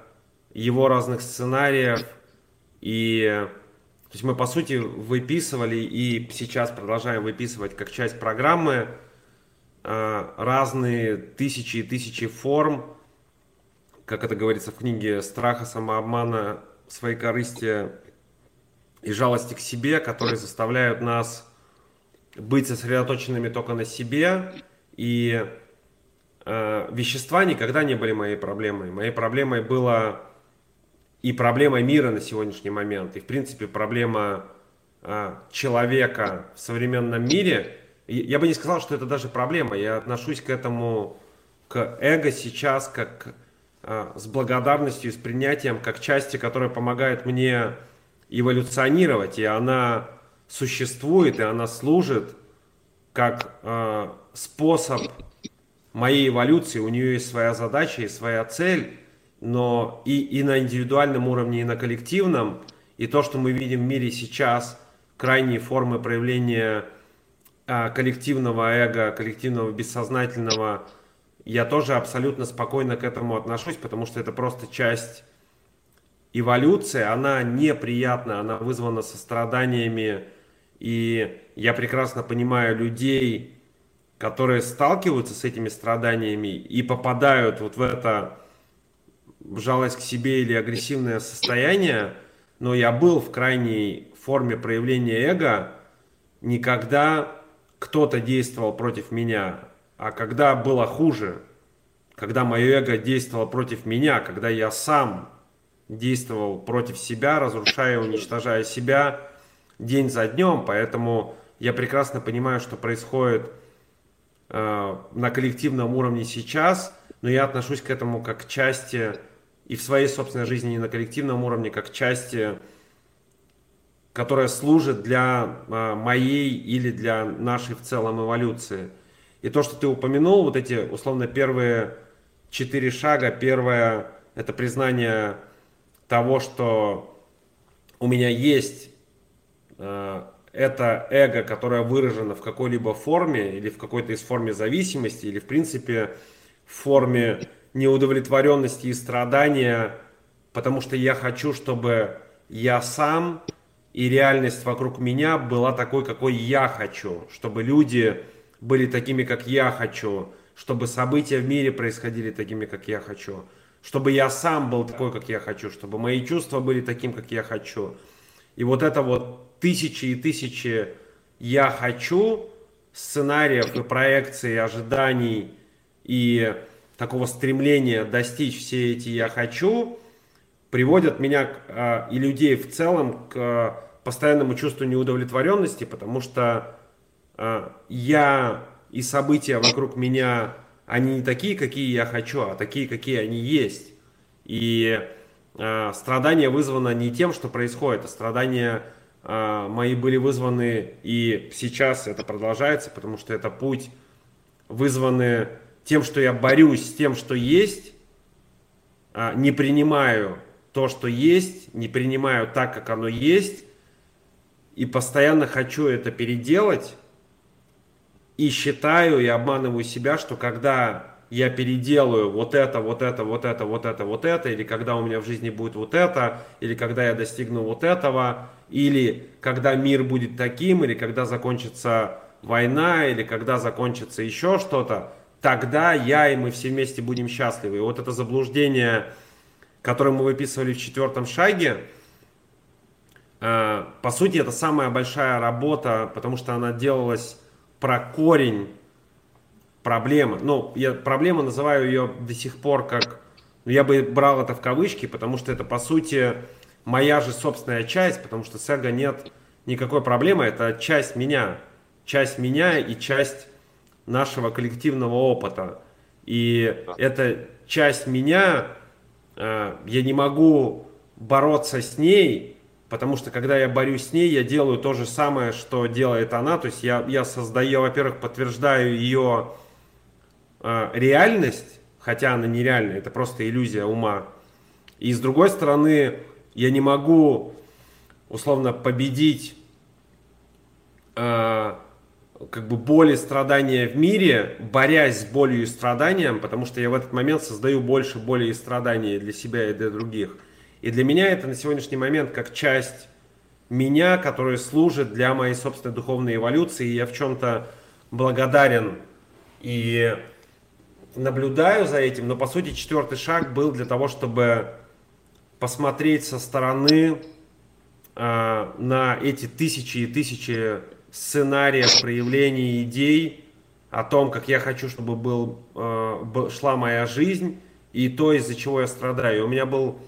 его разных сценариев. И то есть мы, по сути, выписывали и сейчас продолжаем выписывать как часть программы э, разные тысячи и тысячи форм, как это говорится в книге, страха, самообмана, своей корысти и жалости к себе, которые заставляют нас быть сосредоточенными только на себе. И э, вещества никогда не были моей проблемой. Моей проблемой было и проблема мира на сегодняшний момент, и в принципе проблема а, человека в современном мире, я бы не сказал, что это даже проблема, я отношусь к этому, к эго сейчас как а, с благодарностью и с принятием, как части, которая помогает мне эволюционировать, и она существует, и она служит как а, способ моей эволюции, у нее есть своя задача и своя цель, но и, и на индивидуальном уровне, и на коллективном, и то, что мы видим в мире сейчас, крайние формы проявления а, коллективного эго, коллективного бессознательного, я тоже абсолютно спокойно к этому отношусь, потому что это просто часть эволюции, она неприятна, она вызвана состраданиями, и я прекрасно понимаю людей, которые сталкиваются с этими страданиями и попадают вот в это жалость к себе или агрессивное состояние, но я был в крайней форме проявления эго не когда кто-то действовал против меня, а когда было хуже, когда мое эго действовало против меня, когда я сам действовал против себя, разрушая и уничтожая себя день за днем. Поэтому я прекрасно понимаю, что происходит э, на коллективном уровне сейчас, но я отношусь к этому как к части и в своей собственной жизни, и на коллективном уровне, как части, которая служит для а, моей или для нашей в целом эволюции. И то, что ты упомянул, вот эти условно первые четыре шага. Первое – это признание того, что у меня есть э, это эго, которое выражено в какой-либо форме или в какой-то из форме зависимости, или в принципе в форме неудовлетворенности и страдания, потому что я хочу, чтобы я сам и реальность вокруг меня была такой, какой я хочу, чтобы люди были такими, как я хочу, чтобы события в мире происходили такими, как я хочу, чтобы я сам был такой, как я хочу, чтобы мои чувства были таким, как я хочу. И вот это вот тысячи и тысячи «я хочу» сценариев и проекций, ожиданий и такого стремления достичь все эти «я хочу» приводят меня а, и людей в целом к постоянному чувству неудовлетворенности, потому что а, я и события вокруг меня, они не такие, какие я хочу, а такие, какие они есть. И страдание вызвано не тем, что происходит, а страдания э, мои были вызваны, и сейчас это продолжается, потому что это путь, вызваны тем, что я борюсь с тем, что есть, а, не принимаю то, что есть, не принимаю так, как оно есть, и постоянно хочу это переделать, и считаю и обманываю себя, что когда я переделаю вот это, вот это, вот это, вот это, вот это, или когда у меня в жизни будет вот это, или когда я достигну вот этого, или когда мир будет таким, или когда закончится война, или когда закончится еще что-то, тогда я и мы все вместе будем счастливы. И вот это заблуждение, которое мы выписывали в четвертом шаге, э, по сути, это самая большая работа, потому что она делалась про корень проблема. Ну, я проблема называю ее до сих пор как... Ну, я бы брал это в кавычки, потому что это, по сути, моя же собственная часть, потому что с эго нет никакой проблемы, это часть меня. Часть меня и часть нашего коллективного опыта. И эта часть меня, э, я не могу бороться с ней, потому что когда я борюсь с ней, я делаю то же самое, что делает она. То есть я, я создаю, во-первых, подтверждаю ее реальность, хотя она нереальная, это просто иллюзия ума. И с другой стороны, я не могу условно победить э, как бы боль и страдания в мире, борясь с болью и страданием, потому что я в этот момент создаю больше боли и страданий для себя и для других. И для меня это на сегодняшний момент как часть меня, которая служит для моей собственной духовной эволюции, и я в чем-то благодарен и наблюдаю за этим, но по сути четвертый шаг был для того, чтобы посмотреть со стороны э, на эти тысячи и тысячи сценариев проявлений идей о том, как я хочу, чтобы был, э, шла моя жизнь и то, из-за чего я страдаю. У меня был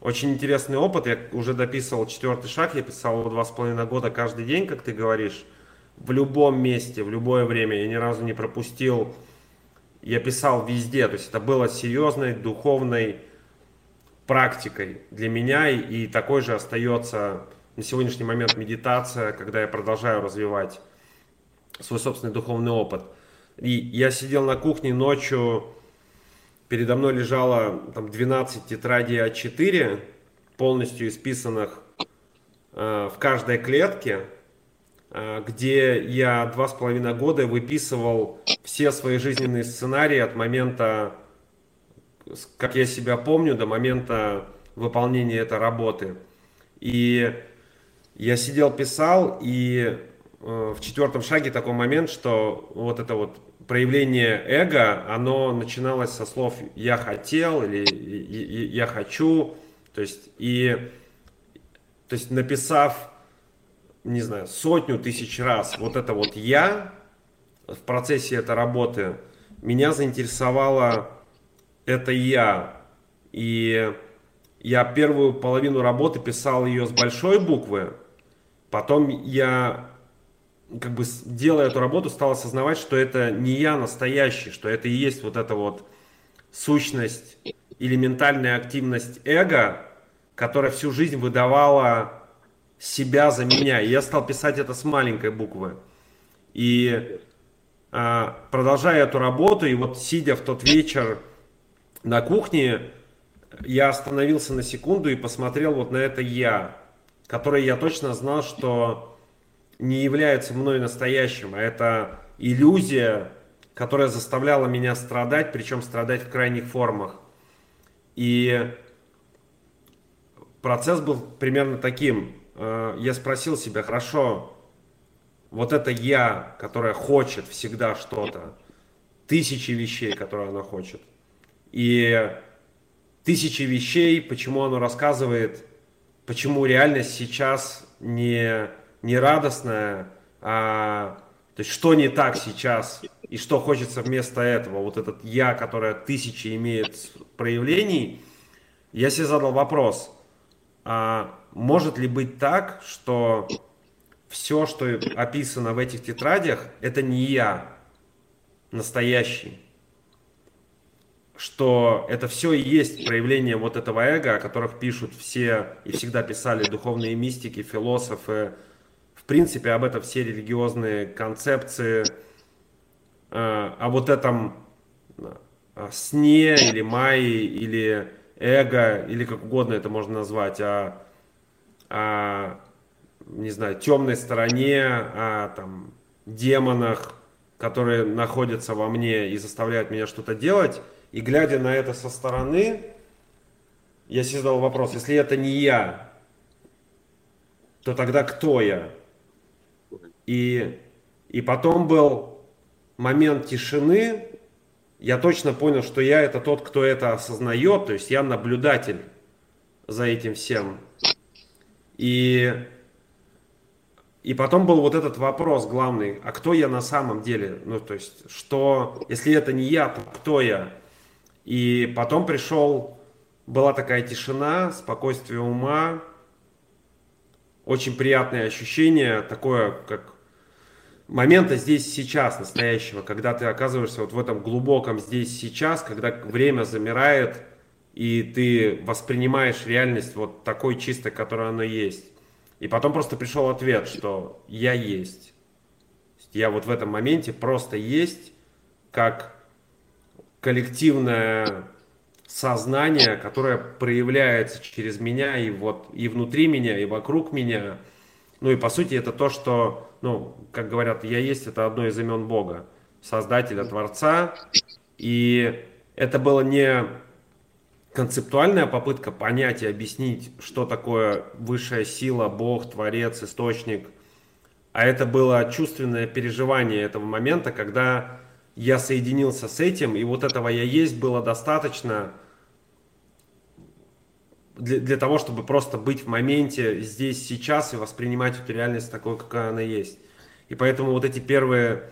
очень интересный опыт. Я уже дописывал четвертый шаг, я писал его два с половиной года каждый день, как ты говоришь, в любом месте, в любое время. Я ни разу не пропустил. Я писал везде. То есть это было серьезной, духовной практикой для меня и, такой же остается на сегодняшний момент медитация, когда я продолжаю развивать свой собственный духовный опыт. И я сидел на кухне ночью, передо мной лежало там 12 тетрадей А4, полностью исписанных э, в каждой клетке, где я два с половиной года выписывал все свои жизненные сценарии от момента, как я себя помню, до момента выполнения этой работы. И я сидел, писал, и э, в четвертом шаге такой момент, что вот это вот проявление эго, оно начиналось со слов «я хотел» или «я хочу», то есть, и, то есть написав, не знаю, сотню тысяч раз вот это вот «я» в процессе этой работы, меня заинтересовало это «я», и я первую половину работы писал ее с большой буквы, Потом я, как бы делая эту работу, стал осознавать, что это не я настоящий, что это и есть вот эта вот сущность или ментальная активность эго, которая всю жизнь выдавала себя за меня. И я стал писать это с маленькой буквы. И а, продолжая эту работу, и вот сидя в тот вечер на кухне, я остановился на секунду и посмотрел вот на это я которые я точно знал, что не являются мной настоящим, а это иллюзия, которая заставляла меня страдать, причем страдать в крайних формах. И процесс был примерно таким. Э, я спросил себя, хорошо, вот это я, которая хочет всегда что-то, тысячи вещей, которые она хочет, и тысячи вещей, почему оно рассказывает почему реальность сейчас не, не радостная, а то есть что не так сейчас и что хочется вместо этого. Вот этот я, которое тысячи имеет проявлений, я себе задал вопрос, а может ли быть так, что все, что описано в этих тетрадях, это не я настоящий? что это все и есть проявление вот этого эго, о которых пишут все и всегда писали духовные мистики, философы. В принципе, об этом все религиозные концепции, э, о вот этом э, сне или майе, или эго, или как угодно это можно назвать, о, не знаю, темной стороне, о там, демонах, которые находятся во мне и заставляют меня что-то делать – и глядя на это со стороны, я себе задал вопрос, если это не я, то тогда кто я? И, и потом был момент тишины, я точно понял, что я это тот, кто это осознает, то есть я наблюдатель за этим всем. И И потом был вот этот вопрос главный, а кто я на самом деле? Ну, то есть, что, если это не я, то кто я? И потом пришел, была такая тишина, спокойствие ума, очень приятное ощущение, такое, как момента здесь сейчас, настоящего, когда ты оказываешься вот в этом глубоком здесь сейчас, когда время замирает, и ты воспринимаешь реальность вот такой чистой, которая она есть. И потом просто пришел ответ, что я есть. Я вот в этом моменте просто есть, как коллективное сознание, которое проявляется через меня и вот и внутри меня, и вокруг меня. Ну и по сути это то, что, ну, как говорят, я есть, это одно из имен Бога, Создателя, Творца. И это было не концептуальная попытка понять и объяснить, что такое высшая сила, Бог, Творец, Источник, а это было чувственное переживание этого момента, когда я соединился с этим, и вот этого я есть было достаточно для, для того, чтобы просто быть в моменте здесь, сейчас и воспринимать эту реальность такой, какая она есть. И поэтому вот эти первые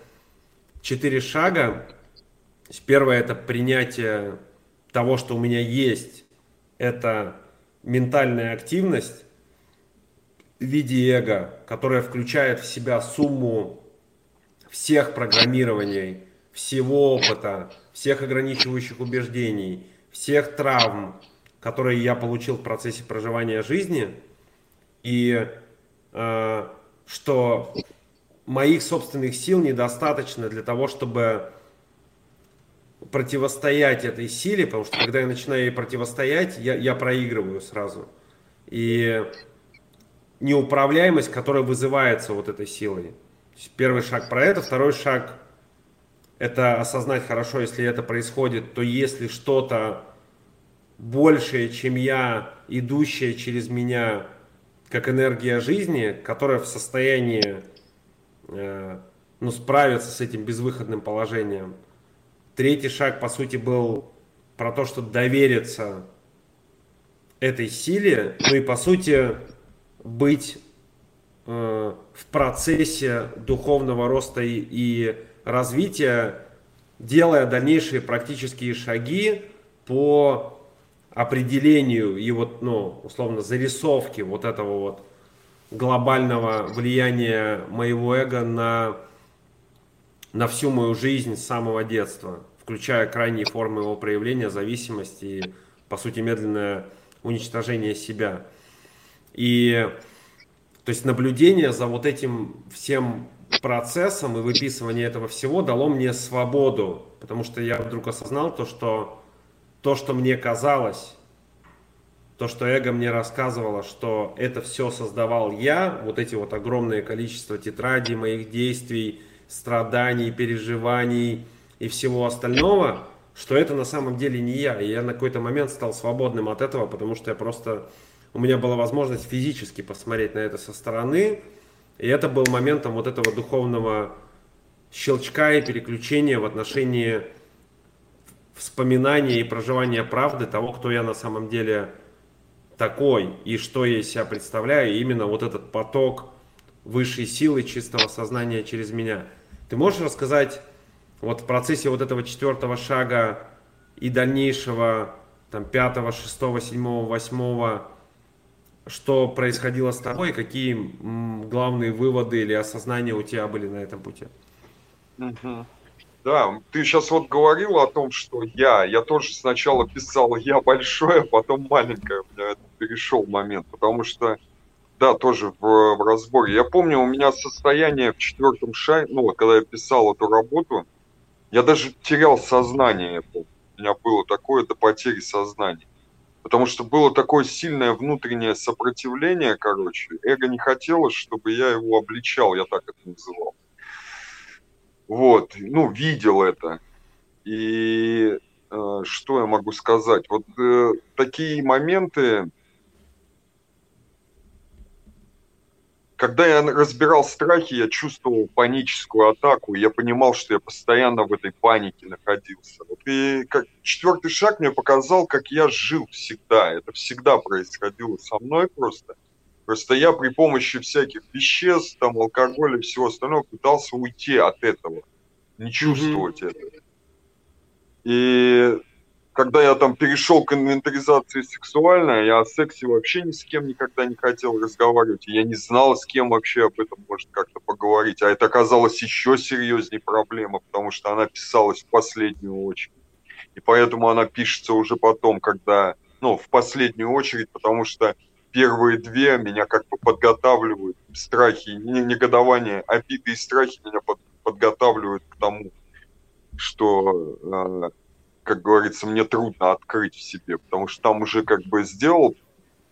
четыре шага, первое это принятие того, что у меня есть, это ментальная активность в виде эго, которая включает в себя сумму всех программирований, всего опыта, всех ограничивающих убеждений, всех травм, которые я получил в процессе проживания жизни, и э, что моих собственных сил недостаточно для того, чтобы противостоять этой силе, потому что когда я начинаю ей противостоять, я, я проигрываю сразу. И неуправляемость, которая вызывается вот этой силой. Первый шаг про это, второй шаг это осознать хорошо, если это происходит, то если что-то большее, чем я, идущее через меня, как энергия жизни, которая в состоянии э, ну, справиться с этим безвыходным положением – Третий шаг, по сути, был про то, что довериться этой силе, ну и, по сути, быть э, в процессе духовного роста и, и развития, делая дальнейшие практические шаги по определению и вот, ну, условно, зарисовке вот этого вот глобального влияния моего эго на на всю мою жизнь с самого детства, включая крайние формы его проявления, зависимости и, по сути, медленное уничтожение себя. И то есть наблюдение за вот этим всем процессом и выписывание этого всего дало мне свободу, потому что я вдруг осознал то, что то, что мне казалось, то, что эго мне рассказывало, что это все создавал я, вот эти вот огромное количество тетрадей моих действий, страданий, переживаний и всего остального, что это на самом деле не я. И я на какой-то момент стал свободным от этого, потому что я просто... У меня была возможность физически посмотреть на это со стороны. И это был моментом вот этого духовного щелчка и переключения в отношении вспоминания и проживания правды того, кто я на самом деле такой и что я из себя представляю. И именно вот этот поток высшей силы чистого сознания через меня. Ты можешь рассказать вот в процессе вот этого четвертого шага и дальнейшего там пятого, шестого, седьмого, восьмого, что происходило с тобой, какие главные выводы или осознания у тебя были на этом пути?
Да, ты сейчас вот говорил о том, что я, я тоже сначала писал я большое, а потом маленькое, у меня перешел момент, потому что да, тоже в, в разборе. Я помню, у меня состояние в четвертом шаге, ну вот когда я писал эту работу, я даже терял сознание. У меня было такое до потери сознания. Потому что было такое сильное внутреннее сопротивление, короче. Эго не хотело, чтобы я его обличал, я так это называл. Вот, ну, видел это. И э, что я могу сказать? Вот э, такие моменты, когда я разбирал страхи, я чувствовал паническую атаку, я понимал, что я постоянно в этой панике находился. Вот и как четвертый шаг мне показал, как я жил всегда. Это всегда происходило со мной просто. Просто я при помощи всяких веществ, там, алкоголя и всего остального пытался уйти от этого, не чувствовать mm-hmm. это. И когда я там перешел к инвентаризации сексуальной, я о сексе вообще ни с кем никогда не хотел разговаривать. Я не знал, с кем вообще об этом может как-то поговорить. А это оказалось еще серьезнее проблема, потому что она писалась в последнюю очередь. И поэтому она пишется уже потом, когда, ну, в последнюю очередь, потому что первые две меня как бы подготавливают, страхи, негодование, обиды и страхи меня под, подготавливают к тому, что э, как говорится, мне трудно открыть в себе, потому что там уже как бы сделал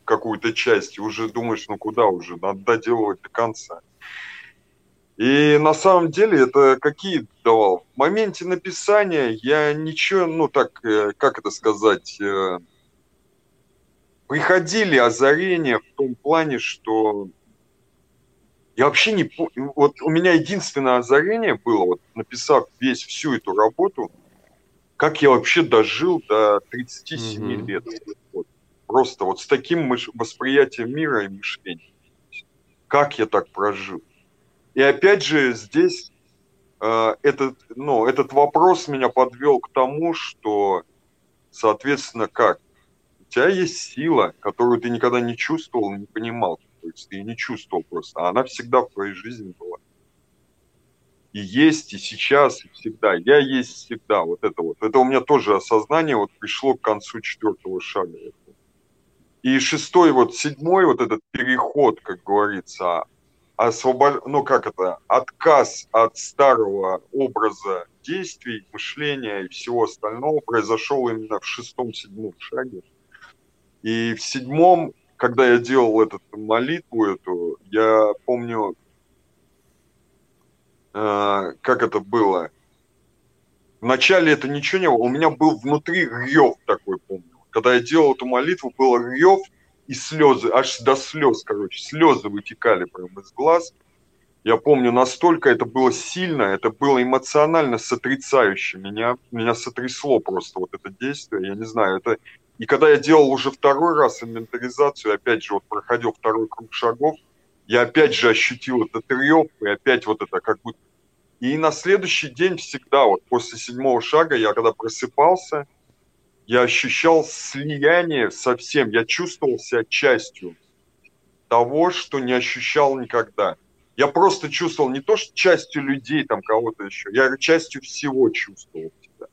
какую-то часть, и уже думаешь, ну куда уже, надо доделывать до конца. И на самом деле это какие давал? В моменте написания я ничего, ну так, э, как это сказать, э, приходили озарения в том плане, что я вообще не вот у меня единственное озарение было, вот написав весь всю эту работу – как я вообще дожил до 37 mm-hmm. лет. Вот. Просто вот с таким мыш- восприятием мира и мышления. Как я так прожил? И опять же здесь э, этот, ну, этот вопрос меня подвел к тому, что, соответственно, как? У тебя есть сила, которую ты никогда не чувствовал, не понимал. То есть ты не чувствовал просто, а она всегда в твоей жизни была и есть, и сейчас, и всегда. Я есть всегда. Вот это вот. Это у меня тоже осознание вот пришло к концу четвертого шага. И шестой, вот седьмой, вот этот переход, как говорится, освобод... ну как это, отказ от старого образа действий, мышления и всего остального произошел именно в шестом-седьмом шаге. И в седьмом, когда я делал эту молитву эту, я помню, как это было? Вначале это ничего не было. У меня был внутри рев такой, помню. Когда я делал эту молитву, был рев и слезы, аж до слез, короче, слезы вытекали прямо из глаз. Я помню, настолько это было сильно, это было эмоционально сотрясающе. Меня, меня сотрясло просто вот это действие, я не знаю, это... И когда я делал уже второй раз инвентаризацию, опять же, вот проходил второй круг шагов, я опять же ощутил этот рев, и опять вот это как будто... И на следующий день всегда, вот после седьмого шага, я когда просыпался, я ощущал слияние совсем, я чувствовал себя частью того, что не ощущал никогда. Я просто чувствовал не то, что частью людей, там кого-то еще, я частью всего чувствовал себя.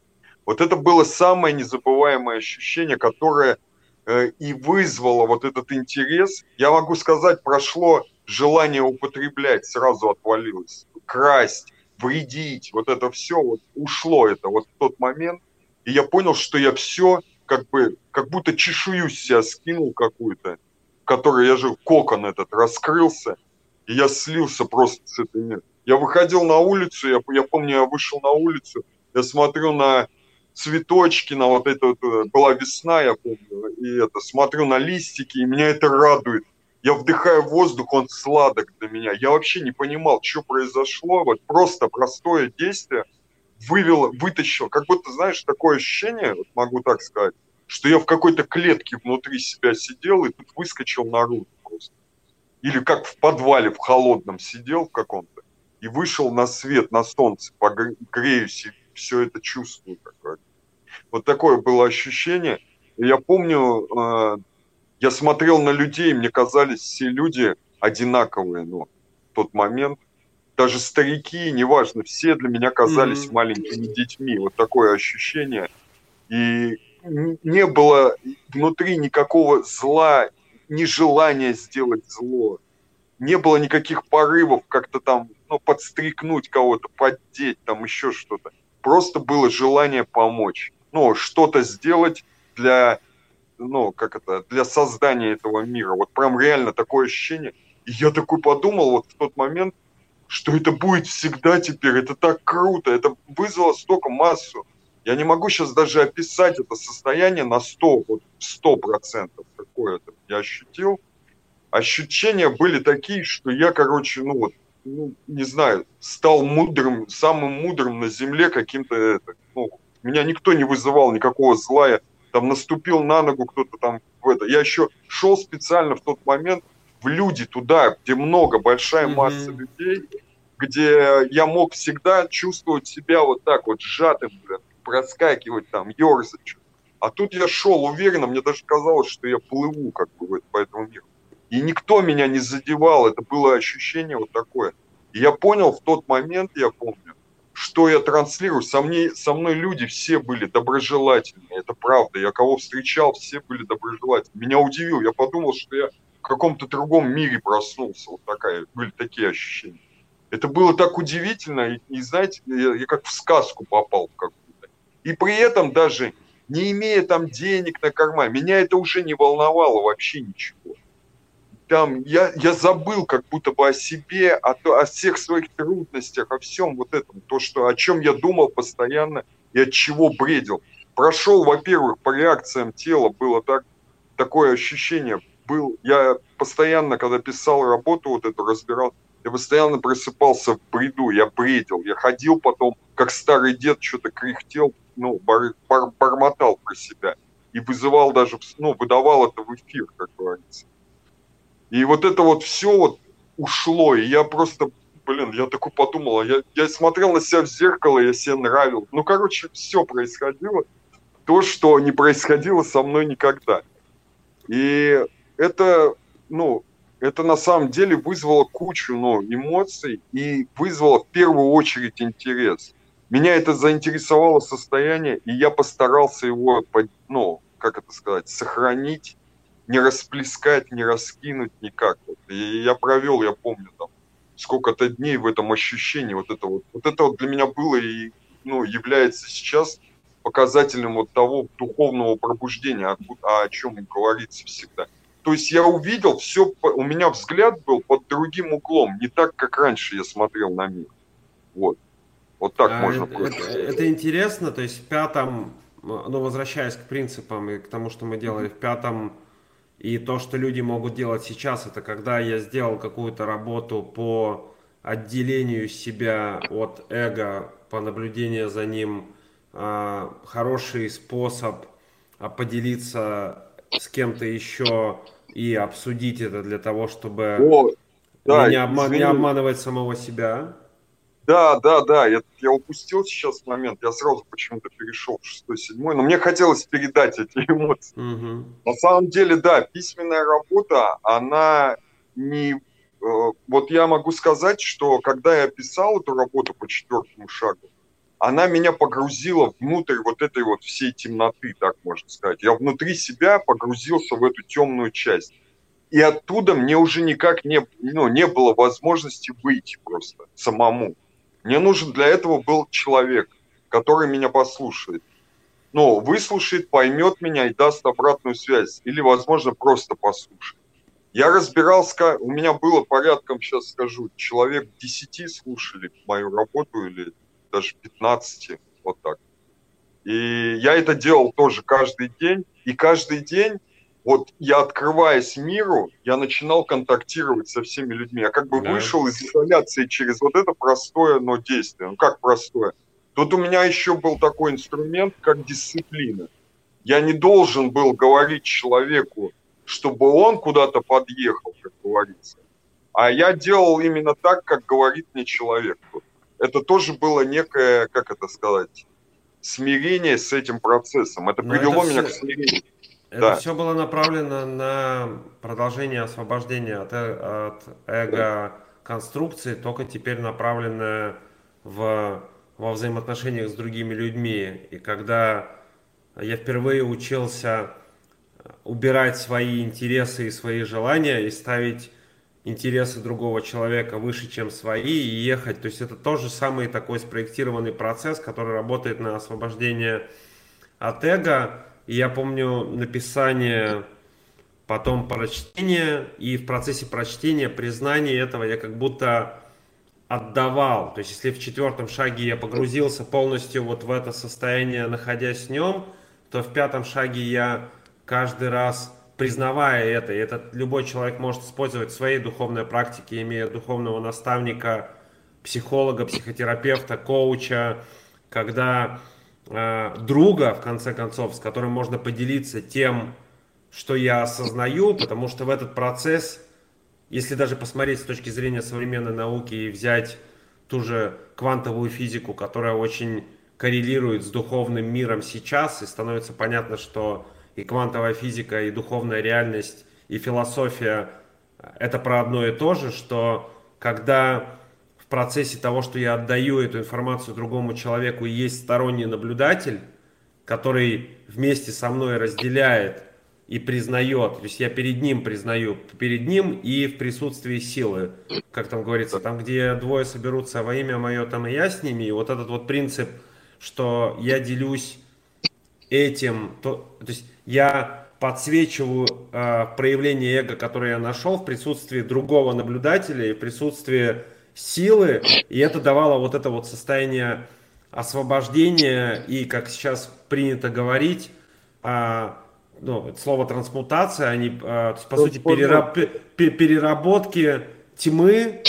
Вот это было самое незабываемое ощущение, которое э, и вызвало вот этот интерес. Я могу сказать, прошло желание употреблять сразу отвалилось, красть, вредить, вот это все вот ушло это вот в тот момент, и я понял, что я все как бы, как будто чешую себя скинул какую-то, в которой я жил, кокон этот раскрылся, и я слился просто с этой миром. Я выходил на улицу, я, я помню, я вышел на улицу, я смотрю на цветочки, на вот это, вот, была весна, я помню, и это, смотрю на листики, и меня это радует я вдыхаю воздух, он сладок для меня. Я вообще не понимал, что произошло. Вот просто простое действие вывело, вытащил. Как будто, знаешь, такое ощущение, вот могу так сказать, что я в какой-то клетке внутри себя сидел и тут выскочил наружу просто. Или как в подвале в холодном сидел в каком-то и вышел на свет, на солнце, погреюсь и все это чувствую. Какое. Вот такое было ощущение. Я помню, э, я смотрел на людей, мне казались все люди одинаковые, ну, в тот момент. Даже старики, неважно, все для меня казались mm-hmm. маленькими детьми. Вот такое ощущение. И не было внутри никакого зла, ни желания сделать зло. Не было никаких порывов как-то там ну, подстрикнуть кого-то, поддеть, там еще что-то. Просто было желание помочь. Ну, что-то сделать для ну, как это, для создания этого мира. Вот прям реально такое ощущение. И я такой подумал вот в тот момент, что это будет всегда теперь, это так круто, это вызвало столько массу. Я не могу сейчас даже описать это состояние на 100, вот 100 процентов, какое это я ощутил. Ощущения были такие, что я, короче, ну вот, ну, не знаю, стал мудрым, самым мудрым на земле каким-то, ну, меня никто не вызывал никакого зла, я там наступил на ногу кто-то там в это. Я еще шел специально в тот момент, в люди туда, где много, большая mm-hmm. масса людей, где я мог всегда чувствовать себя вот так вот сжатым, блин, проскакивать там, ерзать. А тут я шел уверенно, мне даже казалось, что я плыву как бы по этому миру. И никто меня не задевал, это было ощущение вот такое. И я понял в тот момент, я помню, что я транслирую. Со мной, со мной люди все были доброжелательные, это правда. Я кого встречал, все были доброжелательны. Меня удивил, я подумал, что я в каком-то другом мире проснулся. Вот такая, были такие ощущения. Это было так удивительно, и, и знаете, я, я как в сказку попал какую-то. И при этом даже не имея там денег на корма, меня это уже не волновало вообще ничего. Там я, я забыл как будто бы о себе, о, о всех своих трудностях, о всем вот этом, то, что, о чем я думал постоянно и от чего бредил. Прошел, во-первых, по реакциям тела было так, такое ощущение, был, я постоянно, когда писал работу, вот эту разбирал, я постоянно просыпался в бреду, я бредил, я ходил потом, как старый дед, что-то кряхтел, ну, бар, бар, бормотал про себя и вызывал даже, ну, выдавал это в эфир, как говорится. И вот это вот все вот ушло, и я просто, блин, я такой подумал, я, я смотрел на себя в зеркало, я себе нравил. Ну, короче, все происходило, то, что не происходило со мной никогда. И это, ну, это на самом деле вызвало кучу ну, эмоций и вызвало в первую очередь интерес. Меня это заинтересовало состояние, и я постарался его, ну, как это сказать, сохранить, не расплескать, не раскинуть никак. И я провел, я помню, там, сколько-то дней в этом ощущении. Вот это вот, вот это вот для меня было и ну, является сейчас показателем вот того духовного пробуждения, о, о чем говорится всегда. То есть я увидел все, у меня взгляд был под другим углом, не так, как раньше я смотрел на мир. Вот. Вот так а можно
это, это, это интересно, то есть в пятом, ну, возвращаясь к принципам и к тому, что мы делали в пятом, и то, что люди могут делать сейчас, это когда я сделал какую-то работу по отделению себя от эго, по наблюдению за ним, а, хороший способ а, поделиться с кем-то еще и обсудить это для того, чтобы О, да, не, обман, не обманывать самого себя.
Да, да, да, я, я упустил сейчас момент, я сразу почему-то перешел в шестой, седьмой, но мне хотелось передать эти эмоции. Угу. На самом деле, да, письменная работа, она не... Э, вот я могу сказать, что когда я писал эту работу по четвертому шагу, она меня погрузила внутрь вот этой вот всей темноты, так можно сказать. Я внутри себя погрузился в эту темную часть. И оттуда мне уже никак не, ну, не было возможности выйти просто самому. Мне нужен для этого был человек, который меня послушает. Ну, выслушает, поймет меня и даст обратную связь. Или, возможно, просто послушает. Я разбирался, у меня было порядком, сейчас скажу, человек 10 слушали мою работу или даже 15, вот так. И я это делал тоже каждый день. И каждый день, вот я открываясь миру, я начинал контактировать со всеми людьми. Я как бы да. вышел из изоляции через вот это простое, но действие. Ну как простое? Тут у меня еще был такой инструмент, как дисциплина. Я не должен был говорить человеку, чтобы он куда-то подъехал, как говорится. А я делал именно так, как говорит мне человек. Это тоже было некое, как это сказать, смирение с этим процессом. Это Но привело это меня все, к смирению.
Это да. все было направлено на продолжение освобождения от, э, от эго-конструкции, только теперь направленное в, во взаимоотношениях с другими людьми. И когда я впервые учился убирать свои интересы и свои желания и ставить интересы другого человека выше, чем свои, и ехать. То есть это тоже самый такой спроектированный процесс, который работает на освобождение от эго. Я помню написание, потом прочтение, и в процессе прочтения, признания этого я как будто отдавал. То есть если в четвертом шаге я погрузился полностью вот в это состояние, находясь в нем, то в пятом шаге я каждый раз признавая это, и это любой человек может использовать в своей духовной практике, имея духовного наставника, психолога, психотерапевта, коуча, когда э, друга, в конце концов, с которым можно поделиться тем, что я осознаю, потому что в этот процесс если даже посмотреть с точки зрения современной науки и взять ту же квантовую физику, которая очень коррелирует с духовным миром сейчас, и становится понятно, что и квантовая физика, и духовная реальность, и философия – это про одно и то же, что когда процессе того, что я отдаю эту информацию другому человеку, есть сторонний наблюдатель, который вместе со мной разделяет и признает, то есть я перед ним признаю, перед ним и в присутствии силы, как там говорится, там, где двое соберутся во имя мое, там и я с ними, и вот этот вот принцип, что я делюсь этим, то, то есть я подсвечиваю э, проявление эго, которое я нашел в присутствии другого наблюдателя и в присутствии силы, и это давало вот это вот состояние освобождения и, как сейчас принято говорить, э, ну, слово трансмутация, они, то есть, по сути, перераб, переработки тьмы,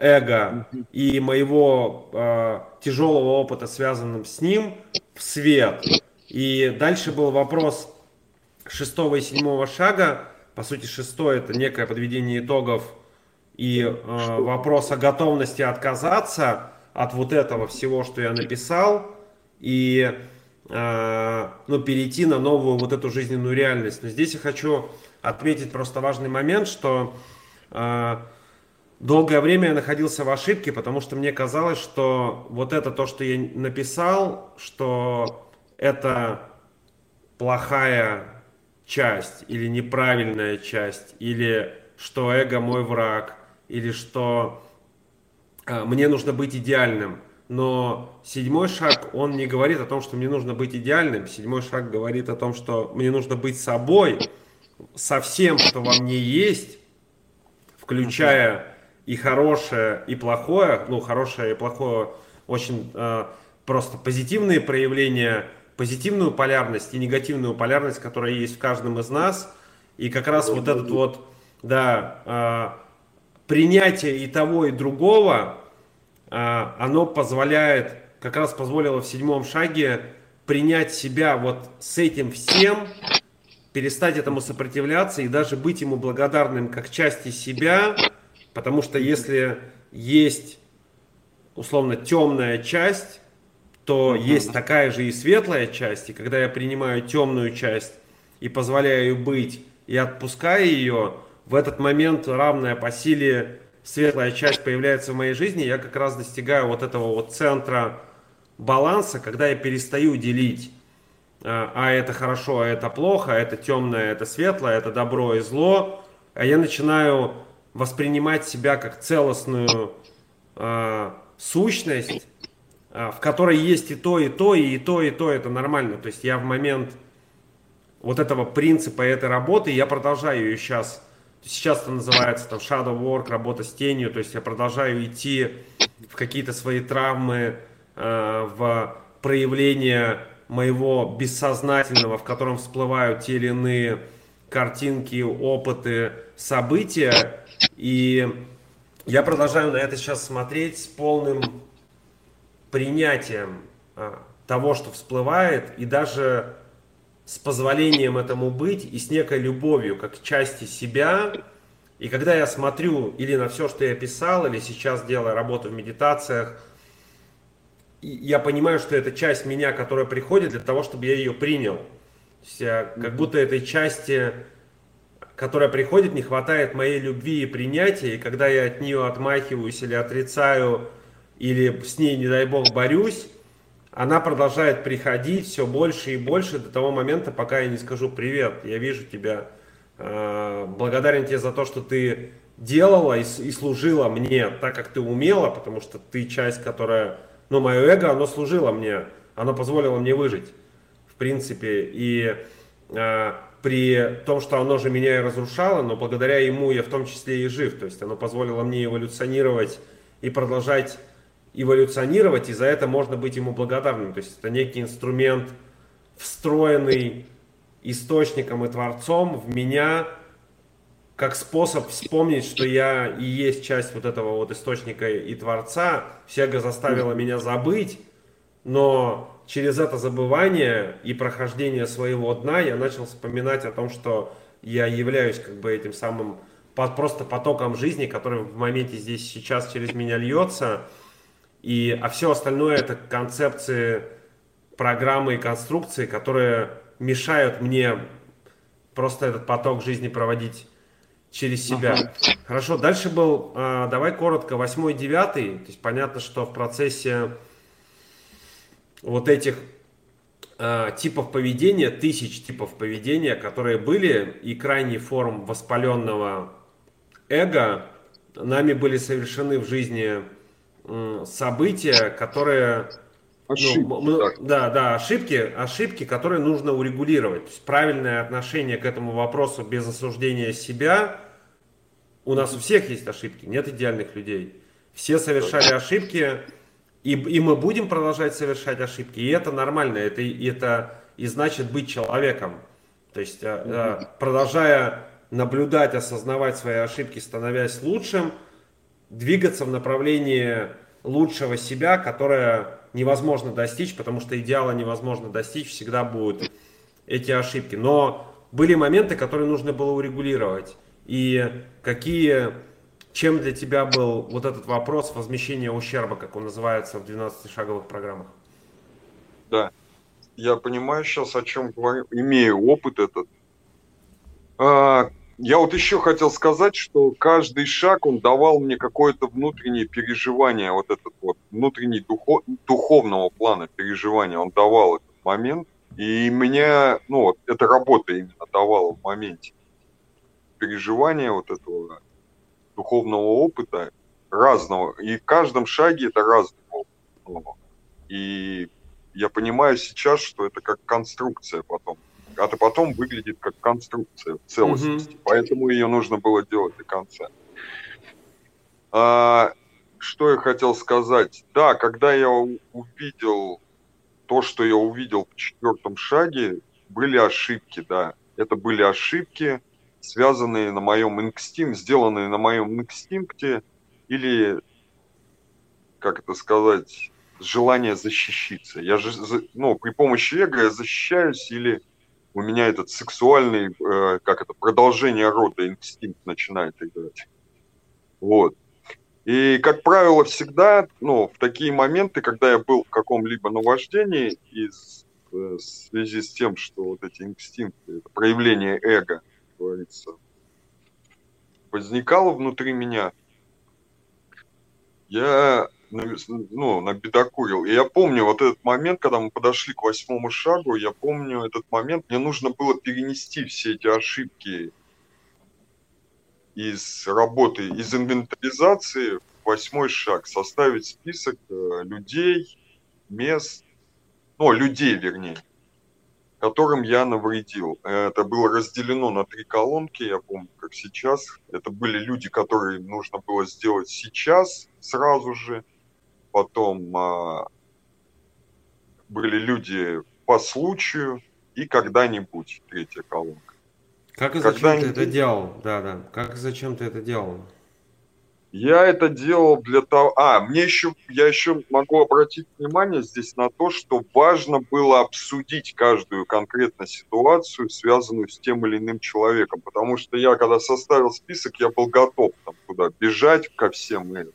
эго и моего э, тяжелого опыта, связанным с ним, в свет. И дальше был вопрос шестого и седьмого шага. По сути, шестой это некое подведение итогов и э, вопрос о готовности отказаться от вот этого всего, что я написал, и э, ну, перейти на новую вот эту жизненную реальность. Но здесь я хочу отметить просто важный момент, что э, долгое время я находился в ошибке, потому что мне казалось, что вот это то, что я написал, что это плохая часть или неправильная часть, или что эго мой враг, или что э, мне нужно быть идеальным. Но седьмой шаг, он не говорит о том, что мне нужно быть идеальным. Седьмой шаг говорит о том, что мне нужно быть собой, со всем, что во мне есть, включая и хорошее, и плохое. Ну, хорошее и плохое очень э, просто позитивные проявления позитивную полярность и негативную полярность, которая есть в каждом из нас. И как раз вот этот вот, да, а, принятие и того, и другого, а, оно позволяет, как раз позволило в седьмом шаге принять себя вот с этим всем, перестать этому сопротивляться и даже быть ему благодарным как части себя, потому что если есть условно темная часть, то есть такая же и светлая часть, и когда я принимаю темную часть и позволяю быть, и отпускаю ее, в этот момент равная по силе светлая часть появляется в моей жизни, я как раз достигаю вот этого вот центра баланса, когда я перестаю делить, а, а это хорошо, а это плохо, а это темное, это светлое, это добро и зло, а я начинаю воспринимать себя как целостную э, сущность, а, в которой есть и то, и то, и то, и то, это нормально. То есть я в момент вот этого принципа этой работы, я продолжаю ее сейчас, сейчас это называется там shadow work, работа с тенью, то есть я продолжаю идти в какие-то свои травмы, э, в проявление моего бессознательного, в котором всплывают те или иные картинки, опыты, события. И я продолжаю на это сейчас смотреть с полным принятием а, того, что всплывает, и даже с позволением этому быть, и с некой любовью, как части себя. И когда я смотрю или на все, что я писал, или сейчас делаю работу в медитациях, я понимаю, что это часть меня, которая приходит для того, чтобы я ее принял. То есть я, как будто этой части, которая приходит, не хватает моей любви и принятия, и когда я от нее отмахиваюсь или отрицаю, или с ней, не дай бог, борюсь, она продолжает приходить все больше и больше до того момента, пока я не скажу привет, я вижу тебя, э, благодарен тебе за то, что ты делала и, служила мне так, как ты умела, потому что ты часть, которая, ну, мое эго, оно служило мне, оно позволило мне выжить, в принципе, и э, при том, что оно же меня и разрушало, но благодаря ему я в том числе и жив, то есть оно позволило мне эволюционировать и продолжать эволюционировать, и за это можно быть ему благодарным. То есть это некий инструмент, встроенный источником и творцом в меня, как способ вспомнить, что я и есть часть вот этого вот источника и творца. Всего заставила меня забыть, но через это забывание и прохождение своего дна я начал вспоминать о том, что я являюсь как бы этим самым под просто потоком жизни, который в моменте здесь сейчас через меня льется. И, а все остальное это концепции, программы и конструкции, которые мешают мне просто этот поток жизни проводить через себя. Хорошо, дальше был, а, давай коротко, восьмой, девятый. То есть понятно, что в процессе вот этих э, типов поведения, тысяч типов поведения, которые были, и крайний форм воспаленного эго, нами были совершены в жизни э, события, которые...
Ну, ошибки,
ну, да, да, ошибки, ошибки, которые нужно урегулировать. То есть правильное отношение к этому вопросу без осуждения себя. У нас у всех есть ошибки, нет идеальных людей. Все совершали ошибки, и, и мы будем продолжать совершать ошибки, и это нормально, это, это и значит быть человеком. То есть, mm продолжая наблюдать, осознавать свои ошибки, становясь лучшим, двигаться в направлении лучшего себя, которое невозможно достичь, потому что идеала невозможно достичь, всегда будут эти ошибки. Но были моменты, которые нужно было урегулировать. И какие чем для тебя был вот этот вопрос возмещения ущерба, как он называется в 12-шаговых программах?
Да, я понимаю сейчас, о чем говорю, имею опыт этот. А, я вот еще хотел сказать, что каждый шаг, он давал мне какое-то внутреннее переживание, вот этот вот внутренний духов, духовного плана переживания, он давал этот момент. И меня, ну вот, эта работа именно давала в моменте переживания вот этого духовного опыта разного. И в каждом шаге это разный опыт. И я понимаю сейчас, что это как конструкция потом. А то потом выглядит как конструкция в целостности. Mm-hmm. Поэтому ее нужно было делать до конца. А, что я хотел сказать? Да, когда я увидел то, что я увидел в четвертом шаге, были ошибки, да. Это были ошибки, связанные на моем инстинкте, сделанные на моем инстинкте или, как это сказать, желание защищиться. Я же, ну, при помощи эго я защищаюсь или у меня этот сексуальный, э, как это, продолжение рода инстинкт начинает играть. Вот. И, как правило, всегда, ну, в такие моменты, когда я был в каком-либо наваждении, из, э, в связи с тем, что вот эти инстинкты, это проявление эго, говорится, возникало внутри меня, я ну, набедокурил. И я помню вот этот момент, когда мы подошли к восьмому шагу, я помню этот момент, мне нужно было перенести все эти ошибки из работы, из инвентаризации в восьмой шаг, составить список э, людей, мест, ну, людей, вернее, которым я навредил. Это было разделено на три колонки, я помню, как сейчас. Это были люди, которые нужно было сделать сейчас, сразу же. Потом а, были люди по случаю и когда-нибудь, третья колонка.
Как и зачем ты это делал? Да, да. Как и зачем ты это делал?
Я это делал для того... А, мне еще, я еще могу обратить внимание здесь на то, что важно было обсудить каждую конкретно ситуацию, связанную с тем или иным человеком. Потому что я, когда составил список, я был готов там туда бежать ко всем этим.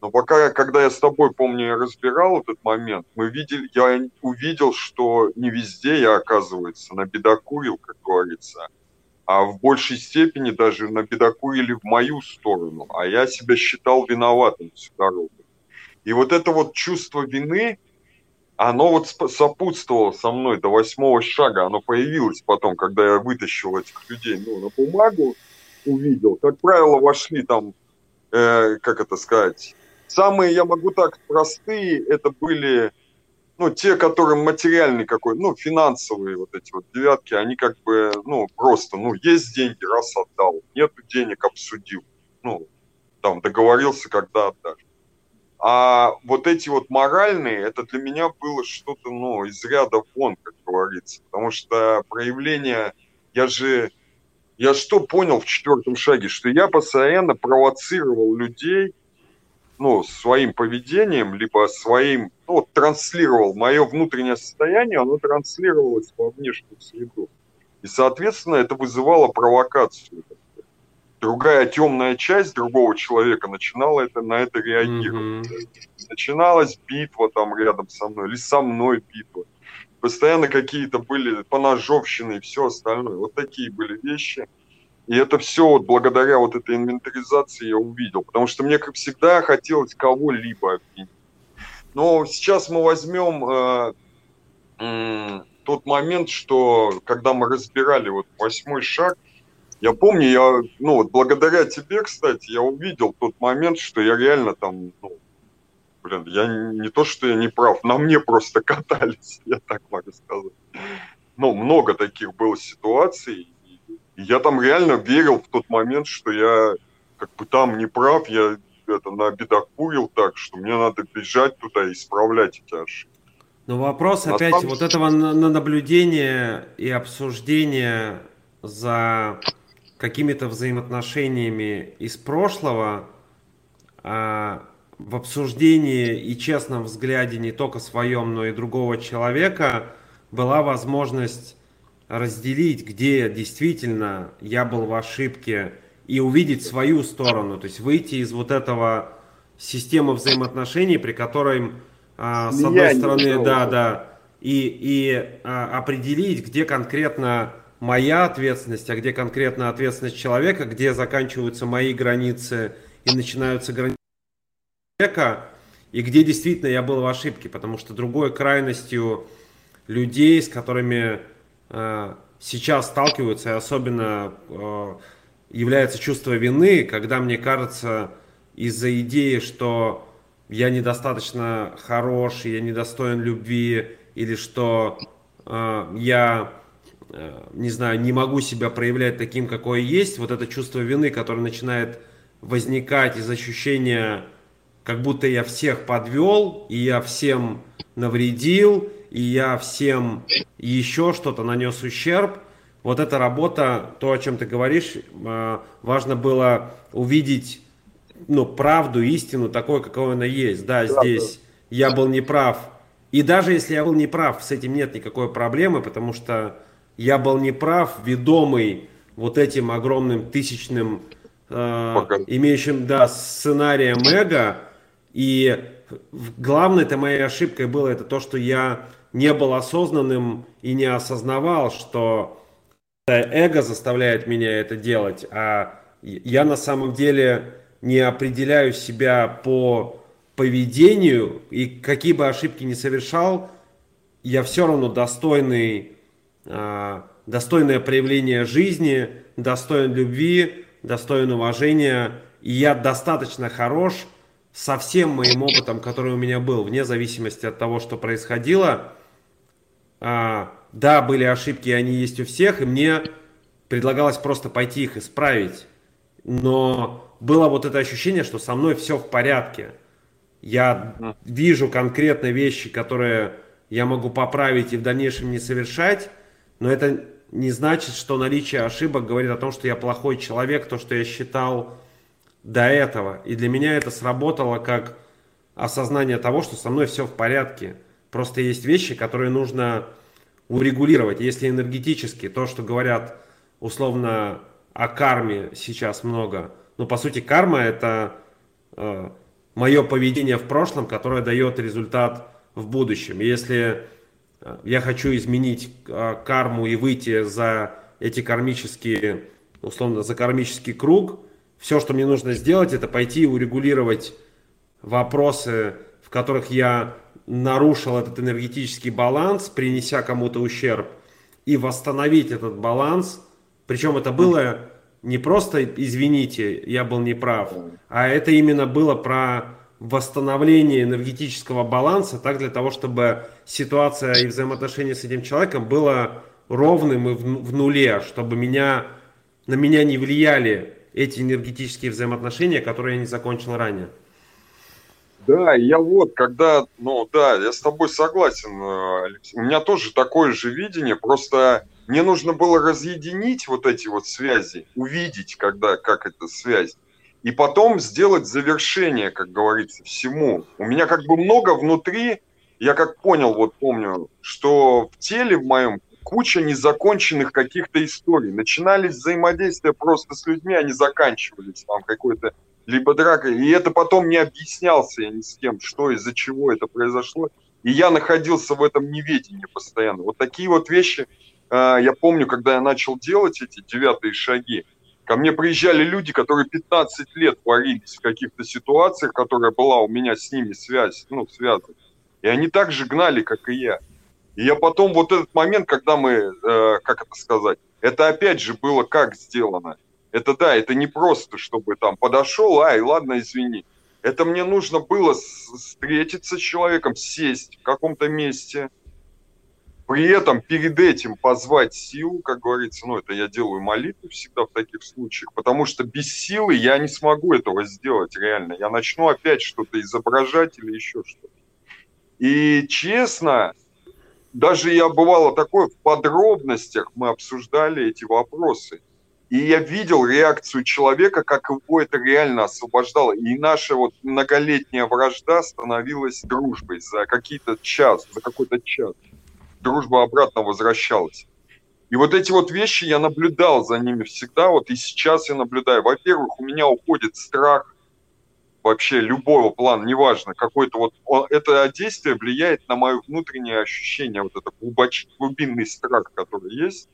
Но пока, когда я с тобой, помню, я разбирал этот момент, мы видели, я увидел, что не везде я, оказывается, набедокурил, как говорится, а в большей степени даже набедокурили в мою сторону, а я себя считал виноватым всю дорогу. И вот это вот чувство вины, оно вот сопутствовало со мной до восьмого шага, оно появилось потом, когда я вытащил этих людей ну, на бумагу, увидел. Как правило, вошли там, э, как это сказать, самые, я могу так, простые, это были ну, те, которым материальный какой, ну, финансовые вот эти вот девятки, они как бы, ну, просто, ну, есть деньги, раз отдал, нет денег, обсудил, ну, там, договорился, когда отдашь. А вот эти вот моральные, это для меня было что-то, ну, из ряда вон, как говорится, потому что проявление, я же, я что понял в четвертом шаге, что я постоянно провоцировал людей ну, своим поведением, либо своим, ну, транслировал мое внутреннее состояние, оно транслировалось во внешнюю среду. И, соответственно, это вызывало провокацию. другая темная часть другого человека начинала это, на это реагировать. Mm-hmm. Начиналась битва там рядом со мной, или со мной битва. Постоянно какие-то были поножовщины и все остальное. Вот такие были вещи. И это все вот благодаря вот этой инвентаризации я увидел. Потому что мне, как всегда, хотелось кого-либо обвинить. Но сейчас мы возьмем э, тот момент, что когда мы разбирали вот восьмой шаг, я помню, я, ну вот благодаря тебе, кстати, я увидел тот момент, что я реально там, ну, блин, я не то, что я не прав, на мне просто катались, я так могу сказать. Ну, много таких было ситуаций, я там реально верил в тот момент, что я как бы там не прав, я это набедокурил так, что мне надо бежать туда и исправлять эти ошибки.
Но вопрос на опять самом... вот этого наблюдения и обсуждения за какими-то взаимоотношениями из прошлого, а, в обсуждении и честном взгляде не только своем, но и другого человека была возможность разделить, где действительно я был в ошибке и увидеть свою сторону, то есть выйти из вот этого системы взаимоотношений, при которой, а, с одной стороны, да, да, и, и а, определить, где конкретно моя ответственность, а где конкретно ответственность человека, где заканчиваются мои границы и начинаются границы человека, и где действительно я был в ошибке, потому что другой крайностью людей, с которыми сейчас сталкиваются, и особенно э, является чувство вины, когда мне кажется, из-за идеи, что я недостаточно хорош, я недостоин любви, или что э, я Э, не знаю, не могу себя проявлять таким, какой есть, вот это чувство вины, которое начинает возникать из ощущения, как будто я всех подвел, и я всем навредил, и я всем еще что-то нанес ущерб. Вот эта работа, то, о чем ты говоришь, э, важно было увидеть ну, правду, истину такой, какой она есть. Да, здесь я был неправ. И даже если я был неправ, с этим нет никакой проблемы, потому что я был неправ, ведомый вот этим огромным тысячным, э, имеющим, да, сценарием эго. И главной-то моей ошибкой было это то, что я не был осознанным и не осознавал, что эго заставляет меня это делать, а я на самом деле не определяю себя по поведению, и какие бы ошибки ни совершал, я все равно достойный а, достойное проявление жизни, достоин любви, достоин уважения. И я достаточно хорош со всем моим опытом, который у меня был, вне зависимости от того, что происходило. А, да, были ошибки, и они есть у всех, и мне предлагалось просто пойти их исправить. Но было вот это ощущение, что со мной все в порядке. Я вижу конкретно вещи, которые я могу поправить и в дальнейшем не совершать, но это не значит, что наличие ошибок говорит о том, что я плохой человек, то, что я считал до этого. И для меня это сработало как осознание того, что со мной все в порядке. Просто есть вещи, которые нужно урегулировать. Если энергетически, то, что говорят условно о карме сейчас много. Но по сути карма это э, мое поведение в прошлом, которое дает результат в будущем. Если я хочу изменить а, карму и выйти за эти кармические, условно, за кармический круг, все, что мне нужно сделать, это пойти урегулировать вопросы, в которых я нарушил этот энергетический баланс, принеся кому-то ущерб, и восстановить этот баланс. Причем это было не просто «извините, я был неправ», а это именно было про восстановление энергетического баланса, так для того, чтобы ситуация и взаимоотношения с этим человеком было ровным и в, в нуле, чтобы меня, на меня не влияли эти энергетические взаимоотношения, которые я не закончил ранее.
Да, я вот, когда, ну да, я с тобой согласен, э, Алексей. У меня тоже такое же видение, просто мне нужно было разъединить вот эти вот связи, увидеть, когда, как эта связь и потом сделать завершение, как говорится, всему. У меня как бы много внутри, я как понял, вот помню, что в теле в моем куча незаконченных каких-то историй. Начинались взаимодействия просто с людьми, они заканчивались там какой-то либо дракой. И это потом не объяснялся я ни с кем, что из-за чего это произошло. И я находился в этом неведении постоянно. Вот такие вот вещи, э, я помню, когда я начал делать эти девятые шаги, ко мне приезжали люди, которые 15 лет варились в каких-то ситуациях, которая была у меня с ними связь, ну, связана. И они так же гнали, как и я. И я потом вот этот момент, когда мы, э, как это сказать, это опять же было как сделано. Это да, это не просто, чтобы там подошел, ай, ладно, извини. Это мне нужно было встретиться с человеком, сесть в каком-то месте, при этом перед этим позвать силу, как говорится, ну это я делаю молитву всегда в таких случаях, потому что без силы я не смогу этого сделать реально. Я начну опять что-то изображать или еще что-то. И честно, даже я бывало такое, в подробностях мы обсуждали эти вопросы. И я видел реакцию человека, как его это реально освобождало. И наша вот многолетняя вражда становилась дружбой за какие-то час, за какой-то час. Дружба обратно возвращалась. И вот эти вот вещи я наблюдал за ними всегда, вот и сейчас я наблюдаю. Во-первых, у меня уходит страх вообще любого плана, неважно, какой-то вот, это действие влияет на мое внутреннее ощущение, вот это глубоч, глубинный страх, который есть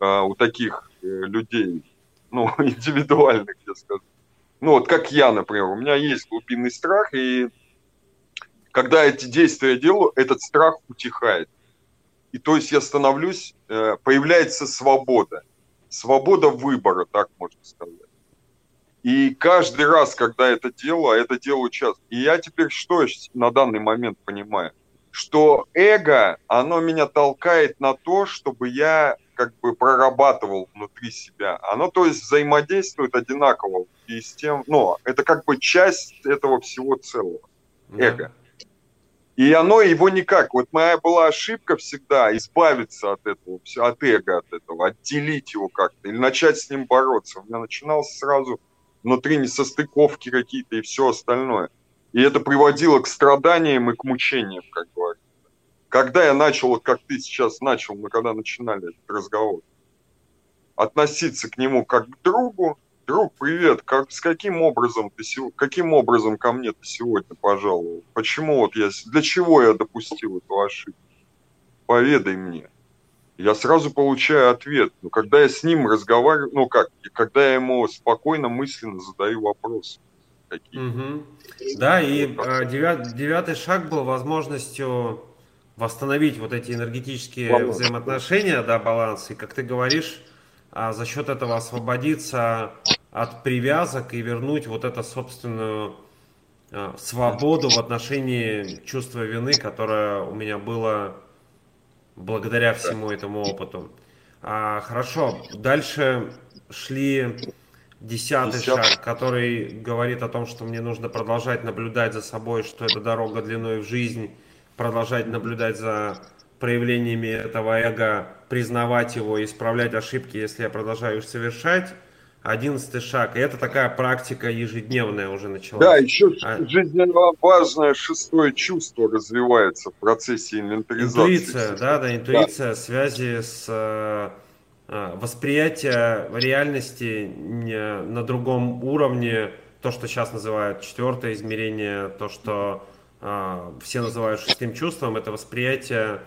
э, у таких э, людей, ну, индивидуальных, я скажу. Ну, вот как я, например, у меня есть глубинный страх, и когда эти действия делаю, этот страх утихает. И то есть я становлюсь, э, появляется свобода. Свобода выбора, так можно сказать. И каждый раз, когда это делаю, это делаю часто, и я теперь что на данный момент понимаю? Что эго, оно меня толкает на то, чтобы я как бы прорабатывал внутри себя. Оно, то есть, взаимодействует одинаково и с тем, ну, это как бы часть этого всего целого, эго. И оно его никак. Вот моя была ошибка всегда избавиться от этого, от эго, от этого, отделить его как-то или начать с ним бороться. У меня начиналось сразу внутри несостыковки какие-то и все остальное. И это приводило к страданиям и к мучениям, как говорится. Когда я начал, вот как ты сейчас начал, мы когда начинали этот разговор, относиться к нему как к другу, друг, привет, как, с каким образом ты каким образом ко мне ты сегодня пожаловал? Почему вот я, для чего я допустил эту ошибку? Поведай мне я сразу получаю ответ. Но когда я с ним разговариваю, ну как, когда я ему спокойно, мысленно задаю вопросы.
Угу. Да, и э, девят, девятый шаг был возможностью восстановить вот эти энергетические баланс. взаимоотношения, да, баланс. И как ты говоришь, а, за счет этого освободиться от привязок и вернуть вот эту собственную а, свободу в отношении чувства вины, которое у меня было благодаря всему этому опыту. А, хорошо, дальше шли десятый Десят. шаг, который говорит о том, что мне нужно продолжать наблюдать за собой, что это дорога длиной в жизнь, продолжать наблюдать за проявлениями этого эго, признавать его, исправлять ошибки, если я продолжаю их совершать. Одиннадцатый шаг. И это такая практика ежедневная уже началась.
Да, еще а... жизненно важное шестое чувство развивается в процессе инвентаризации.
Интуиция, да, да, интуиция, да. связи с э, э восприятие реальности на другом уровне, то, что сейчас называют четвертое измерение, то, что э, все называют шестым чувством, это восприятие,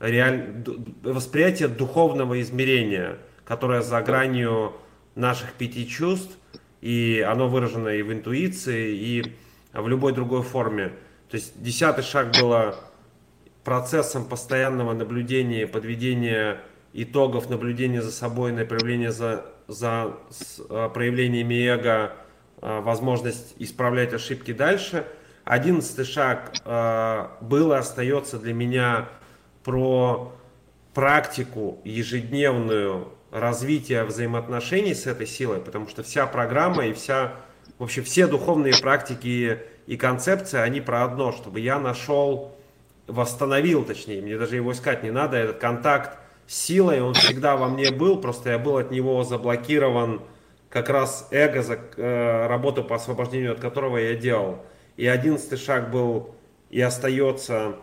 реаль... восприятие духовного измерения, которое за гранью наших пяти чувств, и оно выражено и в интуиции, и в любой другой форме. То есть десятый шаг было процессом постоянного наблюдения, подведения итогов наблюдения за собой, направления за, за а, проявлениями эго, а, возможность исправлять ошибки дальше. Одиннадцатый шаг а, был и остается для меня про практику ежедневную развития взаимоотношений с этой силой, потому что вся программа и вся, вообще все духовные практики и концепции, они про одно, чтобы я нашел, восстановил, точнее, мне даже его искать не надо, этот контакт с силой, он всегда во мне был, просто я был от него заблокирован, как раз эго, за, э, работу по освобождению от которого я делал. И одиннадцатый шаг был и остается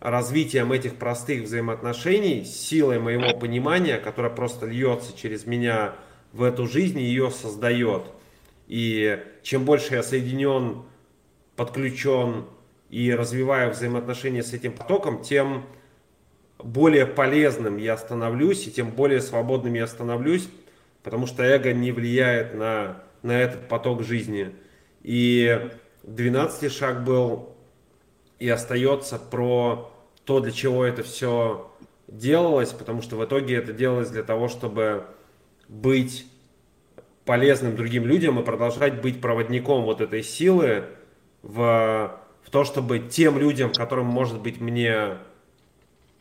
развитием этих простых взаимоотношений, силой моего понимания, которая просто льется через меня в эту жизнь, ее создает. И чем больше я соединен, подключен и развиваю взаимоотношения с этим потоком, тем более полезным я становлюсь, и тем более свободным я становлюсь, потому что эго не влияет на, на этот поток жизни. И 12 шаг был и остается про то, для чего это все делалось, потому что в итоге это делалось для того, чтобы быть полезным другим людям и продолжать быть проводником вот этой силы в, в то, чтобы тем людям, которым, может быть, мне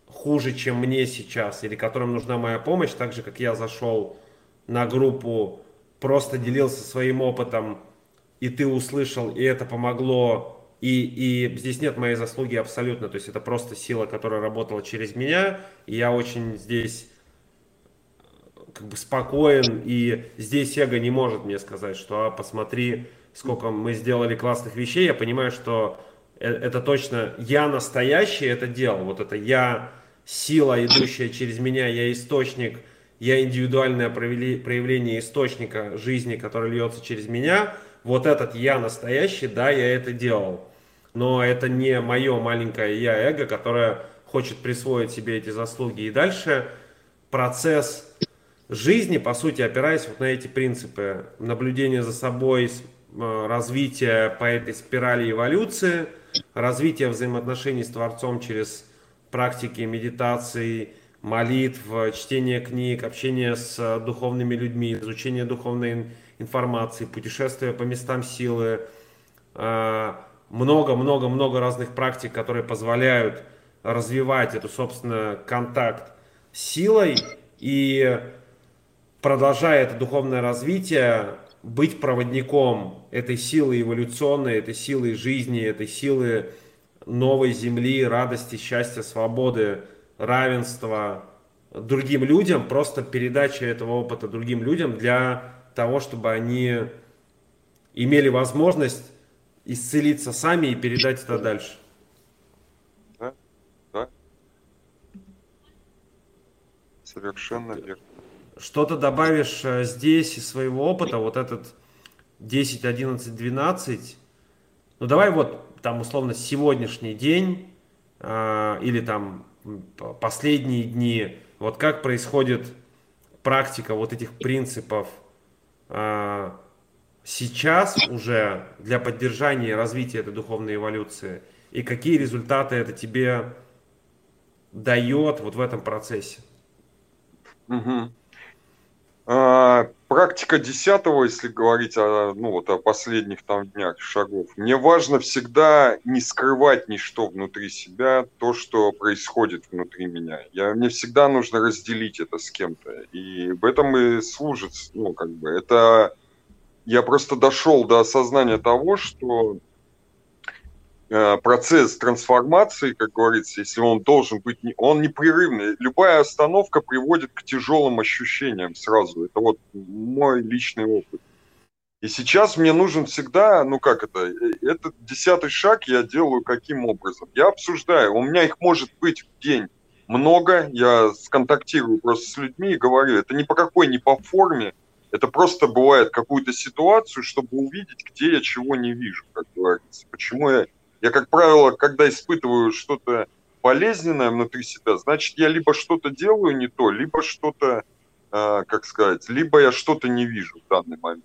хуже, чем мне сейчас, или которым нужна моя помощь, так же, как я зашел на группу, просто делился своим опытом, и ты услышал, и это помогло и, и здесь нет моей заслуги абсолютно, то есть это просто сила, которая работала через меня, и я очень здесь как бы спокоен, и здесь эго не может мне сказать, что а, посмотри, сколько мы сделали классных вещей, я понимаю, что э, это точно я настоящий это делал, вот это я сила, идущая через меня, я источник, я индивидуальное проявление источника жизни, который льется через меня, вот этот я настоящий, да, я это делал. Но это не мое маленькое я эго, которое хочет присвоить себе эти заслуги. И дальше процесс жизни, по сути, опираясь вот на эти принципы. Наблюдение за собой, э, развитие по этой спирали эволюции, развитие взаимоотношений с Творцом через практики медитации, молитв, чтение книг, общение с духовными людьми, изучение духовной информации, путешествия по местам силы, много-много-много разных практик, которые позволяют развивать эту, собственно, контакт силой и продолжая это духовное развитие, быть проводником этой силы эволюционной, этой силы жизни, этой силы новой земли, радости, счастья, свободы, равенства другим людям, просто передача этого опыта другим людям для того, чтобы они имели возможность исцелиться сами и передать это дальше.
Да, да. Совершенно верно.
Что то добавишь э, здесь из своего опыта, вот этот 10, 11, 12, ну давай вот там условно сегодняшний день э, или там последние дни, вот как происходит практика вот этих принципов э, сейчас уже для поддержания и развития этой духовной эволюции? И какие результаты это тебе дает вот в этом процессе?
Угу. А, практика десятого, если говорить о, ну, вот, о последних там днях шагов, мне важно всегда не скрывать ничто внутри себя, то, что происходит внутри меня. Я, мне всегда нужно разделить это с кем-то. И в этом и служит, ну, как бы, это я просто дошел до осознания того, что э, процесс трансформации, как говорится, если он должен быть, он непрерывный. Любая остановка приводит к тяжелым ощущениям сразу. Это вот мой личный опыт. И сейчас мне нужен всегда, ну как это, э, этот десятый шаг я делаю каким образом? Я обсуждаю, у меня их может быть в день много, я сконтактирую просто с людьми и говорю, это ни по какой, ни по форме, это просто бывает какую-то ситуацию, чтобы увидеть, где я чего не вижу, как говорится. Почему я, я как правило, когда испытываю что-то болезненное внутри себя, значит, я либо что-то делаю не то, либо что-то, э, как сказать, либо я что-то не вижу в данный момент.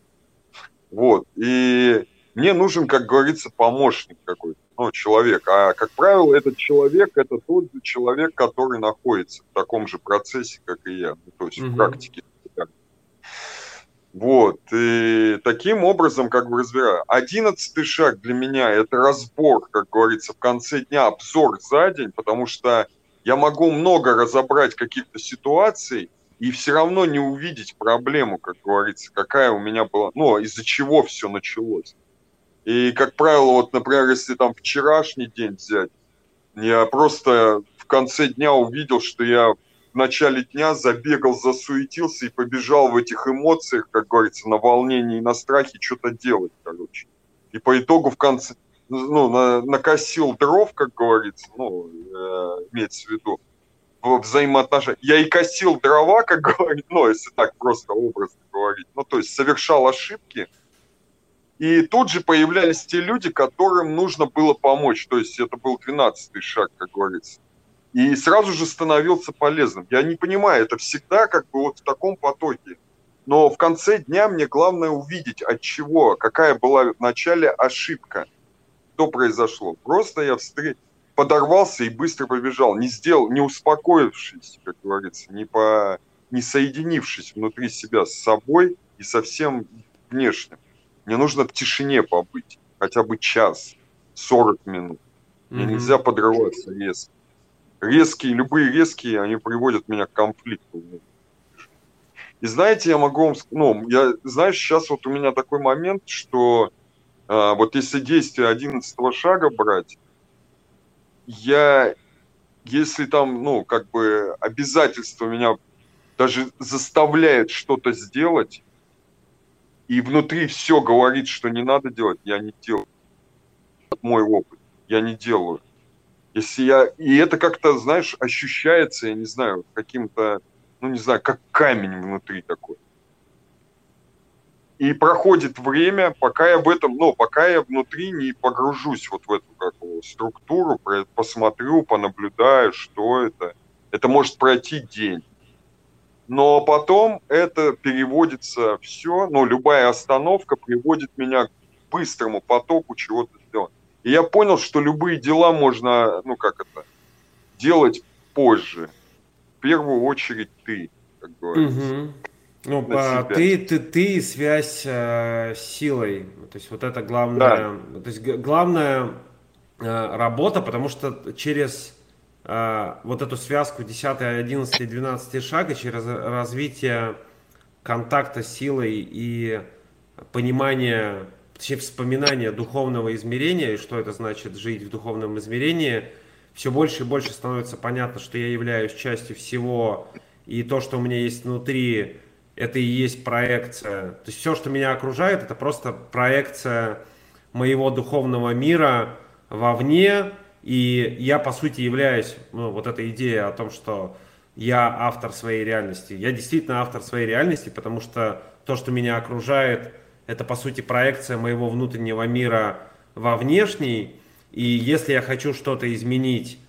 Вот. И мне нужен, как говорится, помощник какой-то, ну, человек. А, как правило, этот человек – это тот же человек, который находится в таком же процессе, как и я, ну, то есть угу. в практике вот, и таким образом как бы разбираю. Одиннадцатый шаг для меня – это разбор, как говорится, в конце дня, обзор за день, потому что я могу много разобрать каких-то ситуаций и все равно не увидеть проблему, как говорится, какая у меня была, ну, из-за чего все началось. И, как правило, вот, например, если там вчерашний день взять, я просто в конце дня увидел, что я в начале дня забегал, засуетился и побежал в этих эмоциях, как говорится, на волнении и на страхе что-то делать, короче. И по итогу в конце, ну, на, накосил дров, как говорится, ну, э, имеется в виду, взаимоотношения. Я и косил дрова, как говорить, ну, если так просто образно говорить, ну, то есть совершал ошибки, и тут же появлялись те люди, которым нужно было помочь. То есть это был 12-й шаг, как говорится. И сразу же становился полезным. Я не понимаю, это всегда как бы вот в таком потоке. Но в конце дня мне главное увидеть, от чего, какая была в начале ошибка, что произошло. Просто я встреч подорвался и быстро побежал, не сделал, не успокоившись, как говорится, не, по, не соединившись внутри себя с собой и со всем внешним. Мне нужно в тишине побыть, хотя бы час, 40 минут. Мне mm-hmm. нельзя подрываться резко. Резкие, любые резкие, они приводят меня к конфликту. И знаете, я могу вам, ну, я, знаешь, сейчас вот у меня такой момент, что э, вот если действие 11 шага брать, я, если там, ну, как бы обязательства меня даже заставляют что-то сделать, и внутри все говорит, что не надо делать, я не делаю. Мой опыт, я не делаю. Если я... И это как-то, знаешь, ощущается, я не знаю, каким-то, ну, не знаю, как камень внутри такой. И проходит время, пока я в этом, ну, пока я внутри не погружусь вот в эту как, структуру, посмотрю, понаблюдаю, что это. Это может пройти день. Но потом это переводится все, ну, любая остановка приводит меня к быстрому потоку чего-то. И я понял, что любые дела можно, ну, как это, делать позже. В первую очередь ты, как говорится. Угу.
Ну, по, ты, ты, ты и связь э, с силой. То есть вот это главная, да. то есть главная э, работа, потому что через э, вот эту связку 10, 11, 12 шага, через развитие контакта с силой и понимание, точнее вспоминание духовного измерения, и что это значит жить в духовном измерении, все больше и больше становится понятно, что я являюсь частью всего, и то, что у меня есть внутри, это и есть проекция. То есть все, что меня окружает, это просто проекция моего духовного мира вовне. И я, по сути, являюсь, ну, вот эта идея о том, что я автор своей реальности. Я действительно автор своей реальности, потому что то, что меня окружает, это, по сути, проекция моего внутреннего мира во внешний. И если я хочу что-то изменить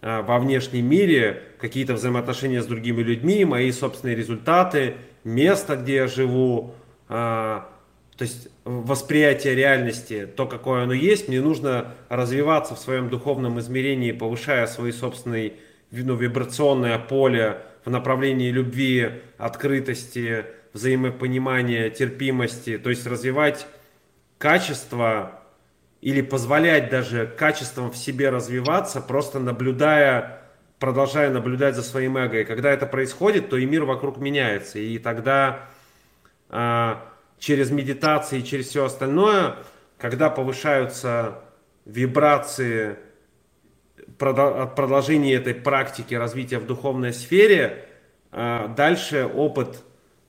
э, во внешнем мире, какие-то взаимоотношения с другими людьми, мои собственные результаты место, где я живу, а, то есть восприятие реальности, то, какое оно есть, мне нужно развиваться в своем духовном измерении, повышая свои собственные ну, вибрационное поле в направлении любви, открытости, взаимопонимания, терпимости, то есть развивать качество или позволять даже качеством в себе развиваться, просто наблюдая продолжаю наблюдать за своим эго. И когда это происходит, то и мир вокруг меняется. И тогда э, через медитации, через все остальное, когда повышаются вибрации от продолжения этой практики развития в духовной сфере, э, дальше опыт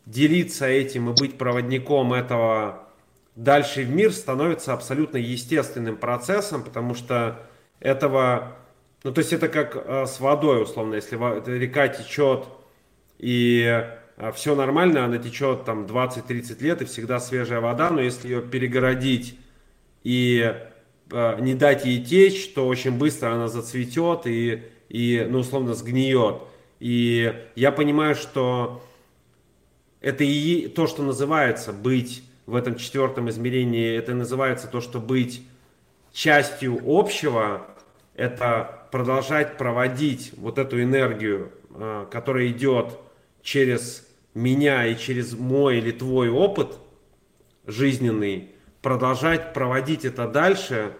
делиться этим и быть проводником этого дальше в мир становится абсолютно естественным процессом, потому что этого ну, то есть это как э, с водой, условно, если река течет и э, все нормально, она течет там 20-30 лет и всегда свежая вода, но если ее перегородить и э, не дать ей течь, то очень быстро она зацветет и, и ну, условно, сгниет. И я понимаю, что это и то, что называется быть в этом четвертом измерении, это называется то, что быть частью общего, это продолжать проводить вот эту энергию, а, которая идет через меня и через мой или твой опыт жизненный, продолжать проводить это дальше,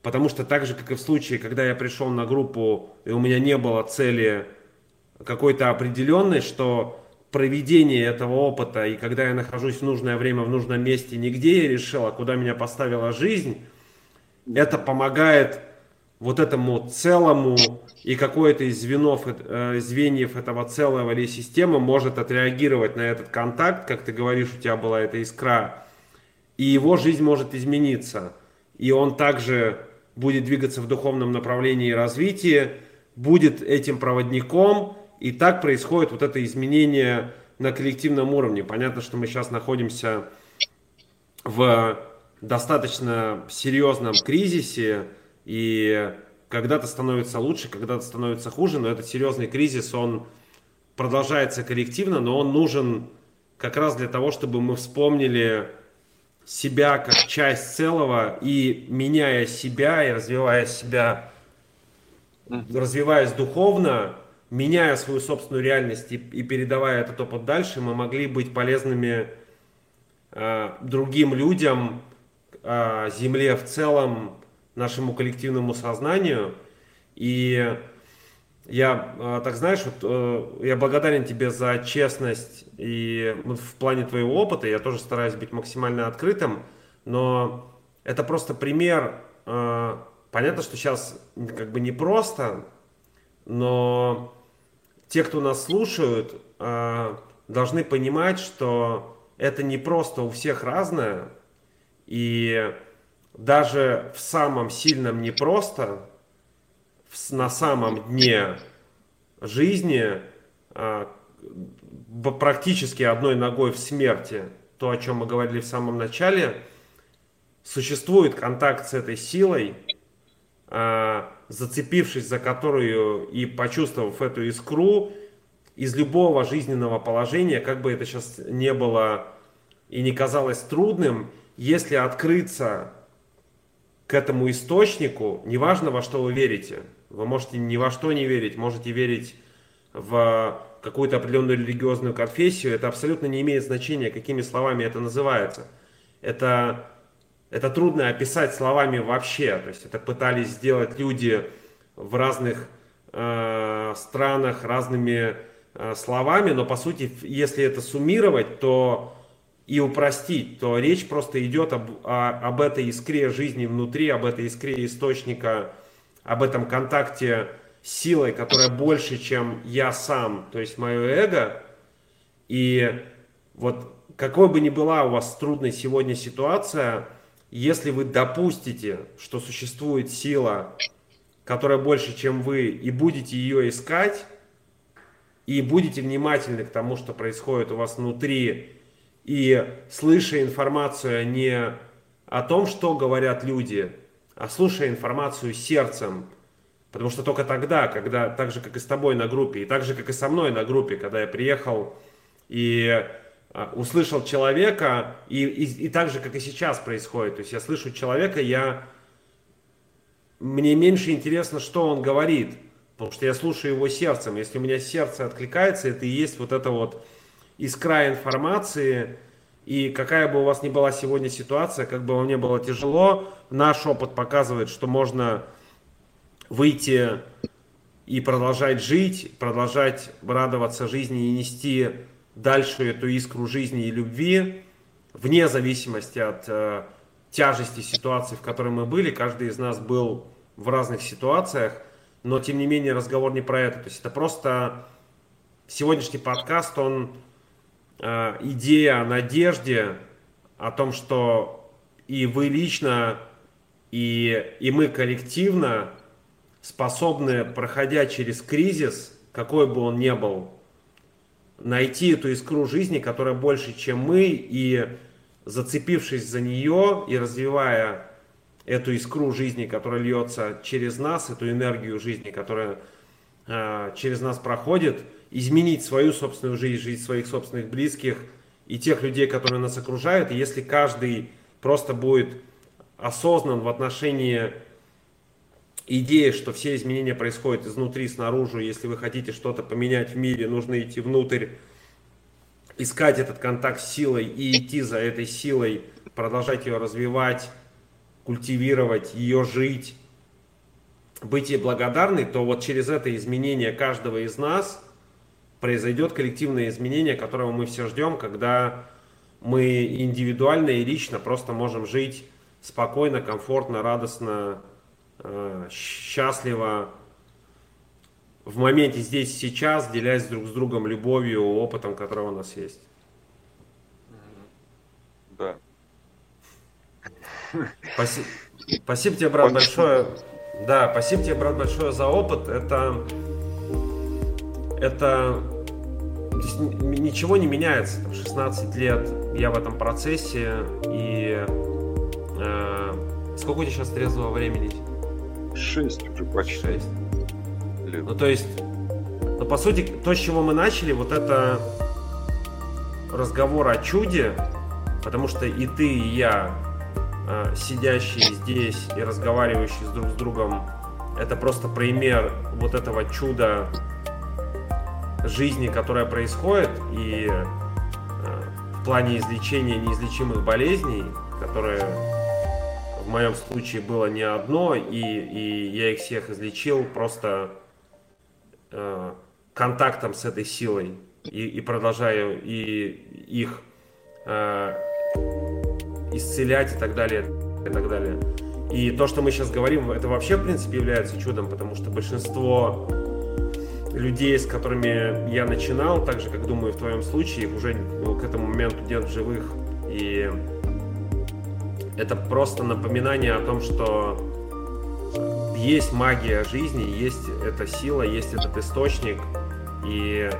потому что так же, как и в случае, когда я пришел на группу, и у меня не было цели какой-то определенной, что проведение этого опыта, и когда я нахожусь в нужное время, в нужном месте, нигде я решил, а куда меня поставила жизнь, это помогает вот этому целому и какое-то из звенов, э, звеньев этого целого или системы может отреагировать на этот контакт, как ты говоришь, у тебя была эта искра, и его жизнь может измениться. и он также будет двигаться в духовном направлении и развитии, будет этим проводником, и так происходит вот это изменение на коллективном уровне. Понятно, что мы сейчас находимся в достаточно серьезном кризисе, и когда-то становится лучше, когда-то становится хуже, но этот серьезный кризис, он продолжается коллективно, но он нужен как раз для того, чтобы мы вспомнили себя как часть целого и меняя себя и развивая себя, развиваясь духовно, меняя свою собственную реальность и, и передавая этот опыт дальше, мы могли быть полезными э, другим людям, э, Земле в целом, нашему коллективному сознанию. И я, э, так знаешь, вот, э, я благодарен тебе за честность и в плане твоего опыта. Я тоже стараюсь быть максимально открытым, но это просто пример. Э, понятно, что сейчас как бы непросто, но те, кто нас слушают, должны понимать, что это не просто у всех разное, и даже в самом сильном непросто на самом дне жизни, а, практически одной ногой в смерти, то, о чем мы говорили в самом начале, существует контакт с этой силой, а, зацепившись за которую и почувствовав эту искру, из любого жизненного положения, как бы это сейчас не было и не казалось трудным, если открыться к этому источнику, неважно во что вы верите, вы можете ни во что не верить, можете верить в какую-то определенную религиозную конфессию, это абсолютно не имеет значения, какими словами это называется. Это, это трудно описать словами вообще. То есть это пытались сделать люди в разных э, странах разными э, словами, но по сути, если это суммировать, то и упростить, то речь просто идет об, о, об этой искре жизни внутри, об этой искре источника об этом контакте с силой, которая больше, чем я сам, то есть мое эго. И вот какой бы ни была у вас трудной сегодня ситуация, если вы допустите, что существует сила, которая больше, чем вы, и будете ее искать, и будете внимательны к тому, что происходит у вас внутри, и слыша информацию не о том, что говорят люди, а слушая информацию сердцем. Потому что только тогда, когда, так же, как и с тобой на группе, и так же, как и со мной на группе, когда я приехал и а, услышал человека, и, и, и так же, как и сейчас происходит. То есть я слышу человека, я... Мне меньше интересно, что он говорит, потому что я слушаю его сердцем. Если у меня сердце откликается, это и есть вот это вот искра информации, и какая бы у вас ни была сегодня ситуация, как бы вам не было тяжело, наш опыт показывает, что можно выйти и продолжать жить, продолжать радоваться жизни и нести дальше эту искру жизни и любви, вне зависимости от э, тяжести ситуации, в которой мы были. Каждый из нас был в разных ситуациях, но тем не менее разговор не про это. То есть это просто сегодняшний подкаст, он Э, идея о надежде, о том, что и вы лично, и, и мы коллективно способны, проходя через кризис, какой бы он ни был, найти эту искру жизни, которая больше, чем мы, и зацепившись за нее и развивая эту искру жизни, которая льется через нас, эту энергию жизни, которая э, через нас проходит – изменить свою собственную жизнь, жизнь своих собственных близких и тех людей, которые нас окружают. И если каждый просто будет осознан в отношении идеи, что все изменения происходят изнутри, снаружи, если вы хотите что-то поменять в мире, нужно идти внутрь, искать этот контакт с силой и идти за этой силой, продолжать ее развивать, культивировать, ее жить, быть ей благодарной, то вот через это изменение каждого из нас – произойдет коллективное изменение, которого мы все ждем, когда мы индивидуально и лично просто можем жить спокойно, комфортно, радостно, счастливо, в моменте здесь сейчас, делясь друг с другом любовью, опытом, который у нас есть.
Да.
Спасибо, спасибо тебе, брат, большое. Да, спасибо тебе, брат, большое за опыт. Это, это ничего не меняется. 16 лет я в этом процессе и э, сколько у тебя сейчас трезвого времени?
Шесть уже почти.
Шесть. Лет. Ну то есть, ну по сути, то, с чего мы начали, вот это разговор о чуде, потому что и ты, и я, э, сидящие здесь и разговаривающие друг с другом, это просто пример вот этого чуда жизни, которая происходит, и э, в плане излечения неизлечимых болезней, которые моем случае было не одно, и, и я их всех излечил просто э, контактом с этой силой и, и продолжаю и их э, исцелять и так далее, и так далее. И то, что мы сейчас говорим, это вообще, в принципе, является чудом, потому что большинство людей, с которыми я начинал, так же, как думаю, в твоем случае, их уже ну, к этому моменту нет живых. И это просто напоминание о том, что есть магия жизни, есть эта сила, есть этот источник. И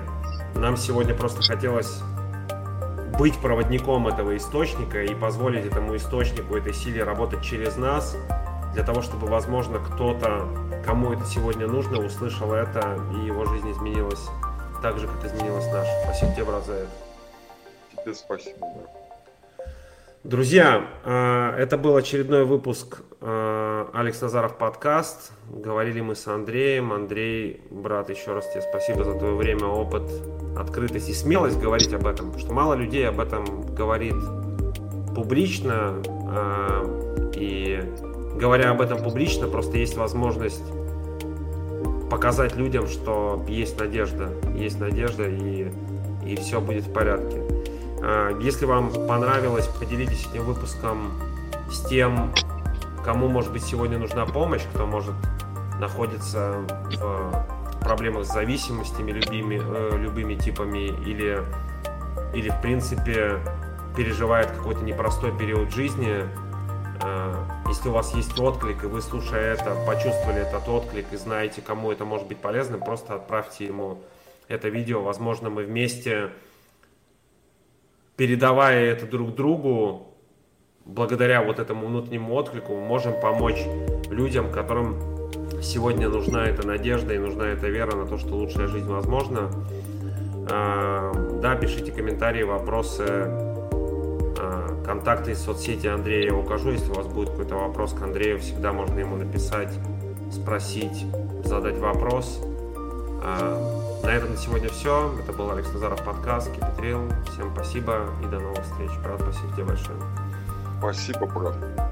нам сегодня просто хотелось быть проводником этого источника и позволить этому источнику, этой силе работать через нас, для того, чтобы, возможно, кто-то, кому это сегодня нужно, услышал это, и его жизнь изменилась так же, как изменилась наша. Спасибо тебе, брат, за это.
Тебе спасибо.
Друзья, э, это был очередной выпуск э, Алекс Назаров подкаст. Говорили мы с Андреем. Андрей, брат, еще раз тебе спасибо за твое время, опыт, открытость и смелость говорить об этом. Потому что мало людей об этом говорит публично. Э, и говоря об этом публично, просто есть возможность показать людям, что есть надежда. Есть надежда и, и все будет в порядке. А, если вам понравилось, поделитесь этим выпуском с тем, кому, может быть, сегодня нужна помощь, кто может находиться в проблемах с зависимостями любыми, э, любыми типами или, или, в принципе, переживает какой-то непростой период жизни. А, если у вас есть отклик, и вы, слушая это, почувствовали этот отклик и знаете, кому это может быть полезным, просто отправьте ему это видео. Возможно, мы вместе передавая это друг другу, благодаря вот этому внутреннему отклику, мы можем помочь людям, которым сегодня нужна эта надежда и нужна эта вера на то, что лучшая жизнь возможна. А, да, пишите комментарии, вопросы, а, контакты из соцсети Андрея я укажу. Если у вас будет какой-то вопрос к Андрею, всегда можно ему написать, спросить, задать вопрос. На этом на сегодня все. Это был Алекс Назаров подкаст, Кипетрил. Всем спасибо и до новых встреч. Брат, спасибо тебе большое.
Спасибо, брат.